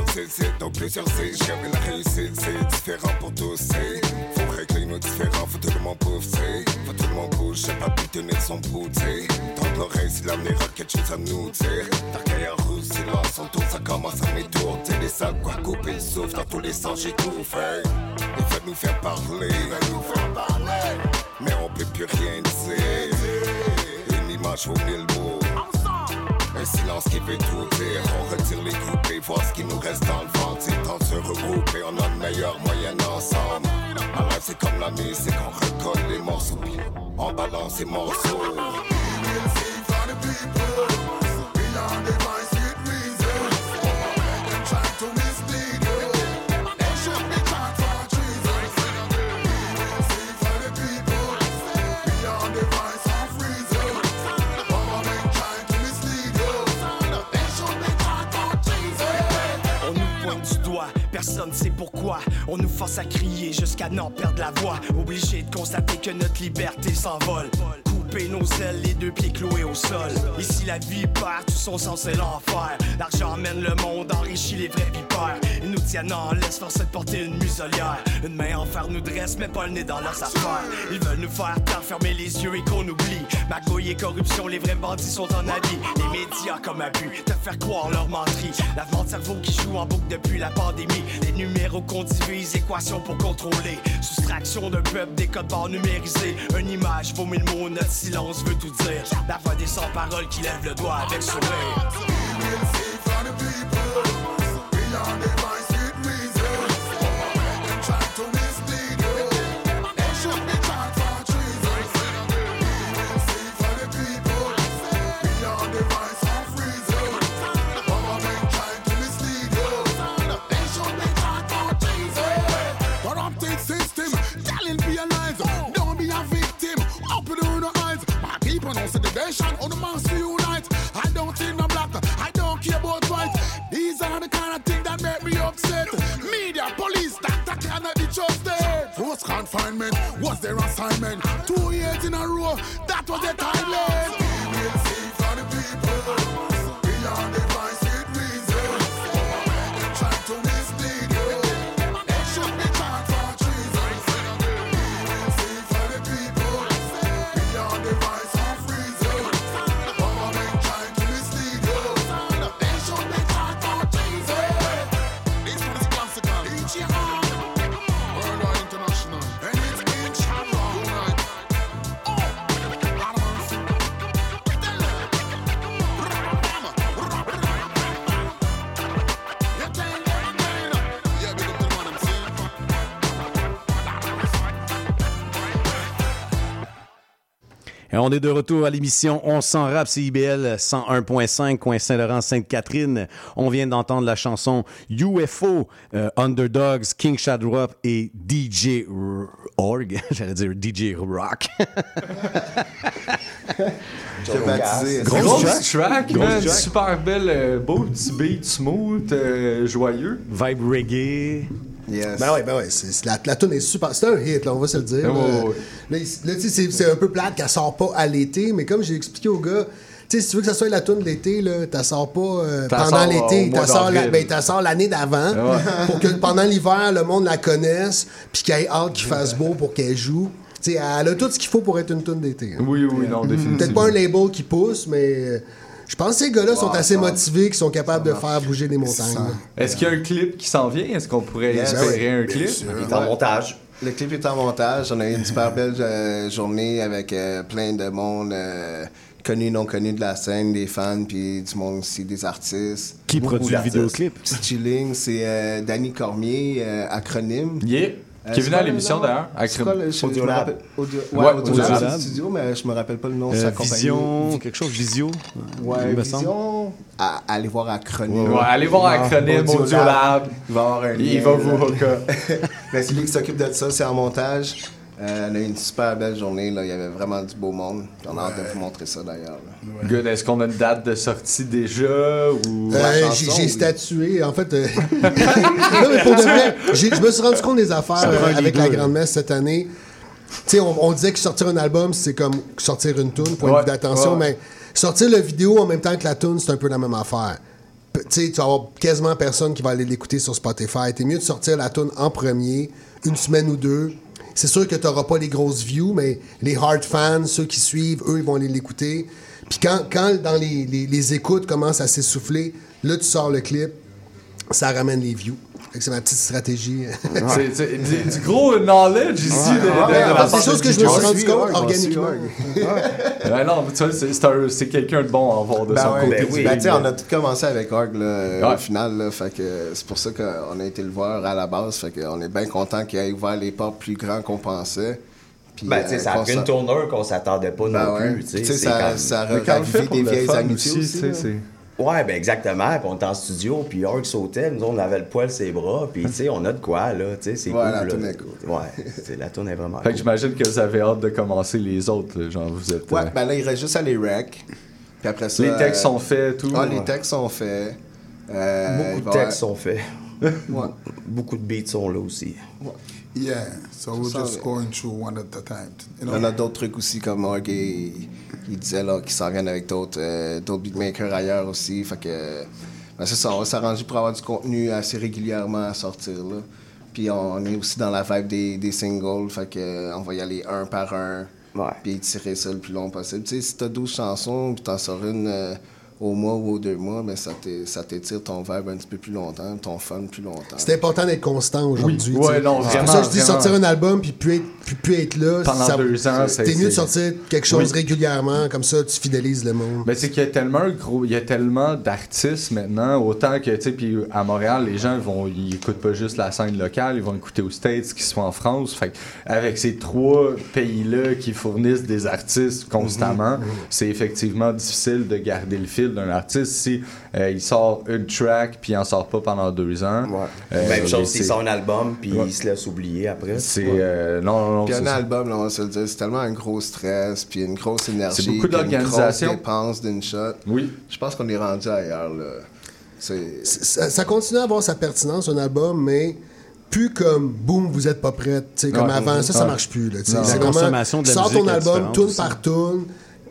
Plusieurs donc plusieurs échelles. Mais la réussite, c'est différent pour tous. c'est. Faut régler nos différends, faut tout le monde pousser. Faut tout le monde bouge, j'ai pas pu tenir son bout, t'sais. Tendre l'oreille si l'avenir a quelque chose à nous dire. Ta carrière rouge, silence, on tourne, ça commence à m'étourdir. Les sacs, quoi, couper le souffle, dans tous les sens, j'ai tout fait. Ils veulent nous faire parler, ils veulent nous faire parler. Mais on peut plus rien dire. Une image vaut mille mots. Un silence qui veut tout. On retire les et voir ce qui nous reste dans le ventre. C'est temps de se regrouper, on a le meilleur moyen ensemble. Ma life c'est comme la musique, on recolle les morceaux puis on balance les morceaux. Personne sait pourquoi. On nous force à crier jusqu'à n'en perdre la voix. Obligé de constater que notre liberté s'envole. Couper nos ailes, les deux pieds cloués au sol. Ici la vie perd tout son sens et l'enfer. L'argent mène le monde, enrichit les vrais vipères. Ils nous tiennent en laisse, force de porter une muselière. Une main en fer nous dresse, mais pas le nez dans leurs affaires. Ils veulent nous faire taire, fermer les yeux et qu'on oublie. Magouille et corruption, les vrais bandits sont en habit. Les médias comme abus, te faire croire leur menterie. Lavement de cerveau qui joue en boucle depuis la pandémie. Les numéros qu'on divise, équations pour contrôler. Soustraction d'un peuple, des codes barres numérisés. Une image vaut mille mots, notre silence veut tout dire. La voix des sans-paroles qui lève le doigt avec sourire. Segregation on the mass unite. I don't see no black. I don't care about white. These are the kind of things that make me upset. Media, police, that cannot be trusted. Forced confinement was their assignment. Two years in a row, that was their timeline. On est de retour à l'émission On s'en rap, CIBL 101.5, coin Saint-Laurent, Sainte-Catherine. On vient d'entendre la chanson UFO, euh, Underdogs, King Shadrop et DJ R- Org. J'allais dire DJ Rock. Baptisé. Grosse, Grosse track, Grosse man. track. Super belle, euh, beau petit beat, smooth, euh, joyeux. Vibe reggae. Yes. Ben ouais, ben ouais, c'est, la, la tune est super. C'est un hit, là, on va se le dire. Là. ouais, ouais. Là, tu sais, c'est, un peu plate qu'elle sort pas à l'été, mais comme j'ai expliqué au gars, tu sais, si tu veux que ça soit la tune de l'été, là, t'as sort pas euh, pendant sors l'été, t'as sort, la- ben, t'as sort l'année d'avant, Ouais. pour que pendant l'hiver, le monde la connaisse, puis qu'il ait hâte qu'il fasse beau pour qu'elle joue. Elle a tout ce qu'il faut pour être une tune d'été. hein. Oui, oui, non, définitivement. Peut-être pas un label qui pousse, mais euh, je pense que ces gars-là sont assez motivés qu'ils sont capables de faire bouger les montagnes. Est-ce qu'il y a un clip qui s'en vient? Est-ce qu'on pourrait Yes. espérer un Bien clip? sûr. Il est en montage. Le clip est en montage. On a eu une super belle euh, journée avec euh, plein de monde euh, connu, non connu de la scène, des fans, puis du monde aussi, des artistes. Qui Beaucoup produit le vidéoclip? Petit chilling, c'est euh, Danny Cormier, euh, acronyme. Yeah. Qui est venu à l'émission d'ailleurs. Audiolab. Audiolab, studio, mais je me rappelle pas le nom de Euh, sa compagnie. Vision, quelque chose, Visio. Ouais, il me semble. Vision. À, allez voir Acronyme. Ouais, allez voir Acronyme, Audiolab. Il va avoir un Il va vous hooker. Ben, c'est lui qui s'occupe de ça, c'est en montage. Euh, on a eu une super belle journée, là. il y avait vraiment du beau monde. On a hâte de vous montrer ça d'ailleurs. Good. Est-ce qu'on a une date de sortie déjà ou Euh, j'ai, statué. En fait, euh, non, mais pour de vrai, je me suis rendu compte des affaires euh, avec deux, la. Grande Messe cette année. Tu sais, on, on disait que sortir un album, c'est comme sortir une tune, point de Ouais, vue d'attention, ouais. mais sortir la vidéo en même temps que la tune, c'est un peu la même affaire. P- Tu sais, tu vas avoir quasiment personne qui va aller l'écouter sur Spotify. T'es mieux de sortir la tune en premier, une semaine ou deux. C'est sûr que tu n'auras pas les grosses views, mais les hard fans, ceux qui suivent, eux, ils vont aller l'écouter. Puis quand, les, écoutes commencent à s'essouffler, là, tu sors le clip, ça ramène les views. C'est ma petite stratégie. C'est c'est du, du gros knowledge ici. de- de- Ouais, de la ouais, part c'est des de choses que je me suis rendu compte on organiquement. non, mais tu vois, c'est- c'est un- c'est quelqu'un de bon à voir de Ben son ouais, côté. ben. Ben, on a tout commencé avec Org au final. Là, fait que c'est pour ça qu'on a été le voir à la base. Fait qu'on est bien content qu'il ait ouvert les portes plus grands qu'on pensait. Puis, Ben, euh, ça a qu'on pris une tourneur qu'on s'attendait pas Ben non ouais. plus. Ça- ça a on ravivé des le vieilles amitiés aussi, aussi. Ouais, ben exactement. Puis on était en studio, puis Org sautait, nous on avait le poil ses bras, puis tu sais, on a de quoi, là, tu sais, c'est Ouais, cool. la est cool. Ouais, c'est- la tourne est vraiment Fait que j'imagine que vous avez hâte de commencer les autres. là, genre, vous êtes. Ouais, euh, ben là, il reste juste à les rec. Puis après ça. les textes euh, sont faits, tout. Ah, les textes sont faits. Euh, Beaucoup de avoir- textes sont faits. Ouais. Beaucoup de beats sont là aussi. Yeah, so we're Ça, just ouais. going through one at a time. You know? A d'autres trucs aussi, comme Org, il, il disait là, qu'il s'en viennent avec d'autres euh, d'autres beatmakers ailleurs aussi. Fait que, ben, c'est ça, on va s'arranger pour avoir du contenu assez régulièrement à sortir. Là. Puis on est aussi dans la vibe des, des singles, fait que, on va y aller un par un, Ouais. puis tirer ça le plus long possible. Tu sais, si t'as 12 chansons, puis t'en sors une euh, au mois ou aux deux mois, ben, ça t'é- ça t'étire ton vibe un petit peu plus longtemps, ton fun plus longtemps. C'est important d'être constant aujourd'hui. Oui. Ouais, non, C'est pour ça que je dis vraiment. sortir un album puis plus être, puis plus être là. Pendant ça- deux ans, c'est- T'es mieux de sortir quelque chose Oui. régulièrement, comme ça tu fidélises le monde. Ben, c'est qu'il y a tellement gros, il y a tellement d'artistes maintenant, autant que, tu sais, puis à Montréal, les gens vont, ils écoutent pas juste la scène locale, ils vont écouter aux States, ce qui se fait en France. Fait que avec ces trois pays-là qui fournissent des artistes constamment, c'est effectivement difficile de garder le fil d'un artiste si euh, il sort une track puis il en sort pas pendant deux ans. Euh, Même chose s'il sort un album, puis Ouais. il se laisse oublier après. C'est, euh, non, non, non, Puis c'est un ça. album, là, on va se le dire, c'est tellement un gros stress, puis une grosse énergie. C'est beaucoup d'organisation. dépense d'une shot. Oui. Je pense qu'on est rendu ailleurs, là. Ça, ça continue à avoir sa pertinence, un album, mais plus comme boum, vous êtes pas prête. tu sais, Comme Ouais. avant, ça, ça Ouais. marche plus. Là, La consommation de la sors musique ton album, tune par tune.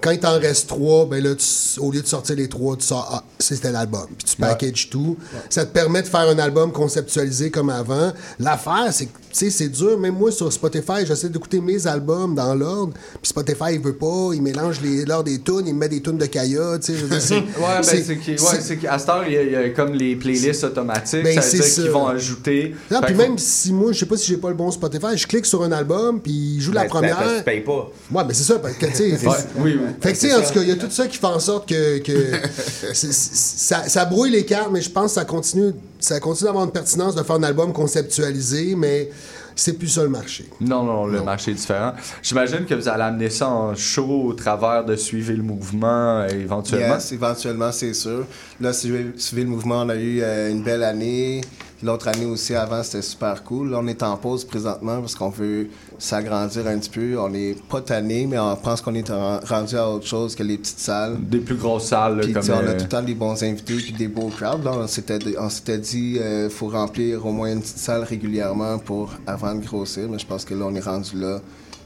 Quand il t'en reste trois, ben là, tu- au lieu de sortir les trois, tu sors, ah, c'était l'album. Puis tu packages tout. Ça te permet de faire un album conceptualisé comme avant. L'affaire, c'est sais, c'est dur. Même moi, sur Spotify, j'essaie d'écouter mes albums dans l'ordre. Puis Spotify, il veut pas. Il mélange l'ordre des tunes. Il me met des tunes de Kaya, tu sais. c'est- Ouais, ben, c'est- qu'il- ouais, qu'à cette heure, il y, a, il y a comme les playlists automatiques, Ben, ça veut dire qu'ils vont ajouter. Non, puis même si moi, je sais pas si j'ai pas le bon Spotify, je clique sur un album, puis il joue la Ben, première. ben, parce que tu payes pas. Ouais, mais c'est ça, parce que, tu sais. Oui, oui. Fait que, tu sais, en tout cas, il y a tout ça qui fait en sorte que, ça, ça brouille les cartes, mais je pense que ça continue. Ça continue d'avoir une pertinence de faire un album conceptualisé, mais c'est plus ça le marché. Non, non, le marché est différent. J'imagine que vous allez amener ça en show au travers de suivre le mouvement euh, éventuellement. Yes, éventuellement, c'est sûr. Là, suivez, suivez le mouvement, on a eu euh, une belle année. L'autre année aussi avant, c'était super cool. Là, on est en pause présentement parce qu'on veut s'agrandir un petit peu. On n'est pas tanné, mais on pense qu'on est en- rendu à autre chose que les petites salles. Des plus grosses salles, Puis, comme, on a euh, tout le temps des bons invités puis des beaux crowds. Là, on s'était, dit euh, faut remplir au moins une petite salle régulièrement pour avant de grossir. Mais je pense que là, on est rendu là.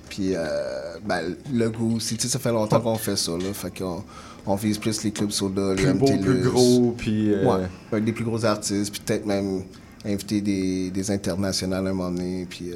Puis euh, ben, le goût aussi. Tu sais, ça fait longtemps qu'on fait ça. Là, fait qu'on on vise plus les clubs soda, les Plus beau, MTLUS. plus gros, puis, euh, Ouais, avec des plus gros artistes. Puis peut-être même inviter des, des internationales à un moment donné. Puis euh,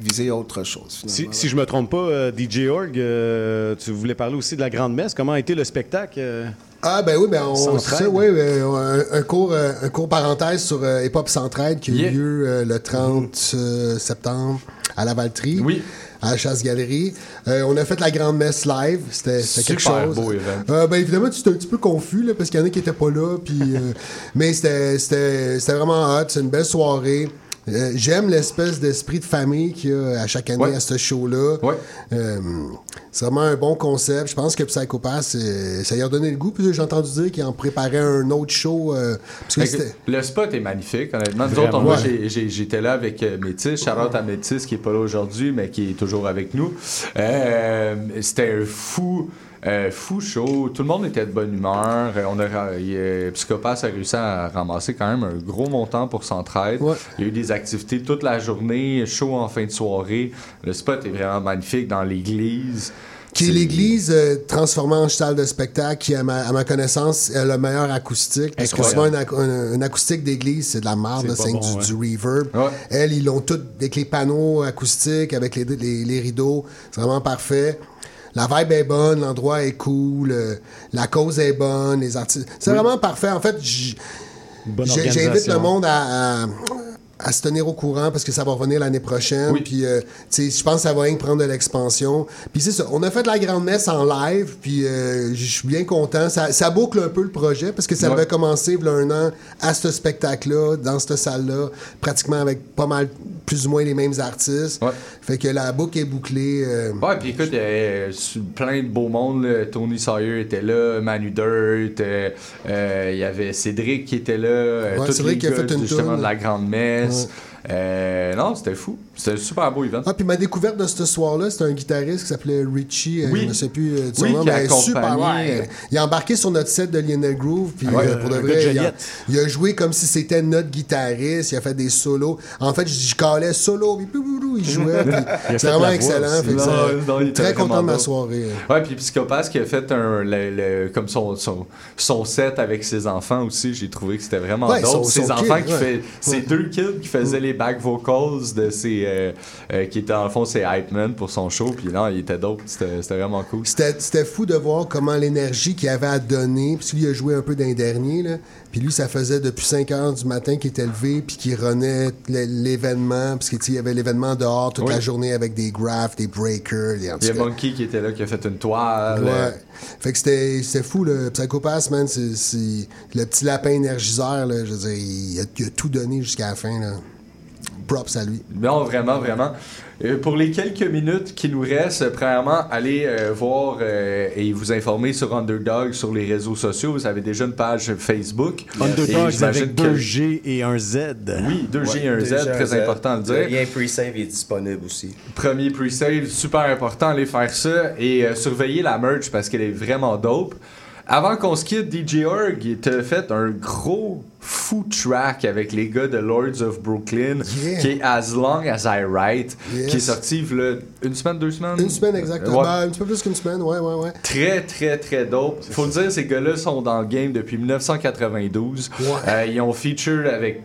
viser autre chose. Si, je me trompe pas, euh, DJ Org, euh, tu voulais parler aussi de la Grande Messe. Comment a été le spectacle? euh? Ah ben oui, ben on oui, ben, un, un court, euh, un court parenthèse sur euh, Hip Hop Centraide qui a eu Yeah. lieu le 30 euh, septembre à la Valtrie. Oui. À la Chasse-Galerie. Euh, on a fait la grande messe live. C'était quelque chose. beau event. Euh, ben évidemment, tu étais un petit peu confus là, parce qu'il y en a qui étaient pas là. Puis, euh, mais c'était vraiment hot. C'est une belle soirée. Euh, J'aime l'espèce d'esprit de famille qu'il y a à chaque année Ouais. à ce show-là. Euh, c'est vraiment un bon concept. Je pense que Psycho Pass, euh, ça y a donné le goût. Puis j'ai entendu dire qu'il en préparait un autre show. euh, parce que le spot est magnifique, honnêtement. Nous autres, Ouais. j'étais là avec Métis. Shout-out à Métis qui est pas là aujourd'hui, mais qui est toujours avec nous. C'était un fou. Euh, fou show, tout le monde était de bonne humeur. Euh, On a, il, euh, Psychopath a réussi à ramasser quand même un gros montant pour Centraide. Il y a eu des activités toute la journée, show en fin de soirée. Le spot est vraiment magnifique dans l'église. qui est l'église euh, transformée en salle de spectacle qui, à ma, à ma connaissance, a le meilleur acoustique. Parce que souvent, une, ac- une- une acoustique d'église, c'est de la merde, C'est du, bon, du ouais. reverb. Elles, ils l'ont tout avec les panneaux acoustiques, avec les, les, les rideaux. C'est vraiment parfait. La vibe est bonne, l'endroit est cool, euh, la cause est bonne, les artistes. C'est Oui. vraiment parfait. En fait, j'invite le monde à, à- à se tenir au courant parce que ça va revenir l'année prochaine. Puis, euh, tu sais, je pense que ça va rien prendre de l'expansion. Puis c'est ça, on a fait de la grande messe en live, puis euh, je suis bien content. Ça, ça boucle un peu le projet parce que ça Ouais. avait commencé il y a un an à ce spectacle-là, dans cette salle-là, pratiquement avec pas mal, plus ou moins les mêmes artistes. Fait que la boucle est bouclée. euh, Ouais, puis écoute, euh, plein de beaux mondes. là. Tony Sawyer était là, Manu Dirt, il y avait Cédric qui était là, Ouais, Cédric qui a fait une justement de la Grande Messe. Ouais. Euh, non, c'était fou. C'était un super beau event. Ah, puis ma découverte de ce soir-là, c'était un guitariste qui s'appelait Richie. euh, Oui. Je ne sais plus euh, Oui, nom, qui a mais super. ouais. Il a embarqué sur notre set de Lionel Groove. Puis Ouais, pour de vrai, il a, Joliette. il a joué comme si c'était notre guitariste. Il a fait des solos. En fait, je, je calais solo. Puis il jouait. C'est vraiment excellent. fait Non, ça- non, très content de ma soirée. Ouais, puis Psychopath qui a fait un, le- le- comme son, son, son set avec ses enfants aussi, j'ai trouvé que c'était vraiment Ouais, son- ses enfants kid, qui fait, ces deux kids qui faisaient les back vocals de ses, euh, euh, qui étaient en fond ses hype men pour son show, puis là, il était dope, c'était c'était vraiment cool. C'était c'était fou de voir comment l'énergie qu'il avait à donner, puis lui il a joué un peu d'un dernier, là. puis lui ça faisait depuis 5 heures du matin qu'il était levé, puis qu'il renait l'événement, parce qu'il y avait l'événement dehors toute Oui. la journée avec des graphs, des breakers, Il y a. Monkey qui était là, qui a fait une toile. euh, Ouais. Fait que c'était c'était fou, le Psychopath, man. C'est c'est le petit lapin énergiseur, là. Je veux dire, il a, il a tout donné jusqu'à la fin, là. Props à lui. Non, vraiment, vraiment. Euh, pour les quelques minutes qui nous restent, premièrement, allez euh, voir euh, et vous informer sur Underdog sur les réseaux sociaux. Vous avez déjà une page Facebook. J'imagine avec que- 2G et un Z. Oui, 2G et un Z, très important à le dire. Le lien pre-save est disponible aussi. Premier pre-save, super important, allez faire ça et euh, surveiller la merch parce qu'elle est vraiment dope. Avant qu'on se quitte, DJ Org, il t'a fait un gros fou track avec les gars de Lords of Brooklyn Yeah. qui est As Long As I Write, Yes. qui est sorti une semaine, deux semaines? Une semaine exactement. Ouais. Ben, un petit peu plus qu'une semaine, ouais, ouais, ouais. Très, très, très dope. Faut le dire, ces gars-là sont dans le game depuis 1992. Ouais. Euh, ils ont feature avec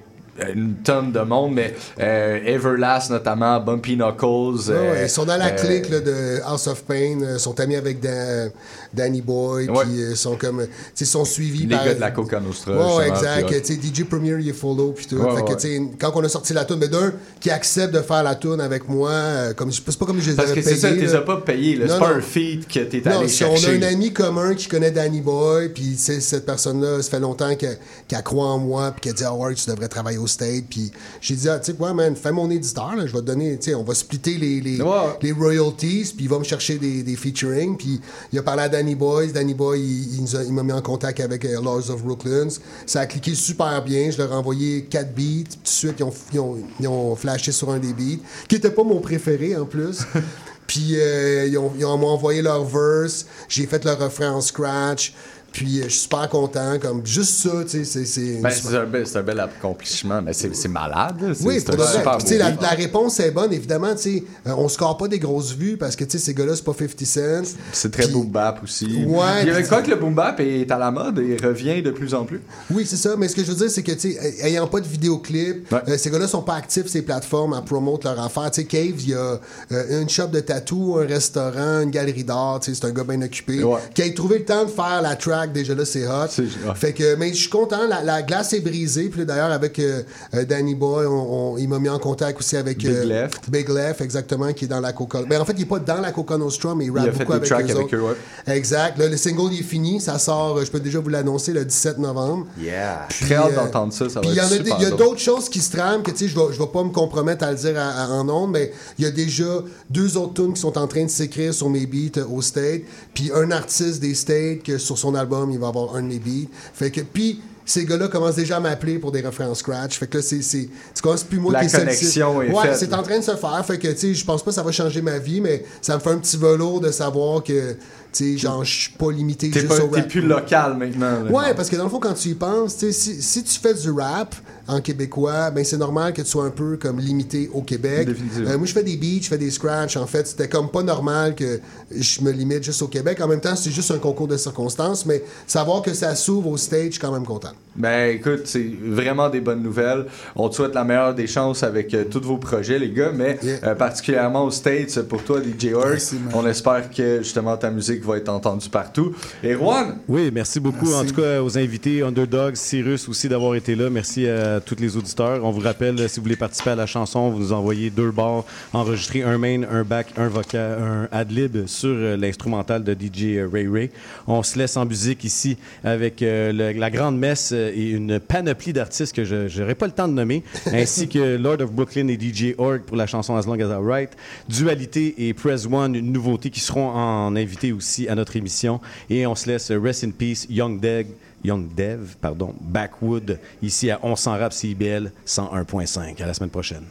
une tonne de monde, mais euh, Everlast notamment, Bumpy Knuckles. Euh, ouais, ils sont dans la euh, clique là, de House of Pain, sont amis avec Dan- Danny Boy, puis euh, sont comme, tu sais, sont suivis Les par. gars de la Coca Nostra. Ouais, exact. puis, Tu sais, DJ Premier, il est follow, puis tout. Fait que, ouais. tu sais, quand on a sorti la tune, mais d'un qui accepte de faire la tune avec moi, euh, comme c'est pas comme je les Parce avais que c'est ça, payés, les as pas payés. là. Non, C'est pas un feat que t'es allé si chercher. on a un ami commun qui connaît Danny Boy, puis cette personne-là, ça fait longtemps qu'elle croit en moi, puis qu'elle dit, ah ouais, tu devrais travailler au state. Puis j'ai dit, ah, tu sais quoi, man, fais mon éditeur, là, je vais te donner, tu sais, on va splitter les, les, les royalties, puis il va me chercher des, des featuring. Puis il a parlé à Danny Boy, Danny Boy, il, m'a mis en contact avec euh, Laws of Brooklands. Ça a cliqué super bien, je leur ai envoyé quatre beats, tout de suite, ils ont, ils ont, ils ont flashé sur un des beats, qui était pas mon préféré en plus. Puis euh, ils, ont, ils ont- m'ont envoyé leur verse, j'ai fait leur refrain en scratch. Puis euh, je suis super content, comme juste ça, tu sais, c'est- c'est. Ben, c'est un, bel- c'est un bel accomplissement, mais c'est c'est malade. Oui, c'est pour un super Puis, tu sais, beau la, la réponse est bonne, évidemment. tu sais, euh, on score pas des grosses vues parce que tu sais, ces gars-là, c'est pas 50 cents. C'est très boom bap aussi. Ouais, Il y avait quoi que le boom bap est à la mode et revient de plus en plus. Oui, c'est ça. Mais ce que je veux dire, c'est que, tu sais, ayant pas de vidéoclip, euh, ces gars-là sont pas actifs sur ces plateformes à promote leur affaire. Tu sais, Cave, il y a euh, une shop de tatou, un restaurant, une galerie d'art. Tu sais, c'est un gars bien occupé. Qui a trouvé le temps de faire la track, déjà là, c'est hot. Fait que, mais je suis content. La, la glace est brisée. Puis d'ailleurs, avec euh, euh, Danny Boy, on- on- il m'a mis en contact aussi avec Big euh, Left. Big Left, exactement, qui est dans la Coca. Mais en fait, il est pas dans la Coca Nostra, mais il rappe beaucoup avec avec autres. eux, ouais. Exact. Là, le single, il est fini. Ça sort, je peux déjà vous l'annoncer, le 17 novembre. Yeah. Puis, Très hâte d'entendre ça. Puis il y, être a il y d'autres choses qui se trament que tu sais, je je vais pas me compromettre à le dire à- à- en ondes, mais il y a déjà deux autres tunes qui sont en train de s'écrire sur mes beats au State. Puis un artiste des States que sur son album, il va avoir un de mes beats. Fait que, puis ces gars-là commencent déjà à m'appeler pour des refrains en scratch. Fait que là, c'est. c'est- Tu commences plus moi La qui connexion est Ouais, c'est en train de se faire. Fait que, tu sais, je pense pas que ça va changer ma vie, mais ça me fait un petit velours de savoir que, tu sais, genre, je suis pas limité T'es juste pas- au t'es rap. plus local maintenant. là. Ouais, parce que dans le fond, quand tu y penses, si, si tu fais du rap en québécois, ben c'est normal que tu sois un peu comme limité au Québec. Euh, moi, je fais des beats, je fais des scratchs. En fait, c'était comme pas normal que je me limite juste au Québec. En même temps, c'est juste un concours de circonstances, mais savoir que ça s'ouvre au stage, je suis quand même content. Ben écoute, c'est vraiment des bonnes nouvelles. On te souhaite la meilleure des chances avec euh, tous vos projets, les gars, mais euh, particulièrement aux States, pour toi, DJ Org, on espère que justement ta musique va être entendue partout. Et Juan, Oui, merci beaucoup. En tout cas, aux invités, Underdog, Cyrus aussi d'avoir été là. Merci à tous les auditeurs. On vous rappelle, si vous voulez participer à la chanson, vous nous envoyez deux bars enregistrés, un main, un back, un vocal, un ad-lib sur euh, l'instrumental de DJ Ray Ray. On se laisse en musique ici avec euh, le- la grande messe euh, et une panoplie d'artistes que je n'aurai pas le temps de nommer, ainsi que Lord of Brooklyn et DJ Org pour la chanson As Long As I Write, Dualité et Press One, une nouveauté qui seront en invité aussi à notre émission. Et on se laisse euh, Rest in Peace, Young Dev, Young Dev, pardon, Backwood, ici à On s'en rap CIBL 101.5. À la semaine prochaine.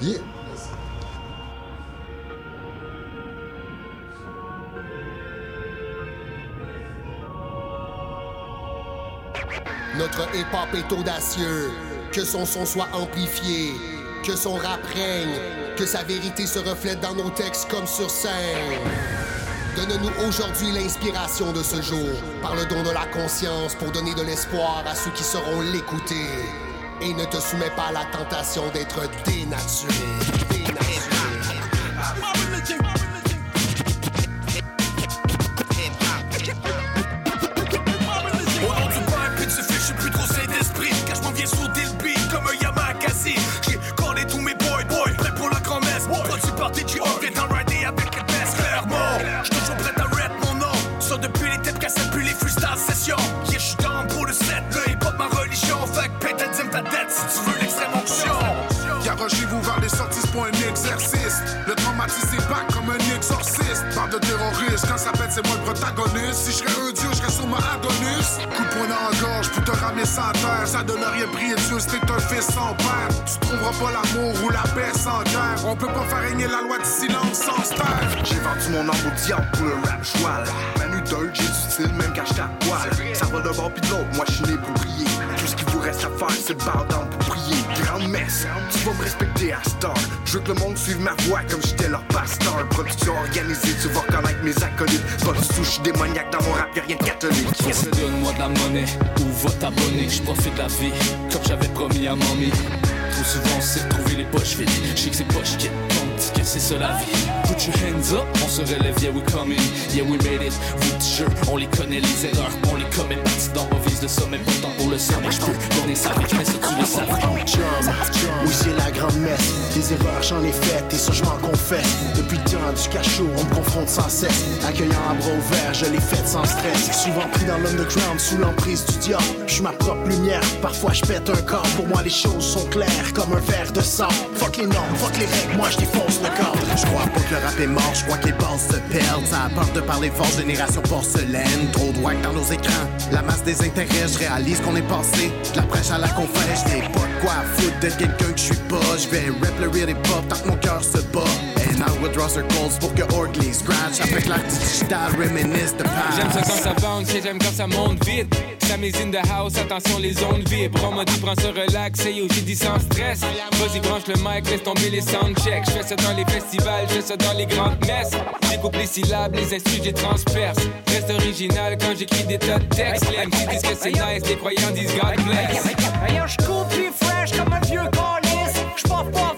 Yeah. Notre hip-hop est audacieux, que son son soit amplifié, que son rap règne, que sa vérité se reflète dans nos textes comme sur scène. Donne-nous aujourd'hui l'inspiration de ce jour, par le don de la conscience pour donner de l'espoir à ceux qui sauront l'écouter. Et ne te soumets pas à la tentation d'être dénaturé. Dénaturé. Tu. J'ai collé tous mes boys, boys, prêts pour la grand-messe. Produit par DJ Hawk, est en serais un dieu, je serais sur ma Adonis. Coup de poing dans la gorge, pour te ramener sans terre. Ça donne rien prier Dieu, c'était un fils sans père. Tu trouveras pas l'amour ou la paix sans guerre. On peut pas faire régner la loi du silence sans se taire. J'ai vendu mon âme au diable pour le rap joual. Manu Dirt, j'ai du style, même quand j'étais à poil. Ça va d'un bord pis de l'autre, moi j'suis né pour briller. À c'est le bar pour prier. Grande messe, tu vas me respecter à Star. Je veux que le monde suive ma voix comme j'étais leur pasteur. Production organisée, tu vas reconnaître mes acolytes. Pas de souche démoniaque dans mon rap, y'a rien de catholique. Yes. Donne-moi de la monnaie ou va t'abonner. Je profite de la vie comme j'avais promis à mamie. Trop souvent, c'est trouver les poches vides. Je sais que c'est poches qui comptent, que c'est ça la vie. Put your hands up, on se relève, yeah we coming. Yeah we made it. Vous t on les connaît, les erreurs, on les commet. Parti dans ma vise de pas temps pour le sommet. Je peux donner ça, mais ça tu le savais. Oui, c'est la grande messe. Des erreurs, j'en ai faites et ça, je m'en confesse. Depuis le temps du cachot, on me confronte sans cesse. Accueillant à bras ouverts, je l'ai fait sans stress. Souvent pris dans l'underground, sous l'emprise du diable. Je suis ma propre lumière, parfois je pète un corps. Pour moi, les choses sont claires comme un verre de sang. Fuck les normes, fuck les règles, moi je défonce le corps. Je crois pas que le rap est mort, je crois que les se perdent. Ça apporte de parler fort, génération porcelaine. Trop de wack dans nos écrans. La masse des intérêts, je réalise qu'on est passé. De la prêche à la confesse, j'ai pas de quoi foutre de quelqu'un que je suis pas. Je vais rap le real hip hop tant que mon cœur se bat. And I would draw circles pour que Orgley scratch avec l'art digital reminisce de past. J'aime ça quand ça bounce et j'aime quand ça monte vite. Ça in the house, attention les zones vibrent. On m'a dit prends ce relax, et yo j'ai dit sans stress. Vas-y branche le mic, laisse tomber les soundchecks. Je fais ça dans les festivals, je fais ça dans les grandes messes. J'écoute les syllabes, les instrus, j'ai transperce. Reste original quand j'écris des tas de textes. Les MC disent que c'est nice, les croyants disent God bless. Hey yo, j'coupe puis fresh comme un vieux calice. J'paf paf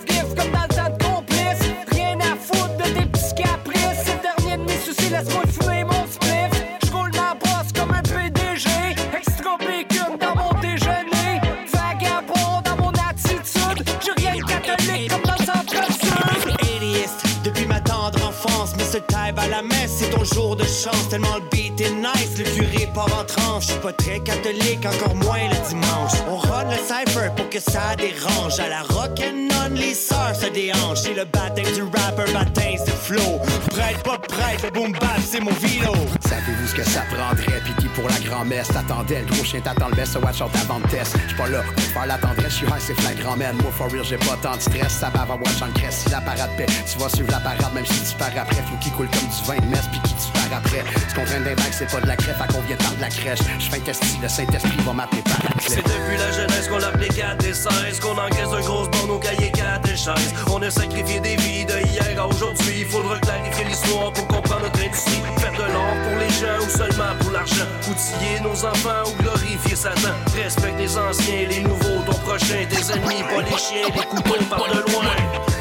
la messe, c'est ton jour de chance. Tellement le beat est nice, le curé part en tranche. Je suis pas très catholique, encore moins le dimanche. On run le cypher pour que ça dérange. À la rock'n'on, les sœurs se déhanchent. C'est le baptême du rapper, baptême de flow. Prête, pas prête, boom bap, c'est mon vino. Savez-vous ce que ça prendrait? Pis pour la grand-messe t'attendais? Le gros chien t'attend le best, so watch out avant de test. J'suis pas là pour faire la tendresse, j'suis high, c'est flagrant, man. Moi, for real, j'ai pas tant de stress. Ça va avoir watch en crèche. Si la parade paix, tu vas suivre la parade, même si tu pars après. Faut qu'il coule comme du vin de messe, pis qui tu pars après. Tu comprends d'un bac, c'est pas de la crève, à qu'on vient de la crèche? J'fais un testi, le Saint-Esprit va m'appeler par la C'est depuis la jeunesse qu'on l'applique à des 16 Qu'on encaisse un gros bande au cahier catéchèse On a sacrifié des vies de hier à aujourd'hui Il faudra clarifier l'histoire pour comprendre notre industrie Faire de l'or ou seulement pour l'argent. Outiller nos enfants ou glorifier Satan Respecte les anciens, les nouveaux, ton prochain Tes ennemis, pas les chiens, les couteaux par de loin.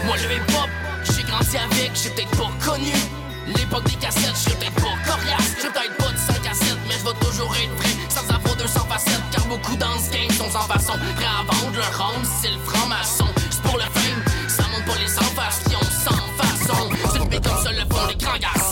Moi le hip-hop, j'ai grandi avec, j'ai peut-être pas connu L'époque des cassettes, j'ai peut-être pas coriace J'ai peut-être pas de 5 à 7, mais je vais toujours être vrai Sans avoir 200 facettes, car beaucoup dans ce game sont sans façon. Prêts à vendre leur ronde, c'est le franc-maçon. C'est pour le fame, ça monte pas les face qui ont sans façon. C'est le comme ça le les grands garçons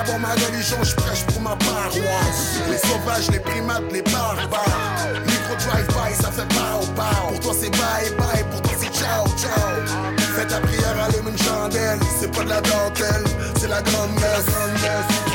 Vagabond, ma religion, j'prêche pour ma paroisse. Les sauvages, les primates, les barbares. Micro drive-by, ça fait pow pow. Pour toi, c'est bye bye, pour toi, c'est ciao ciao. Fais ta prière, allume une chandelle. C'est pas de la dentelle, c'est la grande messe.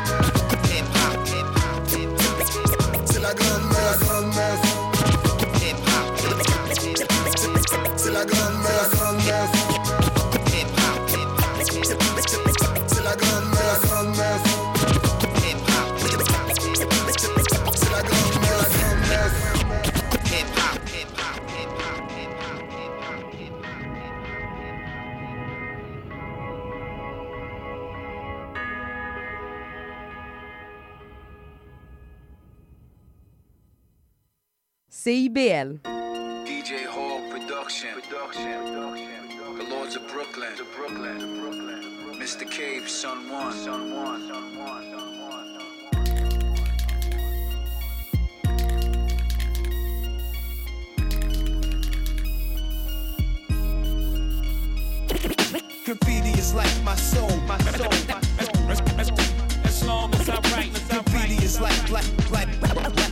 CIBL. DJ Hall Production. The Lords of Brooklyn. Mr. Cave, Son One. Graffiti is like my soul, my soul, my soul. As long as I write, graffiti is like, like, like, like,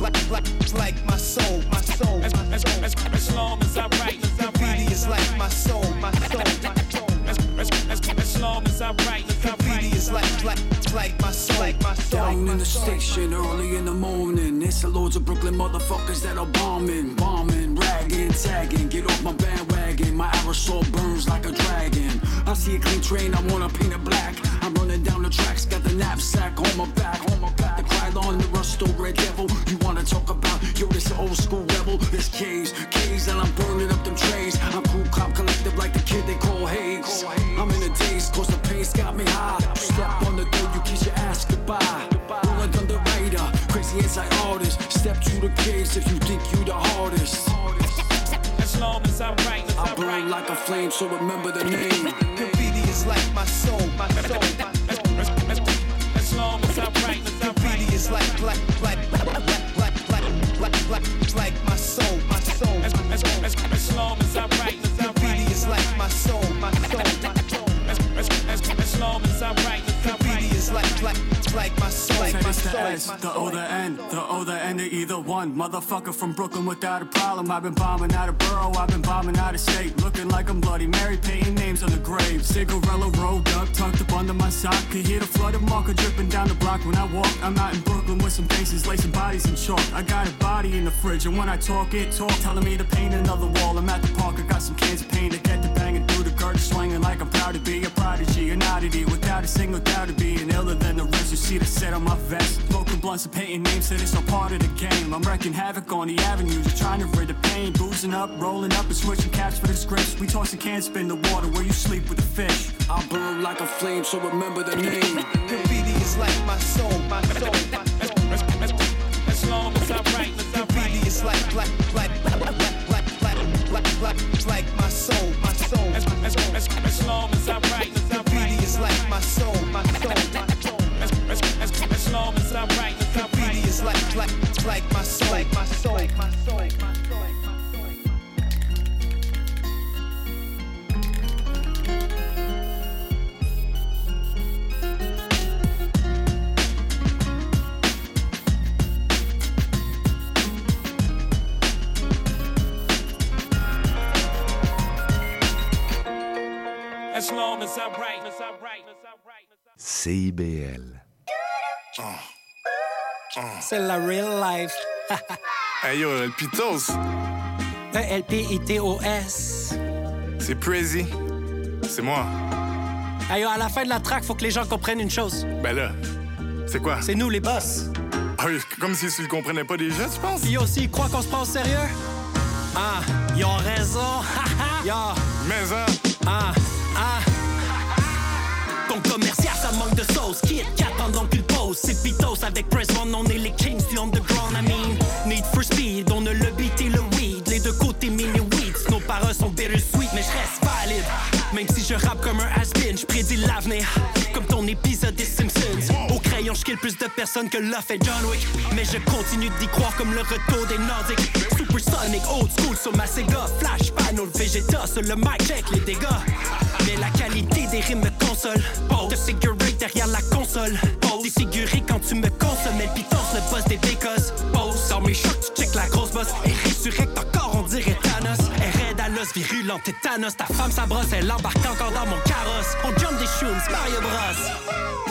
like, like, like, my soul, my soul. As, as, as, as long as I write, graffiti is like my soul, my soul, my soul. As, as, as, as long as I write, graffiti is like, like, like my my. Down in the station early in the morning. It's a loads of Brooklyn motherfuckers that are bombing, bombing, ragging, tagging. Get off my bandwagon. My aerosol burns like a dragon. I see a clean train, I wanna paint it black. I'm running down the tracks, got the knapsack on my back, on my back. The Krylon, the Rusto, Red Devil. You wanna talk about? Yo, this old school rebel. This K's, K's, and I'm burning up them trains. I'm cool, cop, collect like the kid they call Hayes. I'm in a daze, cause the pace got me high. Step on the door, you kiss your ass goodbye. Rolling radar crazy inside artist. Step to the case if you think you the hardest. As long as I'm right, I burn like a flame, so remember the name. Graffiti is like my soul, my soul, my soul. As, long as I'm right, as like, like, like, like, like, like, like, like, like, like my soul, my soul. As, long as I'm right, as is like my soul, my soul, my soul. As, as, as, as long as I write, graffiti is like, like, like my soul, Say my this the soul. S, the O, the N, the O, the N, to either one. Motherfucker from Brooklyn without a problem. I've been bombing out of borough, I've been bombing out of state. Looking like I'm Bloody Mary, painting names on the grave. Cigarella rolled up, tucked up under my sock. Could hear the flood of marker dripping down the block when I walk. I'm out in Brooklyn with some faces, lacing bodies in chalk. I got a body in the fridge, and when I talk, it talk. Telling me to paint another wall. I'm at the park, I got some cans of paint to get the banging through the curtain, swinging like I'm proud to be a prodigy, an oddity without a single doubt to be an iller than the rest. You see the set on my vest, smoking blunts and painting names, said it's all part of the game. I'm wrecking havoc on the avenue, just trying to rid the pain. Boozing up, rolling up, and switching caps for the scripts. We tossing cans, spin the water where you sleep with the fish. I burn like a flame, so remember the name. Graffiti is like my soul, my soul, my soul. As, as, as long as I write, graffiti is like, like, like, like, like, like, like, like, like, like my soul, my soul. As, as, as, long as I write, graffiti is like my soul, my soul, my soul. As, as, as, as long as I write, graffiti is like, like, like my soul, like my soul, soul, my soul. CIBL. C'est la real life. Hey yo, El Pitos, E E-L-P-I-T-O-S. c'est Crazy. C'est moi. Hey, yo, à la fin de la track, faut que les gens comprennent une chose. Ben là, c'est quoi? C'est nous les boss. Ah oui, comme si tu le comprenais pas déjà, tu penses? Puis aussi, ils croient qu'on se prend au sérieux? Ah, ils ont raison. Yo. Mais hein. Ah, ah. Ça manque de sauce. Kit Kat pendant qu'il pose. C'est Pitos avec Press One, on est les kings du underground. I mean, need for speed, on a le beat et le weed. Les deux côtés mini weeds. Nos paroles sont bittersweet, mais je reste valide. Même si je rappe comme un has-been, je prédis l'avenir. Comme ton épisode Simpsons. Au crayon, je kill plus de personnes que l'a fait John Wick. Mais je continue d'y croire comme le retour des Nordiques. Supersonic, old school sur ma Sega. Flash, panel, Vegeta sur le mic, check les dégâts. Mais la qualité des rimes me console. De figurer derrière la console. Défiguré quand tu me consommes. Elle pitance le boss des bécosses. Pose dans mes shorts, tu check la grosse boss. Et résurrecte encore, on dirait Thanos. Elle raide à l'os, virulente tétanos. Ta femme, sa brosse, elle embarque encore dans mon carrosse. On jump des shoes, Mario Bros.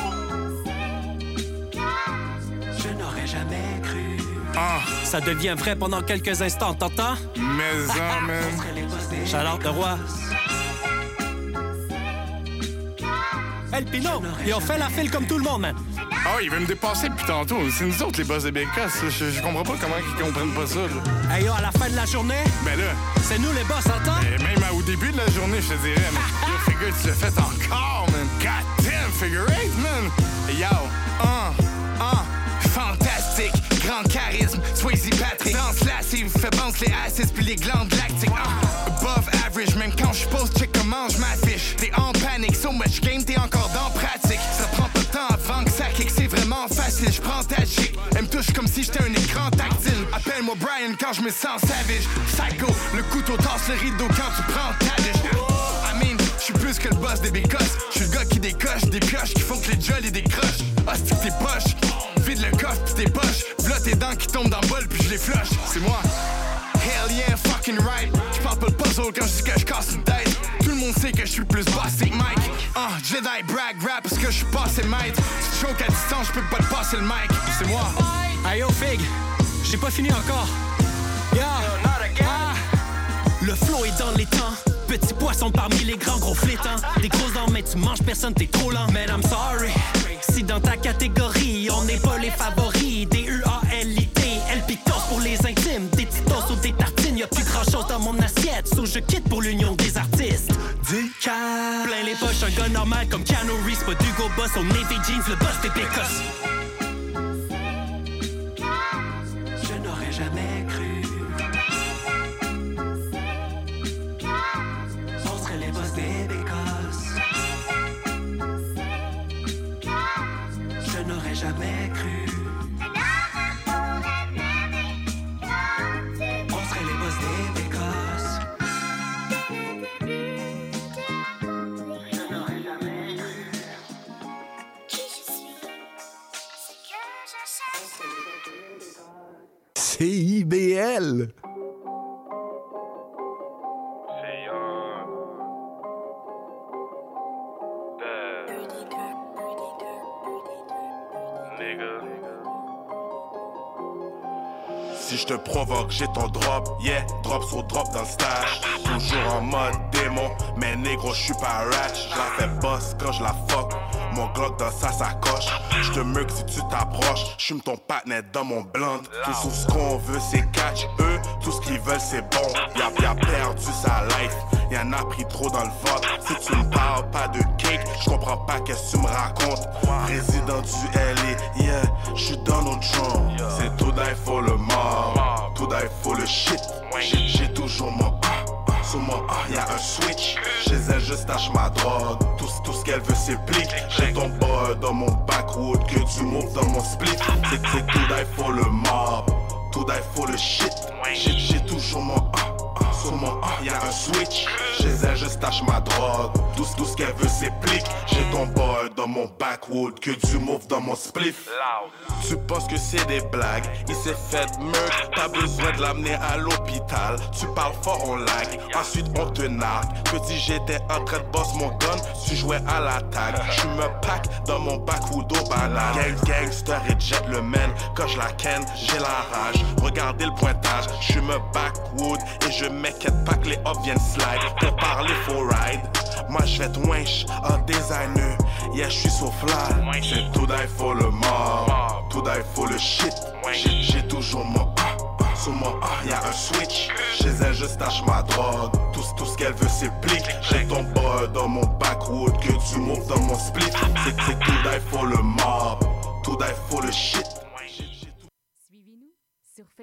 Je n'aurais jamais cru. Ça devient vrai pendant quelques instants, t'entends? Mais hein, man. Chaleur de roi. El Pino, ils ont fait la file comme tout le monde, man. Ah oui, il veut me dépasser depuis tantôt. C'est nous autres les boss de Bécasse. Je, je comprends pas comment ils comprennent pas ça. Là. Hey yo, à la fin de la journée, Ben là, c'est nous les boss, entends? et même au début de la journée, je te dirais, mais yo, figure, tu l'as fait encore, man. God damn, figure eight, man. Yo, un, un, fantastique, grand charisme, Swayze Patrick. Danse lascive, fait bounce les acids puis les glandes lactiques. Un, above average, même quand je pose, check comment je m'affiche. T'es en panique, so much game, t'es encore dans pratique. Ça prend pas de temps avant que ça kick, c'est vraiment facile. Je prends ta chic, elle me touche comme si j'étais un écran tactile. Appelle-moi Brian quand je me sens savage. Psycho, le couteau tasse le rideau quand tu prends ta mean, je suis plus que le boss des bécosses. Je suis le gars qui décoche des pioches qui font que les jollies décrochent. Ah, c'est tes poches, vide le coffre pis tes poches. V'là tes dents qui tombent dans le bol puis je les flush. C'est moi. Hell yeah, fucking right. J'parle pas de puzzle quand je dis que je casse une tête. Tout le monde sait que je suis le plus bossé que Mike. Ah, Jedi brag rap parce que je suis passé maître. Si tu choques à distance, je peux pas te passer le mic. C'est moi. Hey yo, Fig, j'ai pas fini encore. Yeah. Ah. Le flow est dans les temps. Petit poisson parmi les grands gros flétans. Des grosses dents, mais tu manges personne, t'es trop lent. Man, I'm sorry. Si dans ta catégorie, on n'est pas les favoris. Des U-A-L-I-T, L pitos pour les intimes. Des titos ou des tartines, y'a plus grand chose dans mon assiette. So je quitte pour l'union des artistes. Du calme. Plein les poches, un gars normal comme Keanu Reeves. Pas d'Hugo Boss au Navy Jeans, le boss des pécosses. CIBL. Si je te provoque, j'ai ton drop, yeah, drop sur drop dans le stash. Toujours en mode démon, mais négro, je suis pas ratch. Je la fais boss quand je la fuck, mon Glock dans sa sacoche. Je te mug si tu t'approches, j'fume ton partner dans mon blunt. Tout ce qu'on veut, c'est catch. Eux, tout ce qu'ils veulent, c'est bon. Y'a y'a perdu sa life, y'en a pris trop dans le vote. Si tu me parles pas de cake, je comprends pas qu'est-ce que tu me racontes. Résident du LA, yeah, j'suis dans notre drum. C'est tout die for le mob, tout die for le shit. J'ai- toujours mon ah, sur mon ah, y'a un switch. Chez elle, je stache ma drogue. Tout, tout ce qu'elle veut, c'est plique. J'ai ton boy dans mon backwood, que tu move dans mon split. C'est c'est tout die for le mob, tout die for le shit. J'ai toujours mon ah, y'a un switch. Chez elle, je stache ma drogue. Tout, ce qu'elle veut, c'est plique. J'ai ton boy dans mon backwood, que tu move dans mon spliff. Tu penses que c'est des blagues, il s'est fait meurtre, pas besoin de l'amener à l'hôpital. Tu parles fort, on lag, ensuite on te nargue. Petit, j'étais en train de boss mon gun, tu jouais à l'attaque. Je me pack dans mon backwood au banane. Gang, gangster et gentleman, quand je la ken, j'ai la rage. Regardez le pointage, je me backwood et je m'inquiète pas que les hops viennent slide. Pour parler, faut ride. Moi je vais te winch en designer, yeah je suis so fly. C'est tout die for le mob, tout die for le shit. J'ai- toujours mon ah, ah, sur mon ah, y'a un switch. Chez elle je stache ma drogue, tout, tout ce qu'elle veut c'est plique. J'ai ton boy dans mon backwood, que tu moves dans mon split. C'est c'est tout die for le mob, tout die for le shit.